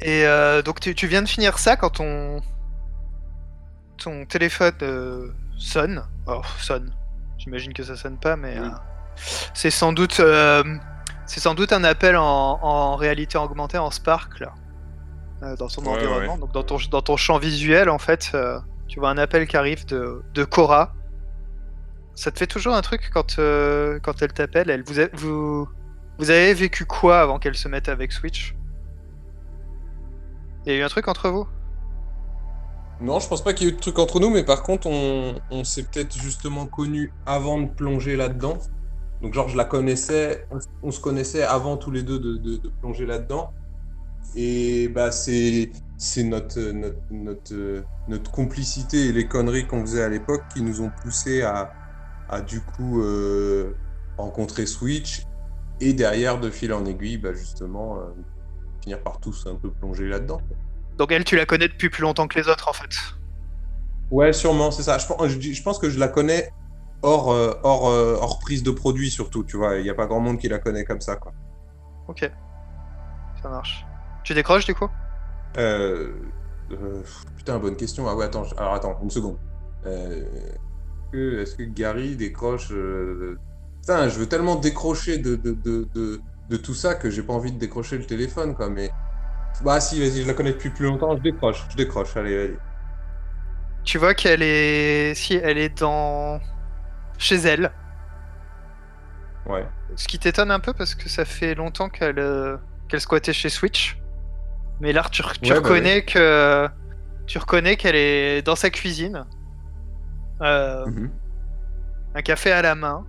A: Et euh, donc tu, tu viens de finir ça quand ton ton téléphone sonne. Alors sonne. J'imagine que ça sonne pas, mais
D: Oui.
A: C'est sans doute euh, c'est sans doute un appel en, en réalité augmentée en Spark là, euh, dans son
D: Ouais,
A: environnement.
D: ouais.
A: Donc dans ton dans ton champ visuel en fait, euh, tu vois un appel qui arrive de de Cora. Ça te fait toujours un truc quand quand elle t'appelle? Elle vous a- vous vous avez vécu quoi avant qu'elle se mette avec Switch? Il y a eu un truc entre vous?
D: Non, je pense pas qu'il y ait eu de truc entre nous, mais par contre, on, on s'est peut-être justement connus avant de plonger là-dedans. Donc, genre, je la connaissais, on, se connaissait avant tous les deux de, de- de plonger là-dedans. Et bah, c'est c'est notre, notre, notre, notre complicité et les conneries qu'on faisait à l'époque qui nous ont poussé à, à du coup euh, rencontrer Switch et derrière, de fil en aiguille, bah, justement, euh, finir par tous un peu plonger là-dedans.
A: Donc elle, tu la connais depuis plus longtemps que les autres en fait?
D: Ouais, sûrement, c'est ça. Je je pense que je la connais hors, euh, hors, euh, hors prise de produit, surtout, tu vois. Il n'y a pas grand monde qui la connaît comme ça, quoi.
A: Ok, ça marche. Tu décroches du coup?
D: Euh, euh, putain, bonne question. Ah ouais, attends, je- alors attends, une seconde. Est-ce que- Gary décroche Putain, je veux tellement décrocher de, de, de, de, de tout ça que j'ai pas envie de décrocher le téléphone, quoi. Mais. Bah, si, vas-y, je la connais depuis plus longtemps, je décroche, je décroche, allez, allez.
A: Tu vois qu'elle est, si elle est dans chez elle.
D: Ouais.
A: Ce qui t'étonne un peu parce que ça fait longtemps qu'elle euh, qu'elle squattait chez Switch. Mais là, tu, tu
D: Ouais, bah
A: reconnais que tu reconnais qu'elle est dans sa cuisine, euh,
D: Mhm.
A: un café à la main.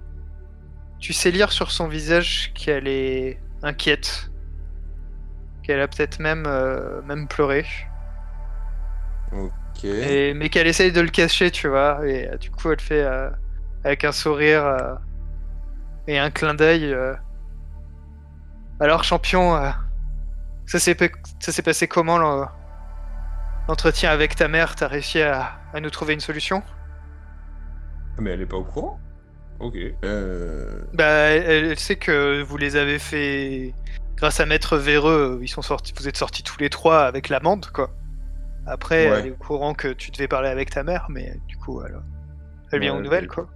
A: Tu sais lire sur son visage qu'elle est inquiète, qu'elle a peut-être même euh, même pleuré,
D: Ok.
A: et, mais qu'elle essaye de le cacher, tu vois. Et du coup, elle fait avec un sourire euh, et un clin d'œil. euh, Alors, champion, euh, ça s'est pa- ça s'est passé comment l'en- l'entretien avec ta mère? T'as réussi à, à nous trouver une solution?
D: Mais elle est pas au courant Ok. Euh...
A: Bah, elle, elle sait que vous les avez fait grâce à Maître Véreux. Ils sont sortis, vous êtes sortis tous les trois avec l'amende, quoi. Après,
D: Ouais.
A: elle est au courant que tu devais parler avec ta mère, mais du coup, elle, elle vient
D: Ouais,
A: aux nouvelles, quoi.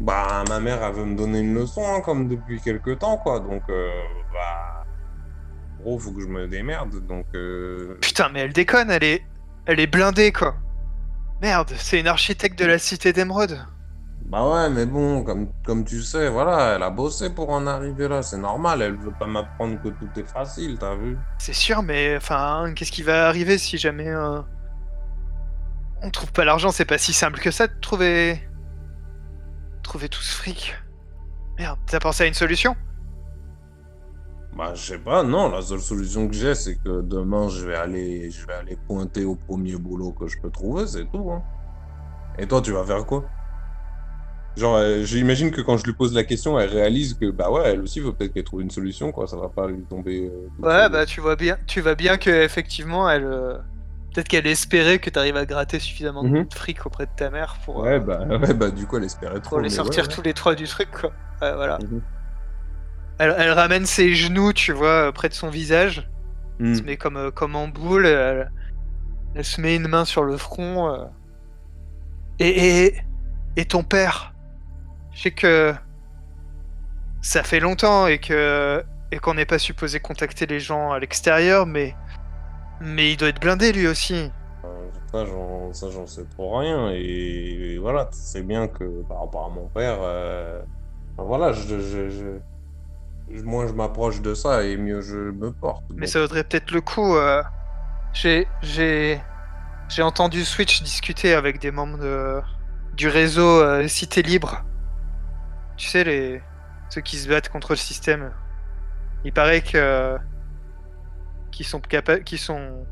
D: Bah, ma mère, elle veut me donner une leçon, hein, comme depuis quelques temps, quoi. Donc, euh, bah. Gros, faut que je me démerde. Donc, euh...
A: Putain, mais elle déconne, elle est, elle est blindée, quoi. Merde, c'est une architecte de la cité d'émeraude.
D: Bah ouais, mais bon, comme, comme tu sais, voilà, elle a bossé pour en arriver là. C'est normal, elle veut pas m'apprendre que tout est facile, t'as vu
A: C'est sûr, mais enfin, qu'est-ce qui va arriver si jamais euh, on trouve pas l'argent? C'est pas si simple que ça de trouver, trouver tout ce fric. Merde, t'as pensé à une solution?
D: Bah, je sais pas, non, la seule solution que j'ai, c'est que demain, je vais aller, je vais aller pointer au premier boulot que je peux trouver, c'est tout, hein. Et toi, tu vas faire quoi? Genre, euh, j'imagine que quand je lui pose la question, elle réalise que, bah ouais, elle aussi veut peut-être qu'elle trouve une solution, quoi, ça va pas lui tomber... euh,
A: Ouais, bah tu vois bien, tu vois bien que effectivement, elle, euh, peut-être qu'elle espérait que t'arrives à gratter suffisamment
D: Mhm.
A: de fric auprès de ta mère pour,
D: Ouais,
A: euh,
D: bah, ouais, bah, du coup, elle espérait trop,
A: pour les sortir
D: ouais, ouais.
A: tous les trois du truc, quoi. Ouais, voilà.
D: Mhm.
A: Elle, elle ramène ses genoux, tu vois, euh, près de son visage.
D: Hmm.
A: se met comme, euh, comme en boule. Elle, elle se met une main sur le front. euh. Et, et, et ton père Je sais que ça fait longtemps et que et qu'on n'est pas supposé contacter les gens à l'extérieur, mais mais il doit être blindé lui aussi.
D: Ça, j'en, sais trop rien. Et, et voilà, c'est bien que par rapport à mon père, euh, voilà, je, je, je- je- moins je m'approche de ça et mieux je me porte.
A: Mais
D: Donc,
A: ça vaudrait peut-être le coup. euh, J'ai j'ai j'ai entendu Switch discuter avec des membres de, du réseau euh, Cité Libre. Tu sais les ceux qui se battent contre le système. Il paraît que qui sont capa- qui sont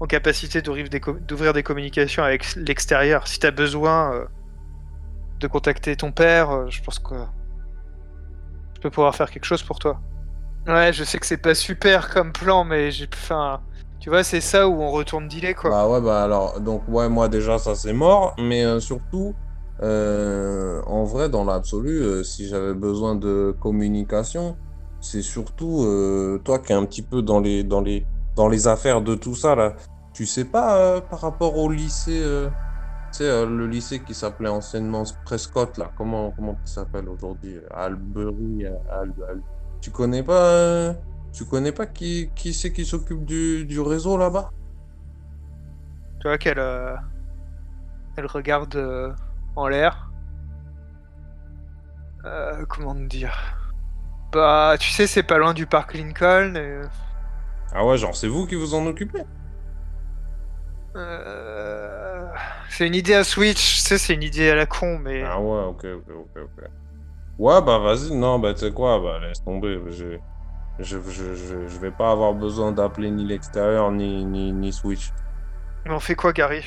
A: en capacité d'ouvrir des, communications avec l'extérieur. Si t'as besoin, euh, de contacter ton père, euh, je pense que je peux pouvoir faire quelque chose pour toi. Ouais, je sais que c'est pas super comme plan, mais j'ai. Enfin, tu vois, c'est ça où on retourne dealer, quoi.
D: Bah ouais, bah alors, donc ouais, moi déjà, ça c'est mort, mais euh, surtout, euh, en vrai, dans l'absolu, euh, si j'avais besoin de communication, c'est surtout euh, toi qui es un petit peu dans les, dans les, dans les affaires de tout ça, là. Tu sais pas, euh, par rapport au lycée, euh, tu sais, le lycée qui s'appelait anciennement Prescott, là, comment, comment il s'appelle aujourd'hui? Albury, Al- Al- Tu connais pas, tu connais pas qui, qui c'est qui s'occupe du, réseau là-bas?
A: Tu vois qu'elle. Elle regarde en l'air? Euh, comment dire? Bah, tu sais, c'est pas loin du parc Lincoln. et,
D: Ah ouais, genre c'est vous qui vous en occupez?
A: euh, C'est une idée à Switch, tu sais, c'est une idée à la con, mais.
D: Ah ouais, ok, ok, ok, ok. Ouais, bah vas-y, non, bah tu sais quoi, bah laisse tomber. Je, je, je, je, je vais pas avoir besoin d'appeler ni l'extérieur ni, ni, ni Switch.
A: Mais on fait quoi, Gary?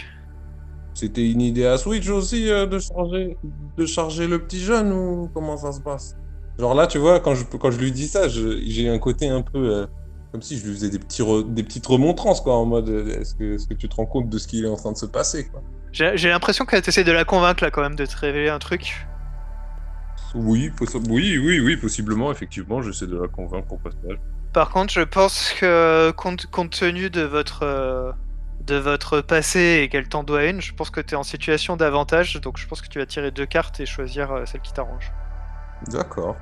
D: C'était une idée à Switch aussi euh, de charger, de charger le petit jeune ou comment ça se passe? Genre là, tu vois, quand je, quand je lui dis ça, j'ai un côté un peu euh, comme si je lui faisais des, petits re- des petites remontrances, quoi, en mode euh, est-ce que, que tu te rends compte de ce qui est en train de se passer, quoi?
A: J'ai l'impression qu'elle essaie de la convaincre, là, quand même, de te révéler un truc.
D: Oui, oui, oui, oui, possiblement, effectivement, j'essaie de la convaincre au passage.
A: Par contre, je pense que, compte, compte tenu de votre. euh, de votre passé et qu'elle t'en doit une, je pense que tu es en situation d'avantage, donc je pense que tu vas tirer deux cartes et choisir celle qui t'arrange.
D: D'accord.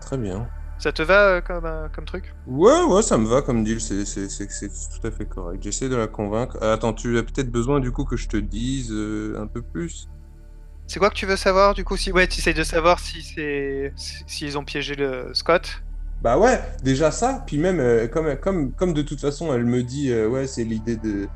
D: Très bien.
A: Ça te va euh, comme, euh, comme truc?
D: Ouais, ouais, ça me va comme deal, c'est c'est- c'est- c'est tout à fait correct. J'essaie de la convaincre. Euh, attends, tu as peut-être besoin du coup que je te dise euh, un peu plus?
A: C'est quoi que tu veux savoir du coup si ouais tu essayes de savoir si c'est si- s'ils ont piégé le Scott?
D: Bah ouais, déjà ça, puis même euh, comme, comme, comme de toute façon elle me dit euh, ouais c'est l'idée de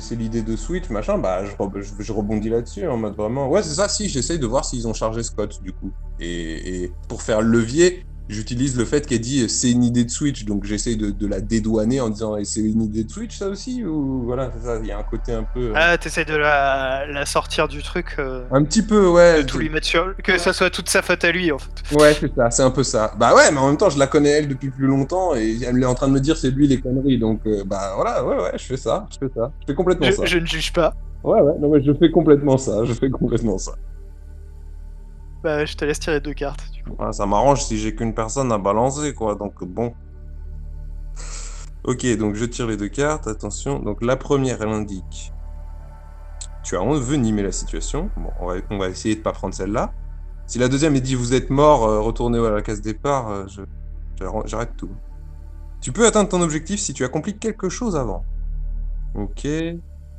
D: c'est l'idée de Switch machin, bah je, re- je, je rebondis là-dessus en mode vraiment. Ouais c'est ça si j'essaye de voir s'ils ont chargé Scott du coup. Et pour faire levier j'utilise le fait qu'elle dit euh, c'est une idée de Switch donc j'essaye de, de la dédouaner en disant et c'est une idée de Switch ça aussi ou voilà c'est ça il y a un côté un peu euh,
A: Ah t'essayes de la, la sortir du truc, euh,
D: un petit peu ouais
A: de tout lui mettre sur que ça soit toute sa faute à lui en fait.
D: Ouais, c'est ça, c'est un peu ça. Bah ouais, mais en même temps, je la connais elle depuis plus longtemps et elle est en train de me dire c'est lui les conneries. Donc euh, bah voilà, ouais, ouais, je fais ça, je fais ça. Je fais complètement ça.
A: Je ne juge pas.
D: Ouais, ouais, non mais je fais complètement ça, je fais complètement ça.
A: Bah je te laisse tirer deux cartes.
D: Ça m'arrange si j'ai qu'une personne à balancer, quoi. Donc bon. Ok, donc je tire les deux cartes, attention. Donc la première, elle indique. Tu as envenimé la situation. Bon, on va, essayer de pas prendre celle-là. Si la deuxième, elle dit vous êtes mort, euh, retournez à la case départ, euh, j'arrête tout. Tu peux atteindre ton objectif si tu accomplis quelque chose avant. Ok.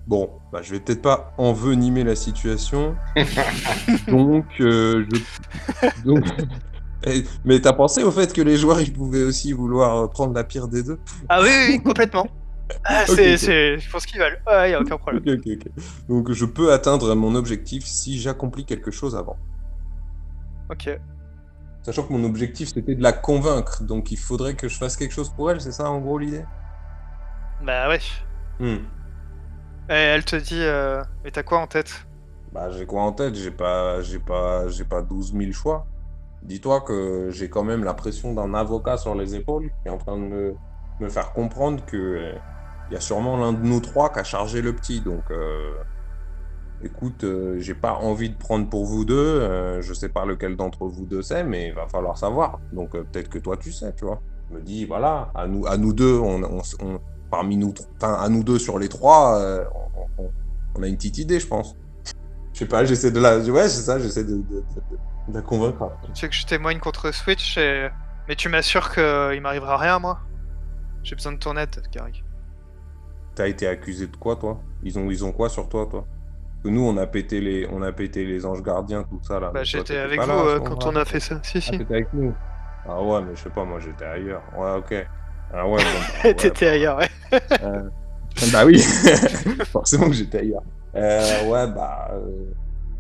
D: Bon, bah, je vais peut-être pas envenimer la situation. donc, euh, je... donc, Eh, Mais t'as pensé au fait que les joueurs ils pouvaient aussi vouloir euh, prendre la pire des deux?
A: Ah oui oui, oui, complètement. Ah,
D: Ok,
A: c'est
D: ok.
A: c'est je pense qu'ils valent. Ouais y a aucun problème.
D: Ok, ok, ok. Donc je peux atteindre mon objectif si j'accomplis quelque chose avant.
A: Ok.
D: Sachant que mon objectif c'était de la convaincre, donc il faudrait que je fasse quelque chose pour elle, c'est ça en gros l'idée?
A: Bah ouais.
D: Hmm.
A: Et elle te dit euh, mais t'as quoi en tête?
D: Bah j'ai quoi en tête? J'ai pas, j'ai pas, j'ai pas 12 000 choix. Dis-toi que j'ai quand même la pression d'un avocat sur les épaules qui est en train de me, faire comprendre que euh, il y a sûrement l'un de nous trois qui a chargé le petit. Donc, euh, écoute, euh, j'ai pas envie de prendre pour vous deux. euh, je sais pas lequel d'entre vous deux c'est, mais il va falloir savoir. Donc, euh, peut-être que toi tu sais, tu vois. Je me dis, voilà, à nous, à nous deux, on- on- parmi nous, enfin, à nous deux sur les trois, euh, on, on- on a une petite idée, je pense. Je sais pas, j'essaie de la. Ouais, c'est ça, j'essaie de, de, de- de la convaincre.
A: Tu veux que je témoigne contre Switch et... Mais tu m'assures qu'il m'arrivera rien moi J'ai besoin de ton aide, Gary.
D: T'as été accusé de quoi, toi? Ils ont, ils ont quoi sur toi, toi? Que nous, on a pété les, on a pété les anges gardiens, tout ça là.
A: Bah j'étais avec vous
D: là,
A: euh, quand on a fait ça. Si
D: Ah,
A: si.
D: avec nous. Ah ouais, mais je sais pas, moi j'étais ailleurs. Ouais, ok. Ah ouais, bon. bah, ouais,
A: T'étais ailleurs, ouais.
D: Euh, Bah oui, forcément que j'étais ailleurs. Euh, ouais, bah, euh,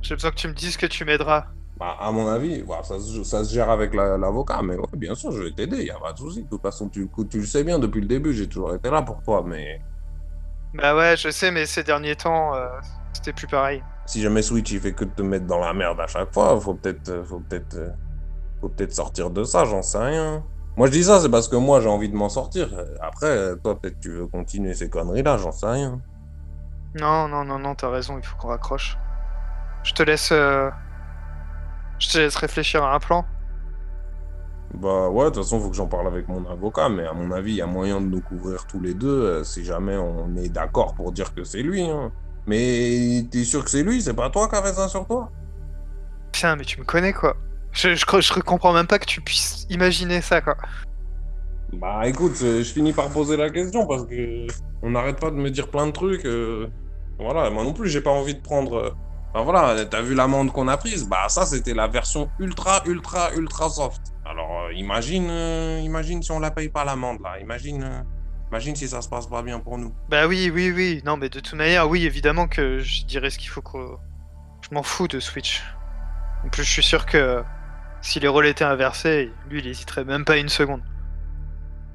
A: J'ai besoin que tu me dises que tu m'aideras.
D: bah, à mon avis, voilà, ça, se- ça se gère avec la- l'avocat, mais ouais, bien sûr, je vais t'aider, y a pas de souci. De toute façon, tu, tu le sais bien depuis le début, j'ai toujours été là pour toi, mais
A: Bah ouais, je sais, mais ces derniers temps, euh, c'était plus pareil.
D: si jamais Switch il fait que de te mettre dans la merde à chaque fois, faut peut-être, faut peut-être, faut peut-être sortir de ça, j'en sais rien. Moi je dis ça, c'est parce que moi j'ai envie de m'en sortir. Après, toi peut-être tu veux continuer ces conneries-là, j'en sais rien.
A: Non, non, non, non, t'as raison, il faut qu'on raccroche. Je te laisse. euh, Je te laisse réfléchir à un plan.
D: Bah ouais, de toute façon, faut que j'en parle avec mon avocat, mais à mon avis, il y a moyen de nous couvrir tous les deux euh, si jamais on est d'accord pour dire que c'est lui. Hein. Mais t'es sûr que c'est lui C'est pas toi qui as fait ça sur toi?
A: Putain, mais tu me connais quoi. Je, je, je comprends même pas que tu puisses imaginer ça quoi.
D: Bah écoute, euh, je finis par poser la question parce que on n'arrête pas de me dire plein de trucs. euh, Voilà, moi non plus, j'ai pas envie de prendre. euh, Enfin voilà, t'as vu l'amende qu'on a prise? Bah ça, c'était la version ultra, ultra, ultra soft. Alors euh, imagine, euh, imagine si on la paye pas l'amende là. Imagine, imagine si ça se passe pas bien pour nous.
A: Bah oui, oui, oui. Non, mais de toute manière, oui, évidemment que je dirais ce qu'il faut que. Je m'en fous de Switch. En plus, je suis sûr que si les rôles étaient inversés, lui, il hésiterait même pas une seconde.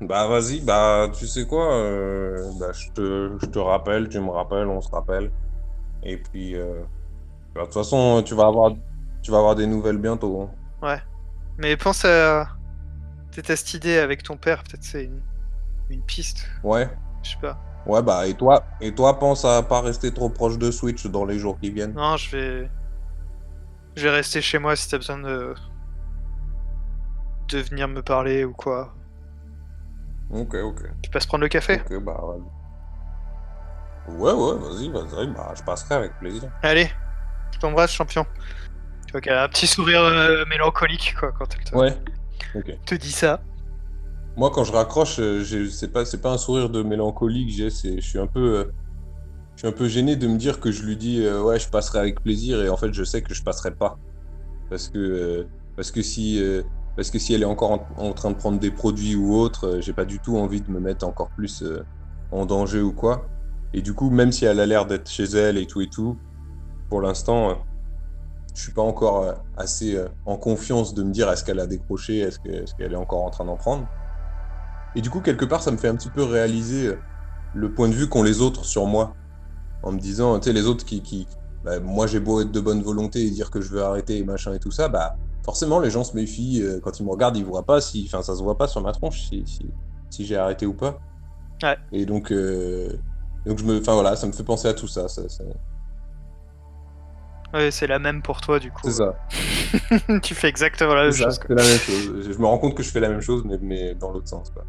D: Bah vas-y, bah tu sais quoi, euh, bah, je te, je te rappelle, tu me rappelles, on se rappelle. Et puis, euh, bah, de toute façon, tu vas avoir, tu vas avoir des nouvelles bientôt. hein.
A: Mais pense à. Peut-être à cette idée avec ton père, peut-être c'est une... une piste.
D: Ouais,
A: Je sais pas.
D: ouais, bah et toi, et toi, pense à pas rester trop proche de Switch dans les jours qui viennent.
A: Non, je vais. Je vais rester chez moi si t'as besoin de. De venir me parler ou quoi.
D: Ok, ok,
A: Tu passes prendre le café?
D: Ok, bah. Ouais, ouais, vas-y, vas-y, bah je passerai avec plaisir.
A: Allez, je t'embrasse, champion. Tu vois qu'elle a un petit sourire euh, mélancolique, quoi, quand elle te,
D: Ouais. Ok.
A: te dit ça.
D: Moi, quand je raccroche, euh, c'est pas, c'est pas un sourire de mélancolie que j'ai, c'est, je suis un peu, euh, je suis un peu gêné de me dire que je lui dis, euh, ouais, je passerai avec plaisir, et en fait, je sais que je passerai pas, parce que, parce que si, parce que si elle est encore en, train de prendre des produits ou autre, euh, j'ai pas du tout envie de me mettre encore plus euh, en danger ou quoi. Et du coup, même si elle a l'air d'être chez elle et tout et tout, pour l'instant, euh, je suis pas encore assez en confiance de me dire est-ce qu'elle a décroché, est-ce que- est-ce qu'elle est encore en train d'en prendre. Et du coup, quelque part, ça me fait un petit peu réaliser le point de vue qu'ont les autres sur moi. En me disant, tu sais, les autres qui. qui bah, moi, j'ai beau être de bonne volonté et dire que je veux arrêter et machin et tout ça, bah, forcément, les gens se méfient. euh, quand ils me regardent, ils voient pas si. Enfin, ça se voit pas sur ma tronche si, si, si j'ai arrêté ou pas.
A: Ouais.
D: Et donc. euh, donc, je me. Enfin, voilà, ça me fait penser à tout ça. ça, ça-
A: Ouais, c'est la même pour toi, du coup.
D: C'est ça.
A: tu fais exactement la même
D: C'est ça,
A: chose. quoi.
D: c'est la même chose. Je je me rends compte que je fais la même chose, mais, mais dans l'autre sens. Quoi.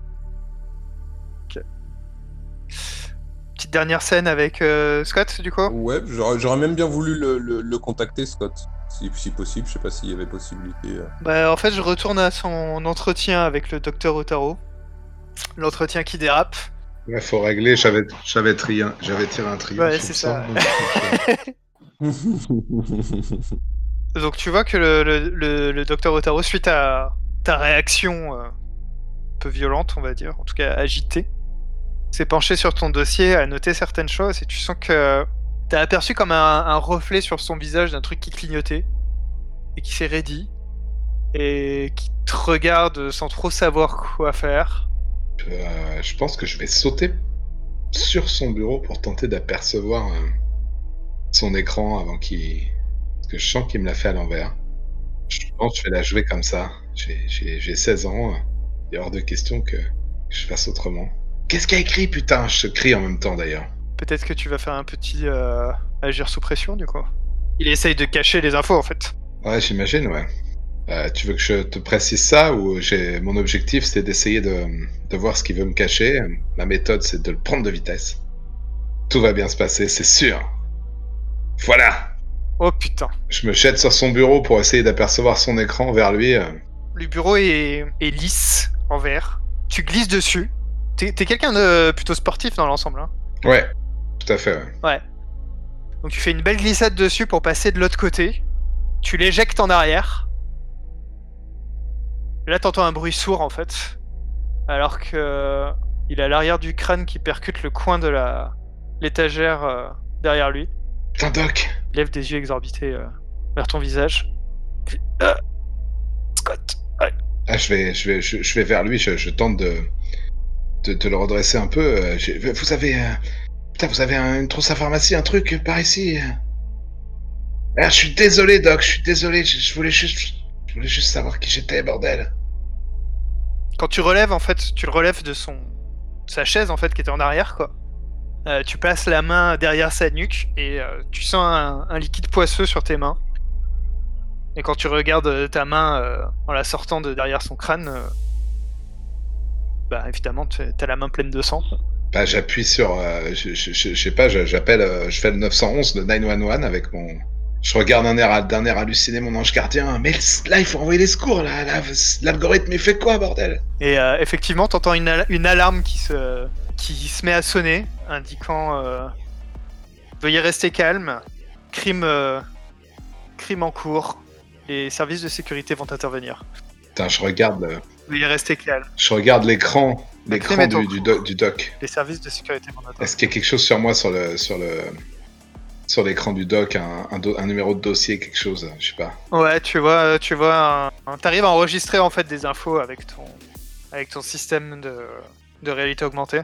A: Petite dernière scène avec euh, Scott, du coup?
D: Ouais, j'aurais j'aurais même bien voulu le, le- le contacter, Scott, si, si possible. Je sais pas s'il y avait possibilité. euh.
A: Bah, en fait, je retourne à son entretien avec le docteur Otaro. L'entretien qui dérape.
C: Ouais, faut régler. J'avais, j'avais tiré un, j'avais tiré un trio.
A: Ouais, c'est ça.
C: donc,
A: Donc, tu vois que le, le, le- le docteur Otaro, suite à ta réaction euh, un peu violente, on va dire, en tout cas agitée, s'est penché sur ton dossier, a noté certaines choses, et tu sens que t'as aperçu comme un, reflet sur son visage d'un truc qui clignotait, et qui s'est raidi, et qui te regarde sans trop savoir quoi faire.
C: euh, je pense que je vais sauter sur son bureau pour tenter d'apercevoir euh, son écran avant qu'il. Parce que je sens qu'il me l'a fait à l'envers. Je pense que je vais la jouer comme ça. J'ai, j'ai- j'ai 16 ans. euh, Il est hors de question que je fasse autrement. Qu'est-ce qu'il a écrit, putain? Je crie en même temps d'ailleurs.
A: Peut-être que tu vas faire un petit euh, agir sous pression, du coup. Il essaye de cacher les infos, en fait.
C: Ouais, j'imagine, ouais. Euh, tu veux que je te précise ça ou j'ai mon objectif c'est d'essayer de, de voir ce qu'il veut me cacher. Ma méthode c'est de le prendre de vitesse. Tout va bien se passer, c'est sûr. Voilà.
A: Oh putain.
C: Je me jette sur son bureau pour essayer d'apercevoir son écran vers lui. euh.
A: Le bureau est, est lisse, en verre. Tu glisses dessus. T'es t'es quelqu'un de plutôt sportif dans l'ensemble, hein
C: Ouais, tout à fait. ouais.
A: Ouais. Donc tu fais une belle glissade dessus pour passer de l'autre côté. Tu l'éjectes en arrière. Là, t'entends un bruit sourd en fait. Alors que euh, il a l'arrière du crâne qui percute le coin de la l'étagère euh, derrière lui.
C: Putain, Doc.
A: Il lève des yeux exorbités euh, vers ton visage. Ah Scott. Ouais.
C: Ah, je vais, je vais, je, je vais vers lui. Je, je tente de, de, de le redresser un peu. euh, Vous avez, euh, vous avez un- une trousse à pharmacie, un truc par ici. Ah, je suis désolé, Doc, je suis désolé. Je, voulais juste, savoir qui j'étais, bordel.
A: Quand tu relèves, en fait, tu le relèves de son sa chaise, en fait, qui était en arrière, quoi. Euh, tu passes la main derrière sa nuque et euh, tu sens un, liquide poisseux sur tes mains. Et quand tu regardes euh, ta main en la sortant de derrière son crâne, bah évidemment, t'as la main pleine de sang.
C: Bah, j'appuie sur, euh, je, je, je- je sais pas, j'appelle, euh, je fais le 911 de 911 avec mon, je regarde d'un air, d'un air halluciné mon ange gardien. Mais là, il faut envoyer les secours. Là, là, l'algorithme, il fait quoi, bordel?
A: Et euh, effectivement, t'entends une, al- une alarme qui se, qui se met à sonner, indiquant Veuillez rester calme, crime, crime en cours, les services de sécurité vont intervenir.
C: Putain, je regarde,
A: Veuillez rester calme,
C: je regarde l'écran, l'écran du, du,
A: cours.
C: doc- du doc.
A: les services de sécurité.
C: Est-ce qu'il y a quelque chose sur moi sur le, sur le, sur l'écran du doc, un, un, do- un numéro de dossier, quelque chose, je sais pas.
A: Ouais, tu vois, tu vois, t'arrives à enregistrer en fait des infos avec ton, avec ton système de, de réalité augmentée.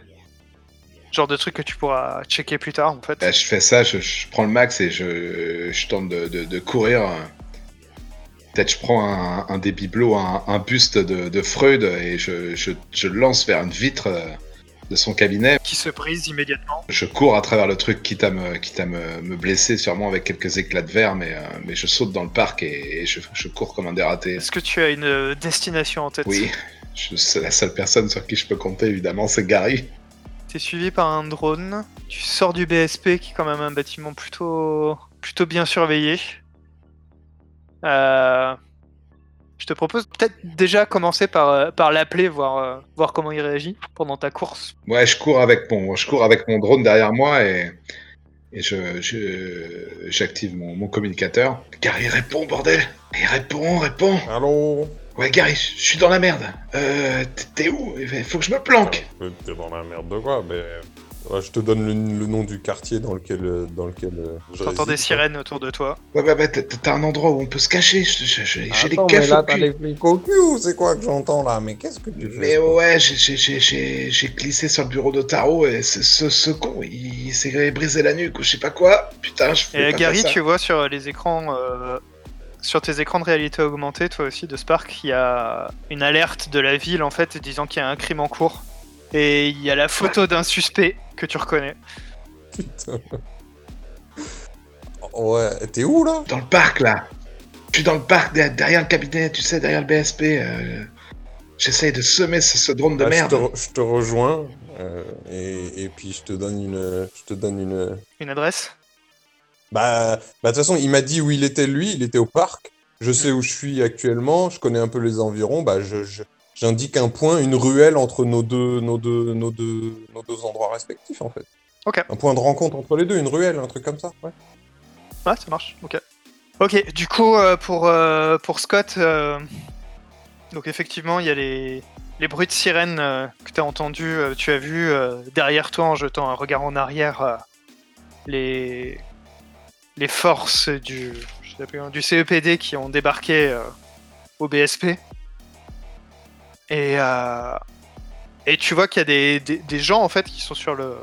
A: Genre de truc que tu pourras checker plus tard en fait.
C: Bah, je fais ça, je, je prends le max et je, je tente de, de, de courir. Peut-être je prends un, un des bibelots, un, un buste de, de Freud et je, je, je le lance vers une vitre euh, de son cabinet.
A: Qui se brise immédiatement.
C: Je cours à travers le truc, quitte à me, quitte à me, me blesser sûrement avec quelques éclats de verre, mais, euh, mais je saute dans le parc et, et je, je cours comme un dératé.
A: Est-ce que tu as une euh, destination en tête?
C: Oui, c'est la seule personne sur qui je peux compter évidemment, c'est Gary.
A: T'es suivi par un drone. Tu sors du BSP qui est quand même un bâtiment plutôt, plutôt bien surveillé. Euh, Je te propose peut-être déjà commencer par, euh, par l'appeler, voir, euh, voir comment il réagit pendant ta course.
C: Ouais, je cours avec mon, je cours avec mon drone derrière moi et, et je, je, j'active mon, mon communicateur. Gary répond, bordel. Il répond, répond.
D: Allô?
C: Ouais, Gary, je suis dans la merde. Euh, t'es- où? Il faut que je me planque.
D: Euh, T'es dans la merde de quoi mais... Ouais, je te donne le, le nom du quartier dans lequel, euh, dans lequel euh, je
A: T'entends des sirènes autour de toi.
C: Ouais, bah, bah, t'as- un endroit où on peut se cacher. J'ai keufs
D: mais là, t'as les flics au cul ou c'est quoi que j'entends là? Mais qu'est-ce que tu fais
C: Mais ouais, j'ai- glissé sur le bureau de Taro et ce, ce, ce con, il, il s'est brisé la nuque ou je sais pas quoi. Putain, je
A: Et
C: pas
A: Gary,
C: ça.
A: tu vois sur les écrans, euh, sur tes écrans de réalité augmentée, toi aussi de Spark, il y a une alerte de la ville en fait disant qu'il y a un crime en cours. Et il y a la photo d'un suspect que tu reconnais.
D: Putain. Ouais, t'es où là?
C: Dans le parc, là. Je suis dans le parc, derrière, le cabinet, tu sais, derrière le BSP. euh, J'essaye de semer ce, ce drone de
D: Ah,
C: merde.
D: Je te, re- je te rejoins euh, et, et puis je te donne une, je te donne une.
A: Une adresse?
D: Bah, bah de toute façon, il m'a dit où il était lui. Il était au parc. Je sais où je suis actuellement. Je connais un peu les environs. Bah, je, je- j'indique un point, une ruelle entre nos deux, nos deux, nos deux, nos deux endroits respectifs en fait.
A: Ok.
D: Un point de rencontre entre les deux, une ruelle, un truc comme ça. Ouais.
A: Ouais, ça marche. Ok. Ok, du coup, euh, pour, euh, pour Scott, euh, donc effectivement, il y a les, les bruits de sirène que tu as entendus. tu as vu derrière toi, en jetant un regard en arrière, les, les forces du, je sais plus, du CEPD qui ont débarqué au BSP. Et, euh, et tu vois qu'il y a des, des, gens en fait qui sont sur le,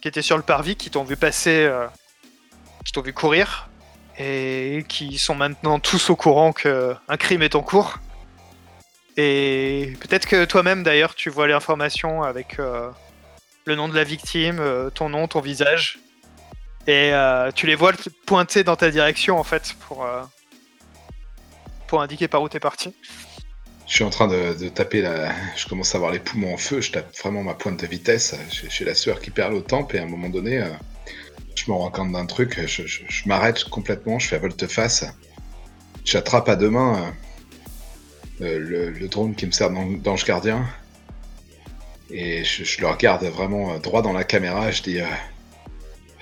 A: qui étaient sur le parvis, qui t'ont vu passer, euh, qui t'ont vu courir et qui sont maintenant tous au courant qu'un crime est en cours. Et peut-être que toi-même d'ailleurs tu vois l'information avec euh, le nom de la victime, ton nom, ton visage. Et tu les vois pointer dans ta direction en fait pour, pour indiquer par où t'es parti.
C: Je suis en train de, taper la. Je commence à avoir les poumons en feu, je tape vraiment ma pointe de vitesse. J'ai la sueur qui perle aux tempes et à un moment donné, euh, je me rends compte d'un truc. Je, m'arrête complètement, je fais volte-face. J'attrape à deux mains euh, euh, le, drone qui me sert d'an- d'ange gardien. Et je, le regarde vraiment droit dans la caméra. Je dis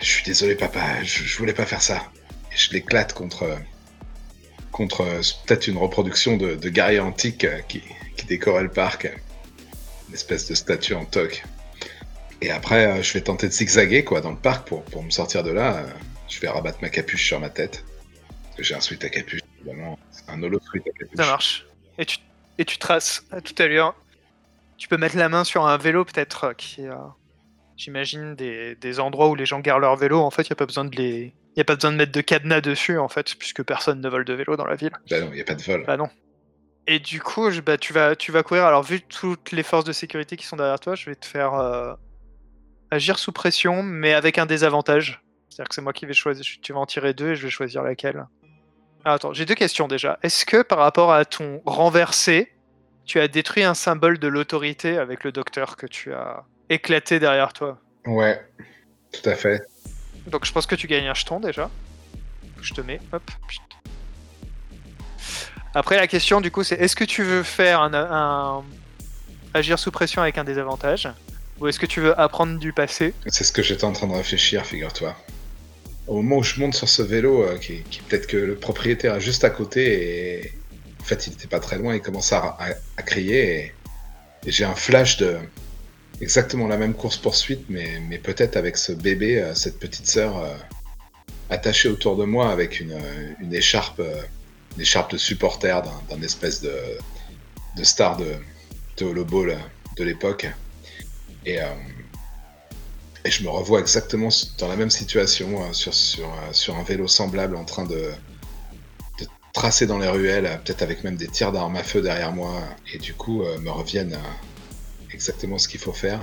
C: Je suis désolé, papa, je voulais pas faire ça. Et je l'éclate contre. Euh, peut-être une reproduction de, de guerrier antique euh, qui, qui décorait le parc. Une espèce de statue en toc. Et après, euh, je vais tenter de zigzaguer quoi, dans le parc pour, pour me sortir de là. Je vais rabattre ma capuche sur ma tête. Que j'ai un sweat à capuche, évidemment. Un holo sweat à capuche.
A: Ça marche. Et tu, et tu traces à toute allure. Tu peux mettre la main sur un vélo peut-être qui j'imagine, des, des endroits où les gens garent leur vélo. En fait, il n'y a pas besoin de les, Il n'y a pas besoin de mettre de cadenas dessus, en fait, puisque personne ne vole de vélo dans la ville.
C: Bah non, il n'y a pas de vol.
A: Bah non. Et du coup, je- bah, tu, vas, tu vas courir. Alors, vu toutes les forces de sécurité qui sont derrière toi, je vais te faire euh, agir sous pression, mais avec un désavantage. C'est-à-dire que c'est moi qui vais choisir. Tu vas en tirer deux et je vais choisir laquelle. Ah, attends, j'ai deux questions déjà. Est-ce que par rapport à ton renversé, tu as détruit un symbole de l'autorité avec le docteur que tu as éclaté derrière toi?
C: Ouais, tout à fait.
A: Donc je pense que tu gagnes un jeton déjà. Je te mets, hop. Après la question du coup c'est est-ce que tu veux faire un, agir sous pression avec un désavantage ou est-ce que tu veux apprendre du passé
C: C'est ce que j'étais en train de réfléchir, figure-toi. Au moment où je monte sur ce vélo, euh, qui, peut-être que le propriétaire est juste à côté, et en fait il n'était pas très loin, il commence à, crier, et j'ai un flash de exactement la même course-poursuite, mais, mais peut-être avec ce bébé, euh, cette petite sœur, euh, attachée autour de moi avec une, euh, écharpe, euh, une de supporter d'un espèce de, star de, de Hollow Ball de l'époque. Et, je me revois exactement dans la même situation, sur, un vélo semblable, en train de, tracer dans les ruelles, peut-être avec même des tirs d'armes à feu derrière moi. Et du coup, me reviennent exactement ce qu'il faut faire,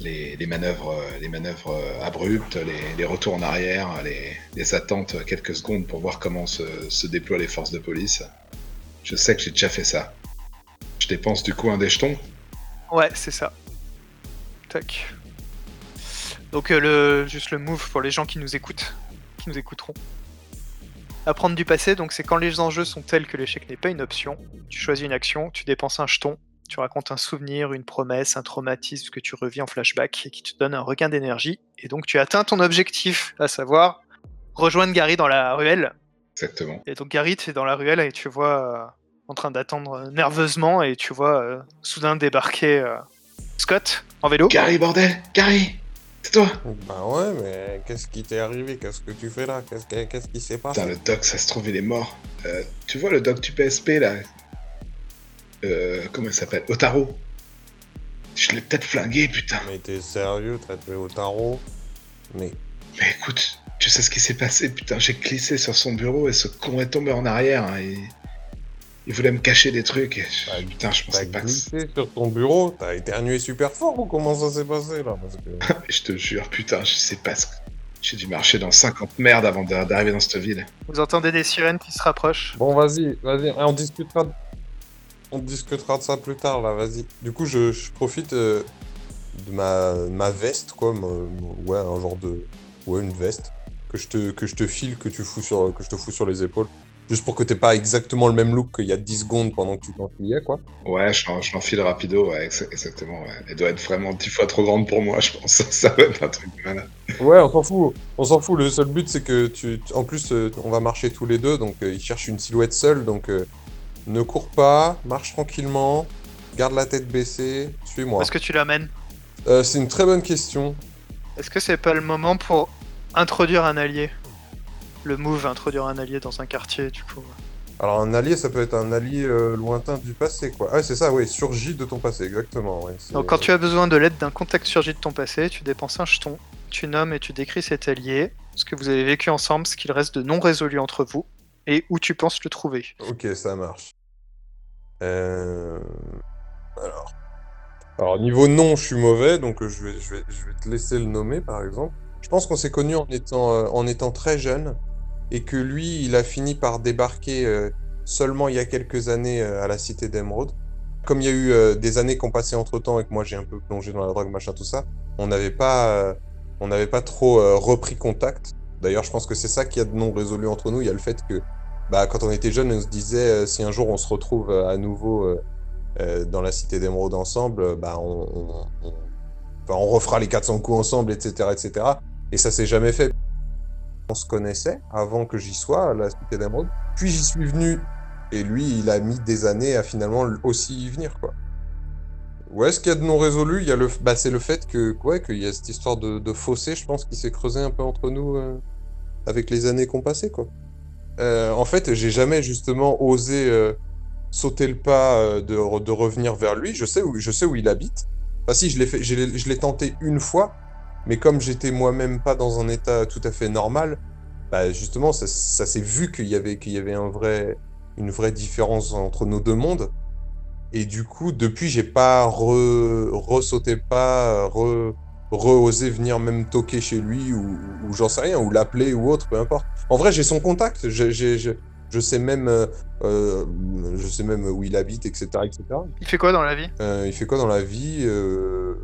C: les, les, manœuvres, les manœuvres euh, abruptes, les, retours en arrière, les, attentes quelques secondes pour voir comment se, se déploient les forces de police. Je sais que j'ai déjà fait ça. Je dépense du coup un des jetons.
A: Ouais, c'est ça. Tac. Donc euh, le juste le move pour les gens qui nous écoutent, qui nous écouteront. Apprendre du passé, donc c'est quand les enjeux sont tels que l'échec n'est pas une option. Tu choisis une action, tu dépenses un jeton, tu racontes un souvenir, une promesse, un traumatisme que tu revis en flashback et qui te donne un regain d'énergie. Et donc tu atteins ton objectif, à savoir rejoindre Gary dans la ruelle.
C: Exactement.
A: Et donc Gary, tu es dans la ruelle et tu vois euh, en train d'attendre euh, nerveusement et tu vois euh, soudain débarquer euh, Scott en vélo.
C: Gary, bordel Gary C'est toi
D: Bah ouais, mais qu'est-ce qui t'est arrivé? Qu'est-ce que tu fais là? Qu'est-ce que- qu'est-ce qui s'est passé?
C: Putain, le doc, ça se trouve, il est mort. Euh, tu vois le doc du PSP, là? Euh, Comment il s'appelle? Otaro Je l'ai peut-être flingué, putain.
D: Mais t'es sérieux, t'as tué au tarot Mais
C: Mais écoute, tu sais ce qui s'est passé, putain. J'ai glissé sur son bureau et ce con est tombé en arrière. hein, et... Il voulait me cacher des trucs. Et... je-
D: Bah,
C: Putain, je pensais pas que...
D: glissé sur ton bureau, t'as éternué super fort ou comment ça s'est passé là? Parce que...
C: Je te jure, putain, je sais pas ce que... J'ai dû marcher dans 50 merdes avant d'a- d'arriver dans cette ville.
A: Vous entendez des sirènes qui se rapprochent.
D: Bon, vas-y, vas-y, on discutera, de... on discutera de ça plus tard, là, vas-y. Du coup, je, je profite euh, de ma, ma veste, quoi, ma- ouais, un genre de... Ouais, une veste, que je te, que je te file, que, tu fous sur, que je te fous sur les épaules. Juste pour que t'aies pas exactement le même look qu'il y a 10 secondes pendant que tu t'enfilais, quoi.
C: Ouais, je l'en- je l'enfile rapido, ouais, ex- exactement. Ouais. Elle doit être vraiment 10 fois trop grande pour moi, je pense. Ça va être un truc de malade.
D: Ouais, on s'en fout. On s'en fout. Le seul but, c'est que tu. tu- En plus, euh, on va marcher tous les deux, donc euh, il cherche une silhouette seule. Donc, euh, ne cours pas, marche tranquillement, garde la tête baissée, suis-moi.
A: est-ce que tu l'amènes
D: Euh, c'est une très bonne question.
A: Est-ce que c'est pas le moment pour introduire un allié? Le move, introduire un allié dans un quartier, du coup.
D: Alors, un allié, ça peut être un allié euh, lointain du passé, quoi. Ah, c'est ça, oui, surgit de ton passé, exactement. ouais,
A: Donc quand tu as besoin de l'aide d'un contact surgi de ton passé, tu dépenses un jeton, tu nommes et tu décris cet allié, ce que vous avez vécu ensemble, ce qu'il reste de non résolu entre vous, et où tu penses le trouver.
D: Ok, ça marche. Euh... Alors. Niveau nom, je suis mauvais, donc euh, je vais, te laisser le nommer, par exemple. Je pense qu'on s'est connus en étant, euh, très jeune, et que lui, il a fini par débarquer seulement il y a quelques années à la Cité d'Emeraude. Comme il y a eu des années qui ont passé entre-temps et que moi j'ai un peu plongé dans la drogue, machin, tout ça, on n'avait pas, on n'avait pas trop repris contact. D'ailleurs, je pense que c'est ça qui a de non résolu entre nous. Il y a le fait que bah, quand on était jeune, on se disait euh, si un jour on se retrouve euh, à nouveau euh, dans la cité d'émeraude ensemble, bah, on, on, refera les 400 coups ensemble, etc. etc. Et ça s'est jamais fait. On se connaissait avant que j'y sois la cité d'émeraude. Puis j'y suis venu. Et lui, il a mis des années à finalement aussi y venir. quoi. Ouais, ce qu'il y a de non résolu, le, bah, c'est le fait que, ouais, qu'il y a cette histoire de, de fossé, je pense, qui s'est creusé un peu entre nous avec les années qu'on passait, quoi. Euh, en fait, j'ai jamais justement osé euh, sauter le pas euh, de, re- de revenir vers lui. Je sais où, je sais où il habite. Enfin, si, je l'ai tenté une fois, mais comme j'étais moi-même pas dans un état tout à fait normal, bah, justement, ça, ça s'est vu qu'il y avait, y avait un vrai, une vraie différence entre nos deux mondes. Et du coup, depuis, j'ai pas re, re-sauté pas, re, re-osé venir même toquer chez lui ou, ou j'en sais rien, ou l'appeler ou autre, peu importe. En vrai, j'ai son contact, je, je sais même, euh, euh, je sais même où il habite, etc., etc.
A: Il fait quoi dans la vie?
D: Euh, il fait quoi dans la vie? Euh,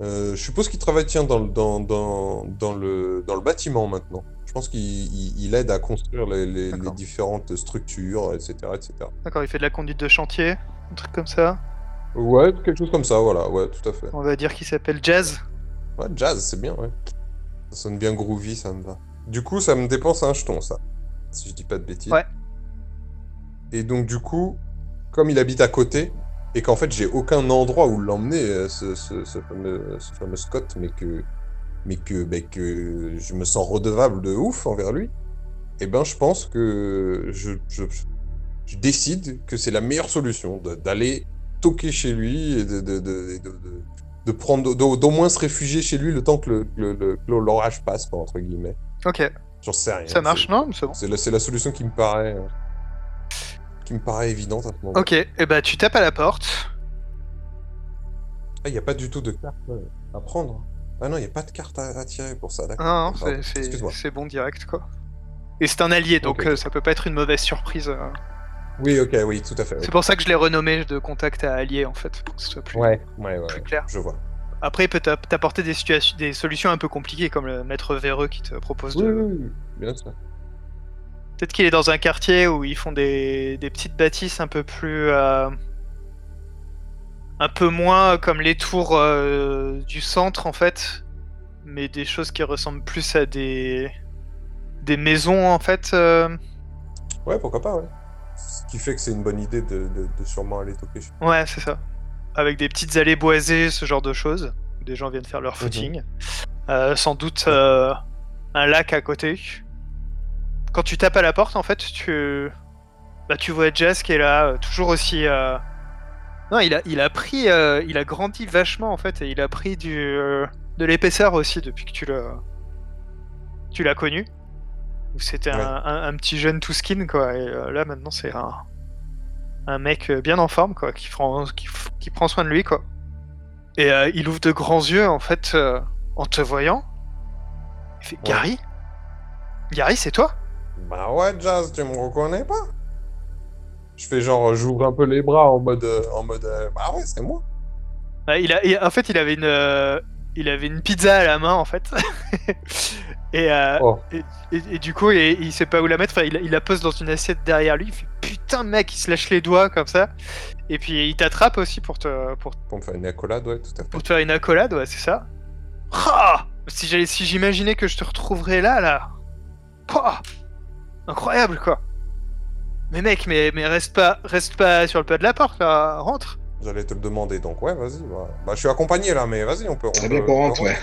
D: Je suppose qu'il travaille tiens, dans, le- dans, dans, dans, le, dans le bâtiment maintenant. Je pense qu'il il- il aide à construire les, les- différentes structures, etc. etc.
A: D'accord, il fait de la conduite de chantier, un truc comme ça?
D: Ouais, quelque chose comme ça, voilà, ouais, tout à fait.
A: On va dire qu'il s'appelle Jazz.
D: Ouais, jazz, c'est bien, ouais. Ça sonne bien groovy, ça me va. Du coup, ça me dépense un jeton, ça. Si je dis pas de bêtises.
A: Ouais.
D: Et donc, du coup, comme il habite à côté, et qu'en fait, j'ai aucun endroit où l'emmener, euh, ce, ce, ce fameux, ce fameux Scott, mais que, mais que, que je me sens redevable de ouf envers lui, eh ben, je pense que je, je, je décide que c'est la meilleure solution d'aller toquer chez lui et de, de, de, de, de- de prendre, d'au moins se réfugier chez lui le temps que le- le- l'orage passe, quoi, entre guillemets.
A: Ok,
D: J'en sais rien.
A: ça marche, non C'est bon.
D: C'est la, la solution qui me paraît, euh, qui me paraît évidente à ce moment.
A: Ok, et bah tu tapes à la porte.
D: Ah, il n'y a pas du tout de carte euh, à prendre. Ah non, il n'y a pas de carte à, à tirer pour ça, d'accord.
A: Non, non, c'est- bon direct quoi. Et c'est un allié, donc
D: Ok.
A: euh, ça peut pas être une mauvaise surprise. euh.
D: Oui, ok, oui, tout à fait. oui.
A: C'est pour ça que je l'ai renommé de contact à allié en fait, pour que ce soit plus,
D: Ouais, ouais, ouais,
A: plus clair.
D: je vois.
A: Après, il peut t'a- t'apporter des, des solutions un peu compliquées, comme le maître véreux qui te propose de.
D: oui, oui, bien sûr.
A: Peut-être qu'il est dans un quartier où ils font des, des petites bâtisses un peu plus. euh, un peu moins comme les tours euh, du centre en fait, mais des choses qui ressemblent plus à des. des maisons en fait. euh.
D: Ouais, pourquoi pas, ouais. Ce qui fait que c'est une bonne idée de, de, de sûrement aller toquer
A: Ouais, c'est ça. Avec des petites allées boisées, ce genre de choses. Où des gens viennent faire leur footing. Euh, sans doute euh, un lac à côté. Quand tu tapes à la porte, en fait, tu, bah, tu vois Jazz qui est là, euh, toujours aussi. Non, il a, il a pris, euh, il a grandi vachement en fait, et il a pris du, euh, de l'épaisseur aussi depuis que tu l'as, tu l'as connu. C'était un,
D: Ouais.
A: un- un petit jeune tout skin quoi, et euh, là maintenant c'est un, un mec euh, bien en forme quoi, qui prend, qui, f- qui prend soin de lui quoi. Et euh, il ouvre de grands yeux en fait euh, en te voyant. Il fait
D: Ouais.
A: Gary, Gary c'est toi?
D: Bah ouais, Jazz, tu me reconnais pas Je fais genre, j'ouvre un peu les bras en mode, en mode, bah ouais, c'est moi.
A: Ouais, il a, en fait, il avait une, il avait une pizza à la main en fait. et, euh,
D: Oh.
A: et, et- et du coup, il, il sait pas où la mettre. Enfin, il, il la pose dans une assiette derrière lui. Il fait putain mec, il se lâche les doigts comme ça. Et puis il t'attrape aussi pour te, pour,
D: Pour me faire une accolade, ouais, tout à fait.
A: pour te faire une accolade. Ouais, c'est ça. Ah si j'allais, si j'imaginais que je te retrouverais là, là. Pouah Incroyable quoi. Mais mec, mais, mais reste pas, reste pas sur le pas de la porte là. Rentre.
D: J'allais te le demander, donc ouais, vas-y. Bah, bah, je suis accompagné là, mais vas-y, on peut.
C: Très bien qu'on
D: on
C: rentre, ouais.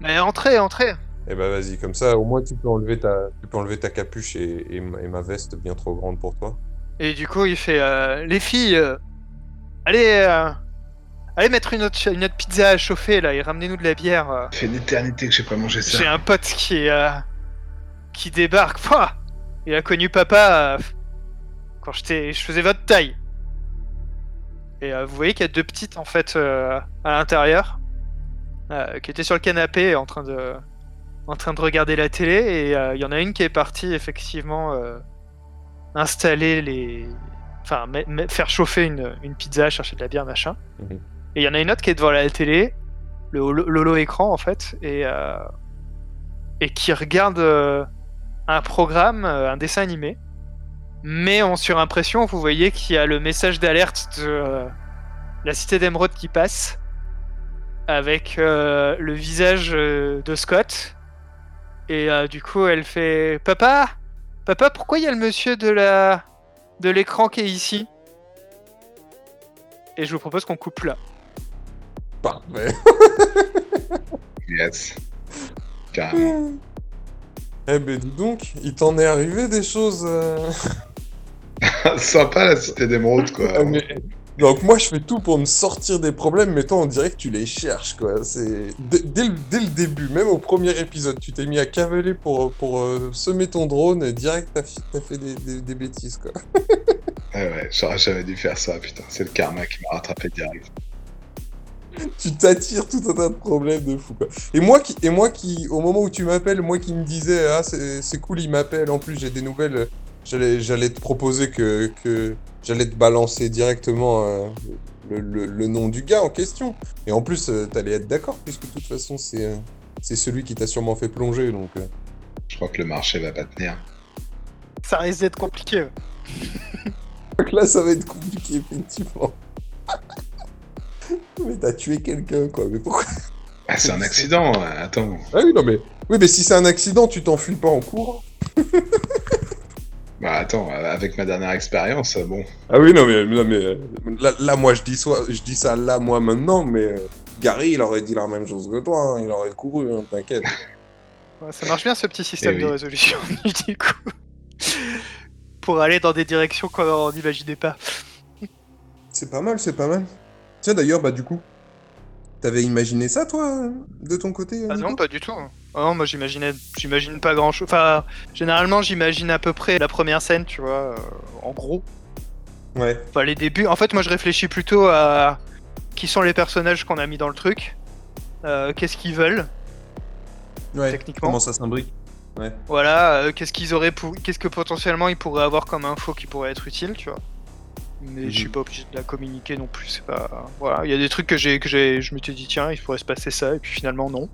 A: Mais entrez, entrez.
D: Eh ben vas-y, comme ça, au moins tu peux enlever ta, tu peux enlever ta capuche et, et ma- et ma veste bien trop grande pour toi.
A: Et du coup, il fait euh, Les filles, euh, allez, euh, allez mettre une autre, une autre pizza à chauffer là et ramenez-nous de la bière. euh.
C: Ça fait une éternité que j'ai pas mangé ça.
A: J'ai un pote qui, euh, qui débarque. Pouah il a connu papa euh, quand j'étais, je faisais votre taille. Et euh, vous voyez qu'il y a deux petites en fait euh, à l'intérieur euh, qui étaient sur le canapé en train de, en train de regarder la télé. Et il y en a une qui est partie effectivement installer les, enfin faire chauffer une, une pizza, chercher de la bière machin.
D: Mhm.
A: Et il y en a une autre qui est devant la télé, le holo, l'holo écran en fait, et euh, et qui regarde euh, un programme, euh, un dessin animé. Mais en surimpression, vous voyez qu'il y a le message d'alerte de euh, la cité d'émeraude qui passe, avec euh, le visage euh, de Scott. Et euh, du coup, elle fait Papa Papa, pourquoi il y a le monsieur de la de l'écran qui est ici? Et je vous propose qu'on coupe là.
D: Parfait.
C: Yes. Carrément.
D: eh ben dis donc, il t'en est arrivé des choses. euh,
C: Sympa la cité d'émeraude, quoi.
D: Ah, mais, Donc moi je fais tout pour me sortir des problèmes, mais toi on dirait que tu les cherches quoi. C'est dès, dès le, dès le début, même au premier épisode, tu t'es mis à cavaler pour, pour euh, semer ton drone et direct t'as fait des, des- des bêtises quoi.
C: Ouais, ouais, j'aurais jamais dû faire ça, putain. C'est le karma qui m'a rattrapé direct.
D: tu t'attires tout un tas de problèmes de fou quoi. Et moi qui, et moi qui au moment où tu m'appelles, moi qui me disais ah c'est c'est cool il m'appelle, en plus j'ai des nouvelles, j'allais j'allais te proposer que, que j'allais te balancer directement euh, le, le- le nom du gars en question. Et en plus euh, t'allais être d'accord puisque de toute façon c'est euh, c'est celui qui t'a sûrement fait plonger donc. euh.
C: Je crois que le marché va pas tenir.
A: Ça risque d'être compliqué.
D: Donc là ça va être compliqué effectivement. mais t'as tué quelqu'un quoi, mais pourquoi?
C: Ah, c'est un accident, attends.
D: Ah oui non mais oui mais si c'est un accident tu t'enfuis pas en cours.
C: Bah attends, avec ma dernière expérience, bon.
D: Ah oui, non, mais, non, mais là, là, moi, je dis, je dis ça là, moi, maintenant, mais euh, Gary, il aurait dit la même chose que toi, hein, il aurait couru, hein, t'inquiète.
A: Ouais, ça marche bien ce petit système
C: Eh
A: de
C: oui.
A: résolution du coup. Pour aller dans des directions qu'on n'imaginait pas.
D: C'est pas mal, c'est pas mal. Tiens, d'ailleurs, bah, du coup, t'avais imaginé ça, toi, de ton côté
A: Ah non, pas du tout. Non, moi j'imaginais, j'imagine pas grand chose. Enfin, généralement j'imagine à peu près la première scène, tu vois, euh, en gros.
D: Ouais.
A: Enfin, les débuts. En fait, moi je réfléchis plutôt à qui sont les personnages qu'on a mis dans le truc, euh, qu'est-ce qu'ils veulent,
D: Ouais.
A: Techniquement.
D: Comment ça s'imbrique
A: voilà, euh, qu'est-ce qu'ils auraient pour... qu'est-ce que potentiellement ils pourraient avoir comme info qui pourrait être utile, tu vois. Mais je suis
D: Mhm.
A: pas obligé de la communiquer non plus, c'est pas. Voilà, il y a des trucs que j'ai, que j'ai, je m'étais dit tiens, il pourrait se passer ça, et puis finalement non.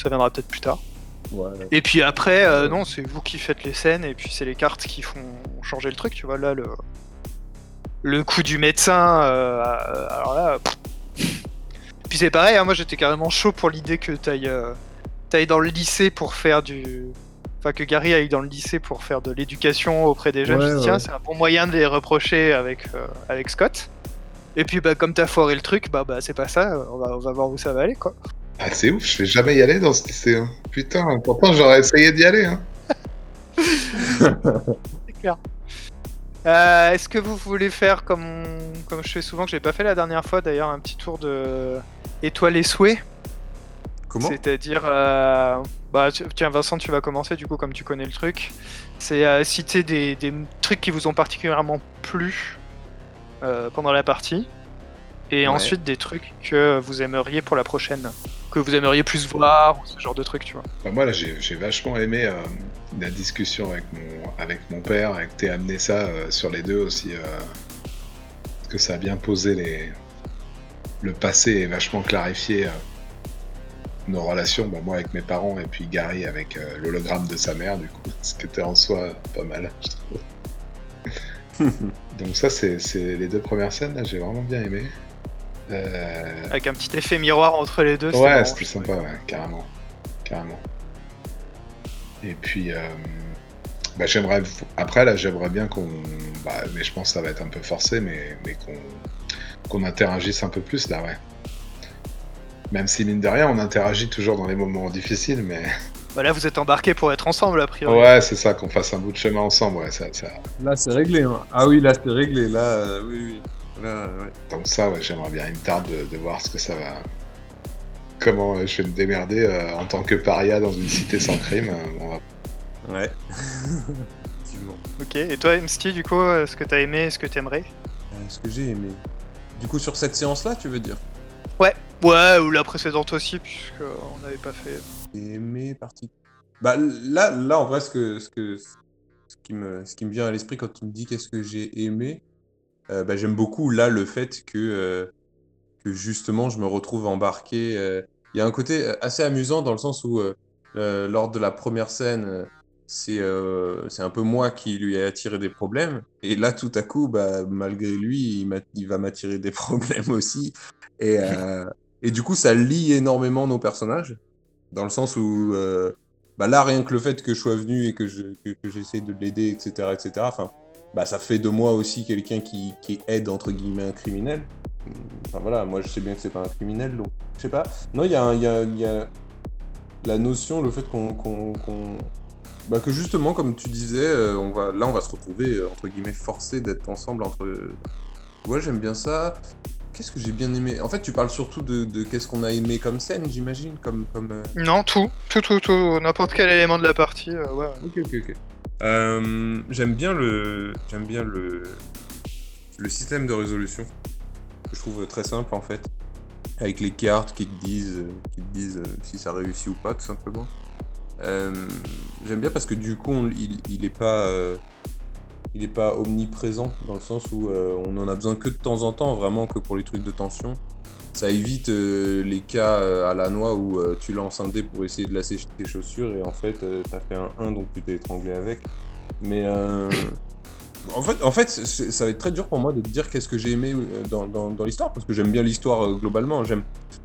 A: Ça viendra peut-être plus tard.
D: Ouais.
A: Et puis après, euh, non, c'est vous qui faites les scènes et puis c'est les cartes qui font changer le truc, tu vois. Là, le, le coup du médecin, euh, alors là. pff. Puis c'est pareil, hein, moi j'étais carrément chaud pour l'idée que t'ailles, euh, t'ailles dans le lycée pour faire du. Enfin, que Gary aille dans le lycée pour faire de l'éducation auprès des jeunes.
D: Ouais,
A: je dis, tiens, c'est un bon moyen de les reprocher avec, avec Scott. Et puis, bah, comme t'as foiré le truc, bah, bah c'est pas ça, on va, on va voir où ça va aller, quoi.
C: Ah, c'est ouf, je vais jamais y aller dans ce lycée. hein. Putain, pourtant j'aurais essayé d'y aller. Hein.
A: C'est clair. Euh, Est-ce que vous voulez faire comme, comme je fais souvent, que j'ai pas fait la dernière fois d'ailleurs, un petit tour de étoiles et souhaits
D: Comment?
A: C'est-à-dire, euh, bah, tiens Vincent, tu vas commencer du coup, comme tu connais le truc. C'est euh, citer des, des trucs qui vous ont particulièrement plu euh, pendant la partie, et
D: Ouais.
A: ensuite des trucs que vous aimeriez pour la prochaine, que vous aimeriez plus voir, ou ce genre de trucs, tu vois.
C: Bah, moi là j'ai vachement aimé euh, la discussion avec mon, avec mon père et que t'aies amené ça euh, sur les deux aussi. euh, parce que ça a bien posé les... le passé et vachement clarifié euh, nos relations. Bah, moi avec mes parents et puis Gary avec euh, l'hologramme de sa mère du coup. Ce qui était en soi pas mal je trouve. Donc ça c'est c'est les deux premières scènes là j'ai vraiment bien aimé. Euh,
A: Avec un petit effet miroir entre les deux.
C: Ouais, c'était
A: je trouvais.
C: sympa, ouais, carrément. Carrément. Et puis, euh, bah, j'aimerais. Après, là, j'aimerais bien qu'on. Bah, mais je pense que ça va être un peu forcé, mais, mais qu'on qu'on interagisse un peu plus, là, ouais. Même si, mine de rien, on interagit toujours dans les moments difficiles, mais.
A: Bah là, vous êtes embarqués pour être ensemble, a priori.
C: Ouais, c'est ça, qu'on fasse un bout de chemin ensemble, ouais, ça. ça...
D: Là, c'est réglé. Hein. Ah oui, là, c'est réglé. Là, euh, oui, oui. Là, ouais.
C: Donc, ça, ouais, j'aimerais bien. Il me tarde de, de voir ce que ça va. Comment euh, je vais me démerder euh, en tant que paria dans une cité sans crime. euh, on va
D: Ouais.
A: Ok, et toi, MST, du coup, est-ce que t'as aimé, est-ce que t'aimerais?
D: Euh, ce que j'ai aimé. Du coup, sur cette séance-là, tu veux dire?
A: Ouais, ou la précédente aussi, puisqu'on n'avait pas fait.
D: J'ai aimé partie. Bah là, là en vrai, ce que ce que ce qui me ce qui me vient à l'esprit quand tu me dis qu'est-ce que j'ai aimé, euh, bah, j'aime beaucoup là le fait que euh, justement je me retrouve embarqué. euh, Il y a un côté assez amusant dans le sens où lors de la première scène, c'est c'est un peu moi qui lui ai attiré des problèmes et là tout à coup, bah malgré lui, il, va m'attirer des problèmes aussi et du coup ça lie énormément nos personnages dans le sens où bah là rien que le fait que je sois venu et que je que, que j'essaie de l'aider etc etc bah ça fait de moi aussi quelqu'un qui, qui aide entre guillemets un criminel enfin voilà moi je sais bien que c'est pas un criminel donc je sais pas non il y y y a la notion le fait qu'on bah que justement comme tu disais euh, on va là on va se retrouver euh, entre guillemets forcé d'être ensemble entre ouais, j'aime bien ça. Qu'est-ce que j'ai bien aimé? En fait, tu parles surtout de, de qu'est-ce qu'on a aimé comme scène, j'imagine, comme comme. euh,
A: Non, tout, tout, tout, tout, n'importe quel élément de la partie, euh, ouais.
D: Ok, ok, ok. Euh, j'aime bien le, j'aime bien le, le système de résolution que je trouve très simple en fait, avec les cartes qui te disent, qui te disent euh, si ça réussit ou pas tout simplement. Euh, j'aime bien parce que du coup, il, il est pas, il est pas omniprésent dans le sens où on en a besoin que de temps en temps, vraiment que pour les trucs de tension. Ça évite euh, les cas euh, à la noix où euh, tu lances un dé pour essayer de lasser tes chaussures et en fait t'as fait un 1 donc tu t'es étranglé avec. Mais en fait, en fait ça va être très dur pour moi de te dire qu'est-ce que j'ai aimé dans, dans- l'histoire parce que j'aime bien l'histoire globalement.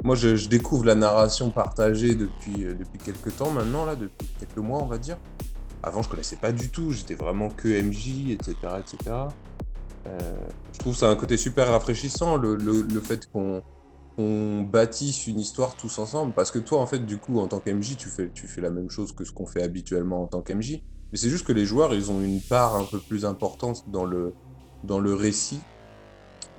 D: Moi je, découvre la narration partagée depuis, depuis quelques temps maintenant, là, depuis quelques mois on va dire. Avant je connaissais pas du tout, j'étais vraiment que MJ, etc. etc. Je trouve ça un côté super rafraîchissant, le, le, le fait qu'on qu'on bâtisse une histoire tous ensemble. Parce que toi, en fait, du coup, en tant qu'MJ, tu fais, tu fais la même chose que ce qu'on fait habituellement en tant qu'MJ. Mais c'est juste que les joueurs, ils ont une part un peu plus importante dans le, dans le récit.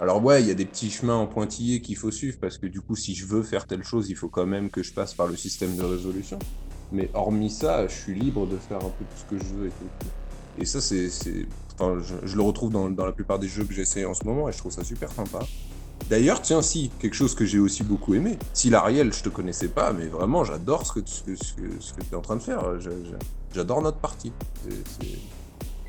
D: Alors ouais, il y a des petits chemins en pointillés qu'il faut suivre, parce que du coup, si je veux faire telle chose, il faut quand même que je passe par le système de résolution. Mais hormis ça, je suis libre de faire un peu tout ce que je veux et. Et ça, c'est... je, je le retrouve dans, dans la plupart des jeux que j'essaie en ce moment, et je trouve ça super sympa. D'ailleurs, tiens, si, quelque chose que j'ai aussi beaucoup aimé. Si l'Ariel, je te connaissais pas, mais vraiment, j'adore ce que, ce que, ce que, ce que tu es en train de faire. J'adore notre partie. C'est-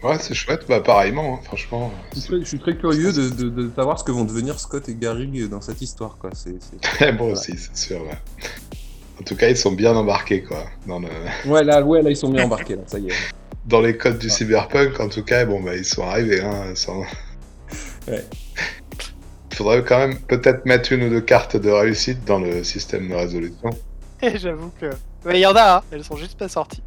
C: Ouais, c'est chouette, bah pareillement, hein, franchement.
D: Je suis très, je suis très curieux de, de- de savoir ce que vont devenir Scott et Gary dans cette histoire. Quoi. C'est,
C: Moi aussi, c'est sûr. ouais. En tout cas, ils sont bien embarqués, quoi. Dans, le...
D: Ouais, là, ouais, là, ils sont bien embarqués, là, ça y est.
C: dans les codes du cyberpunk, en tout cas, bon, bah, ils sont arrivés. Hein, sans...
D: Ouais.
C: Faudrait quand même peut-être mettre une ou deux cartes de réussite dans le système de résolution.
A: Et j'avoue que. Ouais, il y en a, hein, elles sont juste pas sorties.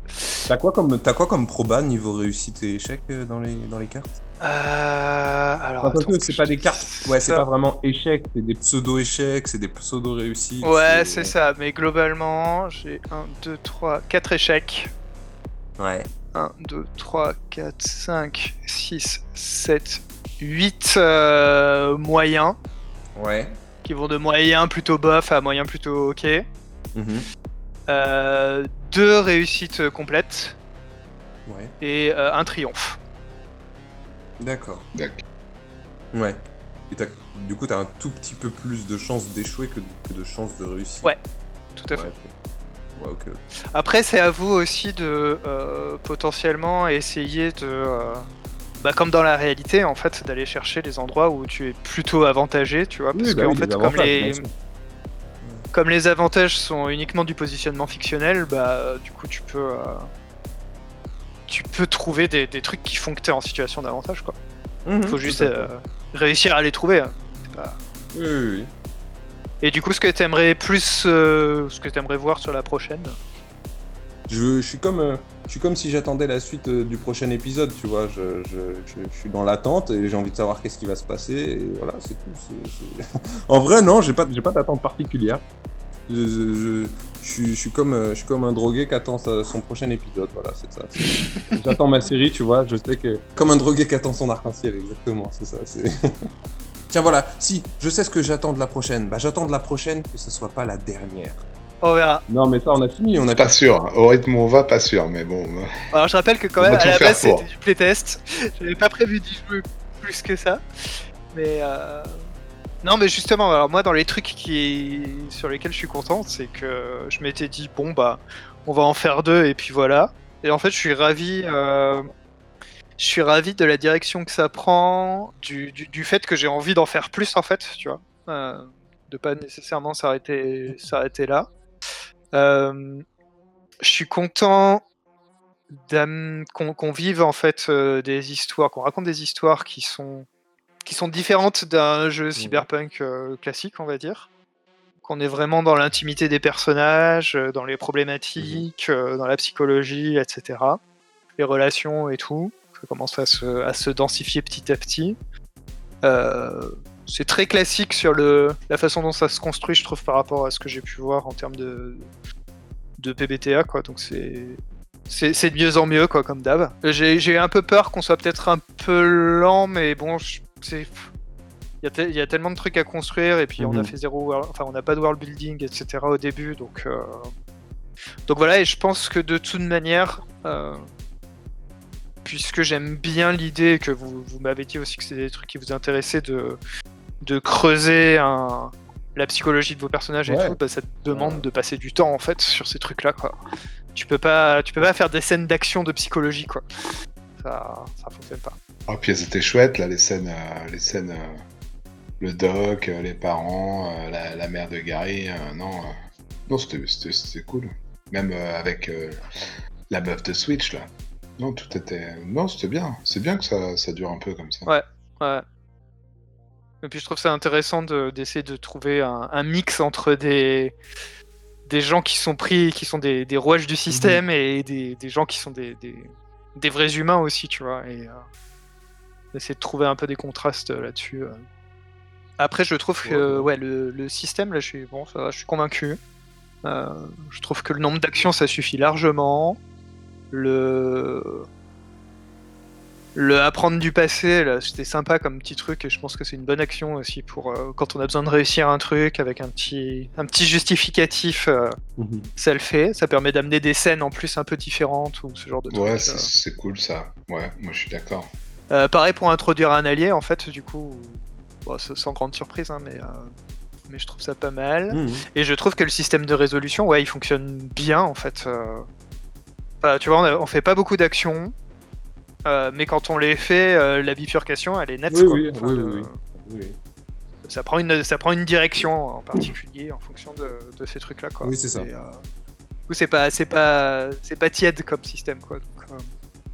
D: T'as quoi comme, t'as quoi comme proba niveau réussite et échec euh, dans les, dans les cartes?
A: Euh. Alors.
D: Enfin, parce
A: attends
D: que
A: que
D: c'est pas des cartes. Ouais, c'est
A: ça.
D: pas vraiment échec, c'est des pseudo-échecs, c'est des pseudo-réussites.
A: Ouais, c'est ça, mais globalement, j'ai 1, 2, 3, 4 échecs.
D: Ouais.
A: 1, 2, 3, 4, 5, 6, 7, 8 euh, moyens,
D: Ouais.
A: qui vont de moyen plutôt bof à moyen plutôt ok.
D: Mhm.
A: Euh, deux réussites complètes
D: Ouais.
A: et euh, un triomphe.
D: D'accord.
C: D'accord.
D: Ouais. Et du coup, t'as un tout petit peu plus de chances d'échouer que, de- que de chances de réussir.
A: Ouais, Tout à fait.
D: Ouais.
A: Après, c'est à vous aussi de euh, potentiellement essayer de, euh, bah, comme dans la réalité, en fait, d'aller chercher les endroits où tu es plutôt avantagé, tu vois, parce
D: Oui,
A: que
D: bah
A: en fait,
D: les
A: comme les, comme les avantages sont uniquement du positionnement fictionnel, bah, euh, du coup, tu peux, euh, tu peux trouver des, des trucs qui font que t'es en situation d'avantage, quoi.
D: Mhm,
A: Faut juste euh, réussir à les trouver. hein. C'est pas-
D: Oui, oui, oui.
A: Et du coup, ce que t'aimerais plus, euh, ce que t'aimerais voir sur la prochaine?
D: Je, je suis comme, euh, je suis comme si j'attendais la suite euh, du prochain épisode, tu vois. Je, suis dans l'attente et j'ai envie de savoir qu'est-ce qui va se passer. Voilà, c'est tout. en vrai, non, j'ai pas, pas d'attente particulière. Euh, je suis comme un drogué qui attend son prochain épisode. Voilà, c'est ça. J'attends ma série, tu vois. Je sais que comme un drogué qui attend son arc-en-ciel, exactement. C'est ça. Tiens, voilà. Si, je sais ce que j'attends de la prochaine. Bah, j'attends de la prochaine que ce soit pas la dernière.
A: On verra.
D: Non, mais ça, on a fini. On a
C: Pas sûr, hein. au rythme où on va, pas sûr, mais bon.
A: Alors je rappelle que quand
C: On
A: même à la base c'était du playtest. J'avais pas prévu d'y jouer plus que ça. Mais euh... non mais justement alors moi dans les trucs qui sur lesquels je suis content c'est que je m'étais dit bon bah on va en faire deux et puis voilà. Et en fait je suis ravi euh, je suis ravi de la direction que ça prend, du, du, du fait que j'ai envie d'en faire plus en fait, tu vois. Euh, de pas nécessairement s'arrêter s'arrêter là. Euh, je suis content qu'on vive en fait euh, des histoires, qu'on raconte des histoires qui sont qui sont différentes d'un jeu cyberpunk euh, classique, on va dire. Qu'on est vraiment dans l'intimité des personnages, dans les problématiques, euh, dans la psychologie, etc. Les relations et tout. Ça commence à se, à se densifier petit à petit. Euh, c'est très classique sur le, la façon dont ça se construit, je trouve, par rapport à ce que j'ai pu voir en termes de, de PBTA, quoi. Donc c'est c'est de mieux en mieux, quoi, comme d'hab. J'ai j'ai un peu peur qu'on soit peut-être un peu lent, mais bon, c'est il y, y a tellement de trucs à construire et puis on a
D: Mhm.
A: fait zéro, world- enfin on n'a pas de world building, etc. au début, donc euh, donc voilà. Et je pense que de toute manière, euh, puisque j'aime bien l'idée que vous, vous m'avez dit aussi que c'est des trucs qui vous intéressaient de de creuser un, la psychologie de vos personnages et
D: Ouais.
A: tout, bah, ça te demande
D: Ouais.
A: de passer du temps en fait sur ces trucs-là quoi. Tu peux pas, tu peux pas faire des scènes d'action de psychologie quoi. Ça, ça fonctionne pas.
C: Oh, puis elles étaient chouettes, là, les scènes, euh, les scènes, euh, le doc, euh, les parents, euh, la, la mère de Gary. euh, non, euh, non, c'était, c'était, c'était cool. Même euh, avec euh, la meuf de Switch, là. Non, tout était, non, c'était bien. C'est bien que ça, ça dure un peu comme ça.
A: Ouais. Ouais. Et puis je trouve ça intéressant de- d'essayer de trouver un, un mix entre des, des gens qui sont pris, qui sont des, des rouages du système et des, des gens qui sont des, des, des vrais humains aussi, tu vois. Et euh, essayer de trouver un peu des contrastes euh, là-dessus. euh. Après, je trouve que ouais, le, le système, là, je suis, bon, ça va, je suis convaincu. Euh, je trouve que le nombre d'actions, ça suffit largement. Le le apprendre du passé, c'était sympa comme petit truc et je pense que c'est une bonne action aussi pour euh, quand on a besoin de réussir un truc avec un petit, un petit justificatif, euh,
D: Mhm.
A: ça le fait. Ça permet d'amener des scènes en plus un peu différentes ou ce genre de trucs.
C: Ouais,
A: euh.
C: c'est, cool ça. Ouais, moi je suis d'accord.
A: Euh, pareil pour introduire un allié, en fait, du coup, bon, sans grande surprise, hein, mais, euh, mais je trouve ça pas mal.
D: Mhm.
A: Et je trouve que le système de résolution, ouais, il fonctionne bien en fait. euh. Enfin, tu vois, on, a- on fait pas beaucoup d'actions, euh, mais quand on les fait, euh, la bifurcation, elle est nette.
D: Oui,
A: quoi.
D: oui,
A: Enfin,
D: oui.
A: Ça, prend une, ça prend une direction en particulier en fonction de, de ces trucs-là. Quoi.
D: Oui, c'est ça.
A: Et, euh, du coup, c'est pas, c'est pas, c'est pas tiède comme système, quoi. Donc, euh,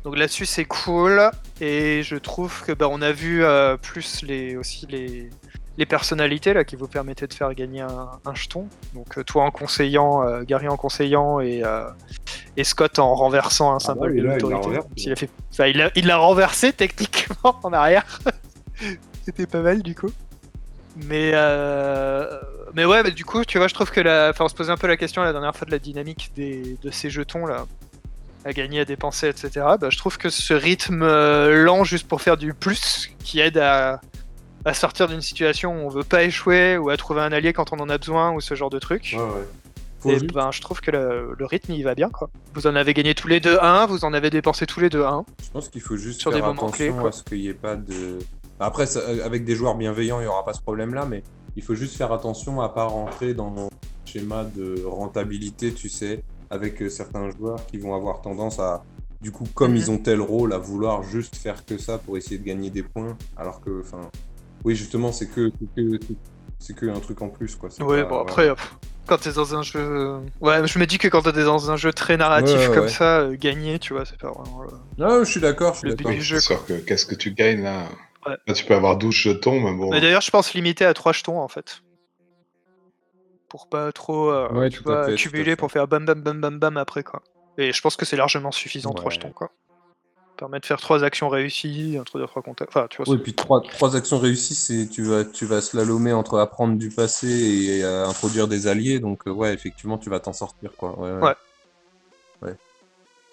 A: donc là-dessus, c'est cool. Et je trouve que bah, on a vu plus les, aussi les, les personnalités là qui vous permettaient de faire gagner un, un jeton. Donc euh, toi en conseillant, euh, Gary en conseillant et, euh, et Scott en renversant un symbole
E: bah oui,
A: de
E: là, il
A: l'autorité. a fait, enfin, il l'a il l'a renversé techniquement en arrière. C'était pas mal du coup. Mais euh, mais ouais, bah, du coup, tu vois, je trouve que la, enfin, on se posait un peu la question la dernière fois de la dynamique des, de ces jetons là, à gagner, à dépenser, etc. Bah, je trouve que ce rythme lent, juste pour faire du plus, qui aide à, à sortir d'une situation où on veut pas échouer ou à trouver un allié quand on en a besoin ou ce genre de truc.
D: Ouais, ouais.
A: Et ben, je trouve que le, le rythme il va bien quoi. Vous en avez gagné tous les deux un, vous en avez dépensé tous les deux un.
D: Je pense qu'il faut juste
A: Sur
D: faire
A: des
D: attention
A: clés, quoi.
D: à ce qu'il n'y ait pas de. Après, ça- euh, avec des joueurs bienveillants, il n'y aura pas ce problème-là, mais il faut juste faire attention à pas rentrer dans mon schéma de rentabilité, tu sais, avec euh, certains joueurs qui vont avoir tendance à, du coup, comme
A: Mhm.
D: ils ont tel rôle, à vouloir juste faire que ça pour essayer de gagner des points, alors que, enfin, oui, justement, c'est que, c'est que, un truc en plus, quoi.
A: Ouais,
D: pas-
A: bon après, quand t'es dans un jeu, ouais, je me dis que quand t'es dans un jeu très narratif
D: Ouais, ouais,
A: comme
D: ouais.
A: ça, euh, gagner, tu vois, c'est pas vraiment. le-
D: Non, je suis d'accord, je suis d'accord.
A: du jeu,
C: C'est sûr que qu'est-ce que tu gagnes là tu peux avoir 12 jetons, mais bon.
A: Mais d'ailleurs, je pense limiter à 3 jetons en fait. Pour pas trop euh,
D: Ouais,
A: tu
D: tout à
A: vois,
D: fait, tout à
A: accumuler
D: fait.
A: pour faire bam bam bam bam bam après quoi. Et je pense que c'est largement suffisant 3
D: Ouais.
A: jetons quoi. Permet de faire 3 actions réussies, introduire 3 contacts. Enfin, tu vois,
D: Oui, puis trois, trois actions réussies, c'est tu vas, tu vas slalomer entre apprendre du passé et euh, introduire des alliés. Donc, euh, ouais, effectivement, tu vas t'en sortir, quoi. Ouais, ouais.
A: Ouais.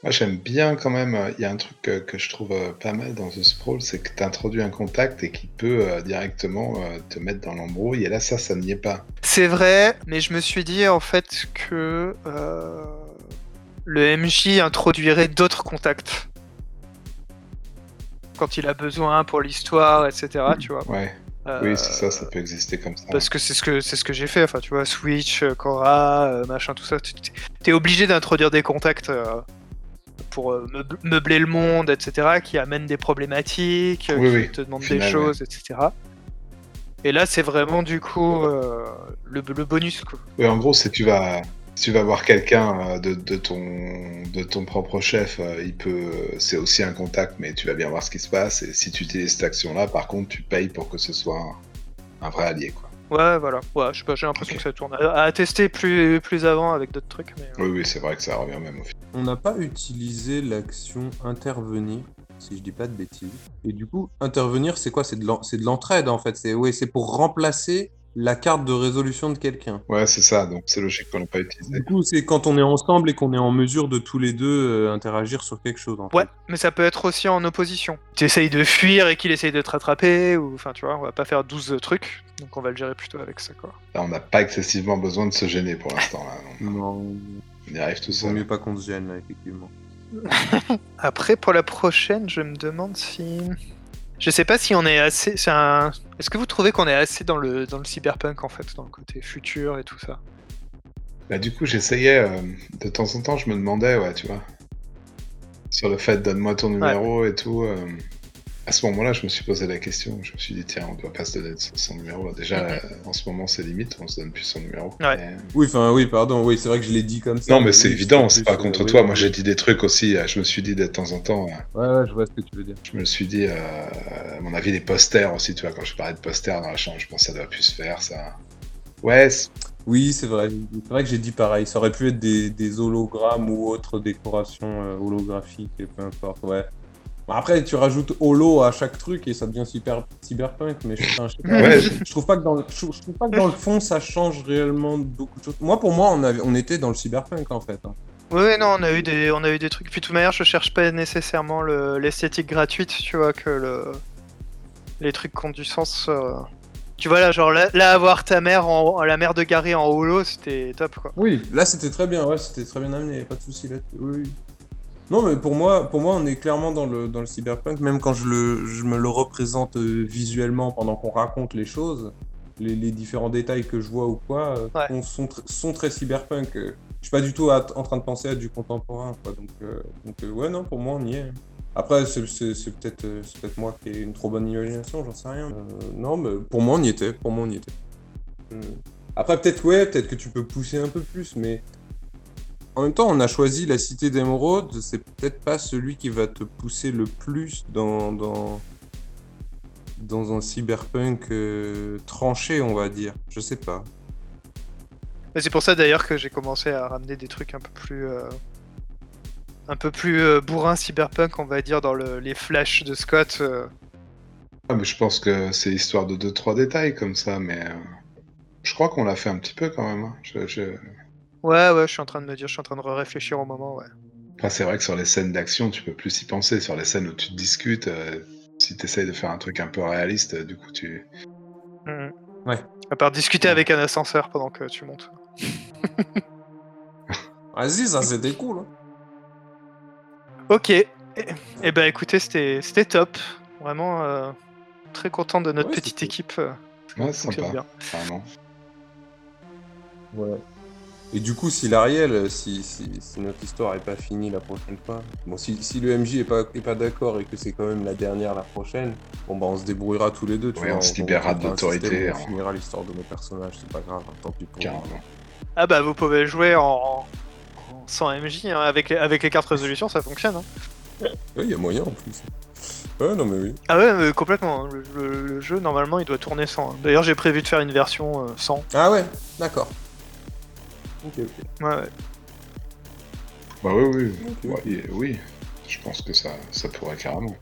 C: Moi, j'aime bien quand même. euh, Il y a un truc que, que je trouve euh, pas mal dans The Sprawl, c'est que tu introduis un contact et qui peut euh, directement euh, te mettre dans l'embrouille. Et là, ça, ça n'y est pas.
A: C'est vrai, mais je me suis dit en fait que euh, le MJ introduirait d'autres contacts. Quand il a besoin pour l'histoire, etc. Tu vois.
C: Ouais,
A: Euh,
C: oui, c'est ça, ça peut exister comme ça.
A: Parce que c'est ce que c'est ce que j'ai fait. Enfin, tu vois, Switch, euh, Cora, euh, machin, tout ça. T'es obligé d'introduire des contacts euh, pour meub- meubler le monde, etc. Qui amènent des problématiques,
C: Oui,
A: qui
C: oui,
A: te demandent des choses, etc. Et là, c'est vraiment du coup euh, le, le bonus. Quoi.
C: Oui, en gros, si tu vas, si tu vas voir quelqu'un euh, de, de ton, de ton propre chef, euh, il peut, c'est aussi un contact, mais tu vas bien voir ce qui se passe. Et si tu utilises cette action-là, par contre, tu payes pour que ce soit un, un vrai allié, quoi.
A: Ouais, voilà. Ouais, je sais pas, j'ai l'impression que ça tourne. À, à tester plus, plus avant avec d'autres trucs. Mais, euh,
C: Oui, oui, c'est vrai que ça revient même au final.
D: On n'a pas utilisé l'action intervenir, si je dis pas de bêtises. Et du coup, intervenir, c'est quoi? C'est de l'entraide, en fait. C'est ouais, c'est pour remplacer la carte de résolution de quelqu'un.
C: Ouais, c'est ça, donc c'est logique qu'on l'ait pas utilisé.
D: Du coup, c'est quand on est ensemble et qu'on est en mesure de tous les deux euh, interagir sur quelque chose. En
A: Ouais,
D: fait.
A: mais ça peut être aussi en opposition. Tu essayes de fuir et qu'il essaye de te rattraper, ou enfin, tu vois, on va pas faire 12 trucs, donc on va le gérer plutôt avec ça, quoi.
C: Là, on n'a pas excessivement besoin de se gêner pour l'instant. Là. On-
D: Non,
C: On y arrive tout
D: vaut
C: seul.
D: mieux pas qu'on se gêne là, effectivement.
A: Après, pour la prochaine, je me demande si. Je sais pas si on est assez. c'est un- Est-ce que vous trouvez qu'on est assez dans le, dans le cyberpunk, en fait, dans le côté futur et tout ça?
C: Bah, du coup, j'essayais, euh, de temps en temps, je me demandais, ouais, tu vois, sur le fait donne-moi ton numéro et tout. euh, à ce moment-là, je me suis posé la question. Je me suis dit, tiens, on doit pas se donner son, numéro. Déjà,
A: Mhm.
C: euh, en ce moment, c'est limite, on se donne plus son numéro.
A: Ouais.
C: Mais-
D: Oui, enfin, oui, pardon, oui, c'est vrai que je l'ai dit comme ça.
C: Non, mais c'est
D: oui,
C: évident, c'est pas contre
D: euh,
C: toi.
D: oui,
C: Moi,
D: oui.
C: j'ai dit des trucs aussi. euh, Je me suis dit, de temps en temps, euh,
D: Ouais, ouais, je vois ce que tu veux dire.
C: je me suis dit, euh, à mon avis, les posters aussi, tu vois, quand je parlais de posters dans la chambre, je pense que ça doit plus se faire, ça. Ouais, c'est-
D: Oui, c'est vrai. C'est vrai que j'ai dit pareil. Ça aurait pu être des, des hologrammes ou autres décorations euh, holographiques, et peu importe, ouais. Bon, après, tu rajoutes holo à chaque truc et ça devient super cyberpunk, mais je, enfin, je sais pas.
C: Ouais.
D: je trouve pas que dans le, je, je trouve pas que dans le fond ça change réellement beaucoup de choses. Moi, pour moi, on, avait, on était dans le cyberpunk en fait. hein.
A: Oui, non, on a eu des, on a eu des trucs. Puis de toute manière, je cherche pas nécessairement le- l'esthétique gratuite, tu vois, que le, les trucs qui ont du sens. euh. Tu vois là, genre là, là, avoir ta mère en, la mère de Gary en holo, c'était top quoi.
D: Oui, là c'était très bien, ouais, c'était très bien amené, pas de souci là. Oui, oui. Non, mais pour moi, pour moi, on est clairement dans le, dans le cyberpunk, même quand je, le, je me le représente euh, visuellement pendant qu'on raconte les choses, les, les différents détails que je vois ou quoi, euh,
A: Ouais.
D: on- sont, sont très cyberpunk. euh. Je suis pas du tout à- en train de penser à du contemporain, quoi. Donc, euh, donc euh, ouais, non, pour moi, on y est. Après, c'est peut-être peut-être moi qui ai une trop bonne imagination, j'en sais rien. Euh, non, mais pour moi, on y était. Pour moi, on y était. Après, peut-être, ouais, peut-être que tu peux pousser un peu plus, mais en même temps, on a choisi la cité d'émeraude. C'est peut-être pas celui qui va te pousser le plus dans, dans, dans un cyberpunk euh, tranché, on va dire. Je sais pas.
A: Mais c'est pour ça d'ailleurs que j'ai commencé à ramener des trucs un peu plus. euh, un peu plus euh, bourrin cyberpunk, on va dire, dans le- les flashs de Scott. euh.
C: Ah, mais je pense que c'est histoire de 2-3 détails comme ça, mais euh, je crois qu'on l'a fait un petit peu quand même. hein. Je- je-
A: Ouais, ouais, je suis en train de me dire, je suis en train de réfléchir au moment, ouais.
C: Enfin, c'est vrai que sur les scènes d'action, tu peux plus y penser. Sur les scènes où tu te discutes, euh, si tu essayes de faire un truc un peu réaliste, euh, du coup, tu.
A: Mhm.
D: Ouais.
A: À part discuter
D: Ouais.
A: avec un ascenseur pendant que tu montes.
D: Vas-y, ça c'était cool. hein.
A: Ok. Et, et ben écoutez, c'était c'était top. Vraiment euh, très content de notre
D: Ouais,
A: petite équipe.
C: Ouais, sympa,
A: bien.
C: vraiment.
D: Ouais. Et du coup, si l'Ariel, si, si, si notre histoire est pas finie la prochaine fois, bon, si, si le MJ est pas, est pas d'accord et que c'est quand même la dernière la prochaine, bon bah on se débrouillera tous les deux. Tu
C: Ouais,
D: vois,
C: on se libérera
D: on
C: de l'autorité,
D: où
C: hein.
D: On finira l'histoire de nos personnages, c'est pas grave, hein, tant pis pour.
C: Carrément.
A: Ah bah vous pouvez jouer en, en- sans MJ, hein, avec, les, avec les cartes résolution, ça fonctionne. hein.
D: Ouais, il y a moyen en plus. Ouais, non mais oui.
A: Ah ouais, mais complètement. Le, le- le jeu, normalement, il doit tourner sans. D'ailleurs, j'ai prévu de faire une version euh, sans.
D: Ah ouais, d'accord. Ok, ok.
A: Ouais, ouais.
C: Bah oui, oui. Ouais, et- oui. Je pense que ça, ça pourrait carrément.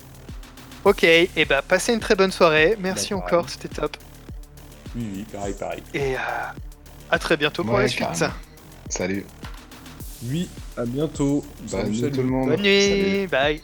A: Ok, et bah passez une très bonne soirée. Merci
D: Bah,
A: encore, c'était top.
D: Oui, oui, pareil, pareil.
A: Et euh, à très bientôt pour
C: Ouais,
A: la suite.
C: carrément. Salut.
D: Oui, à bientôt. Salut,
C: nuit
D: salut.
C: tout le monde.
A: Bonne nuit,
C: Salut.
A: bye.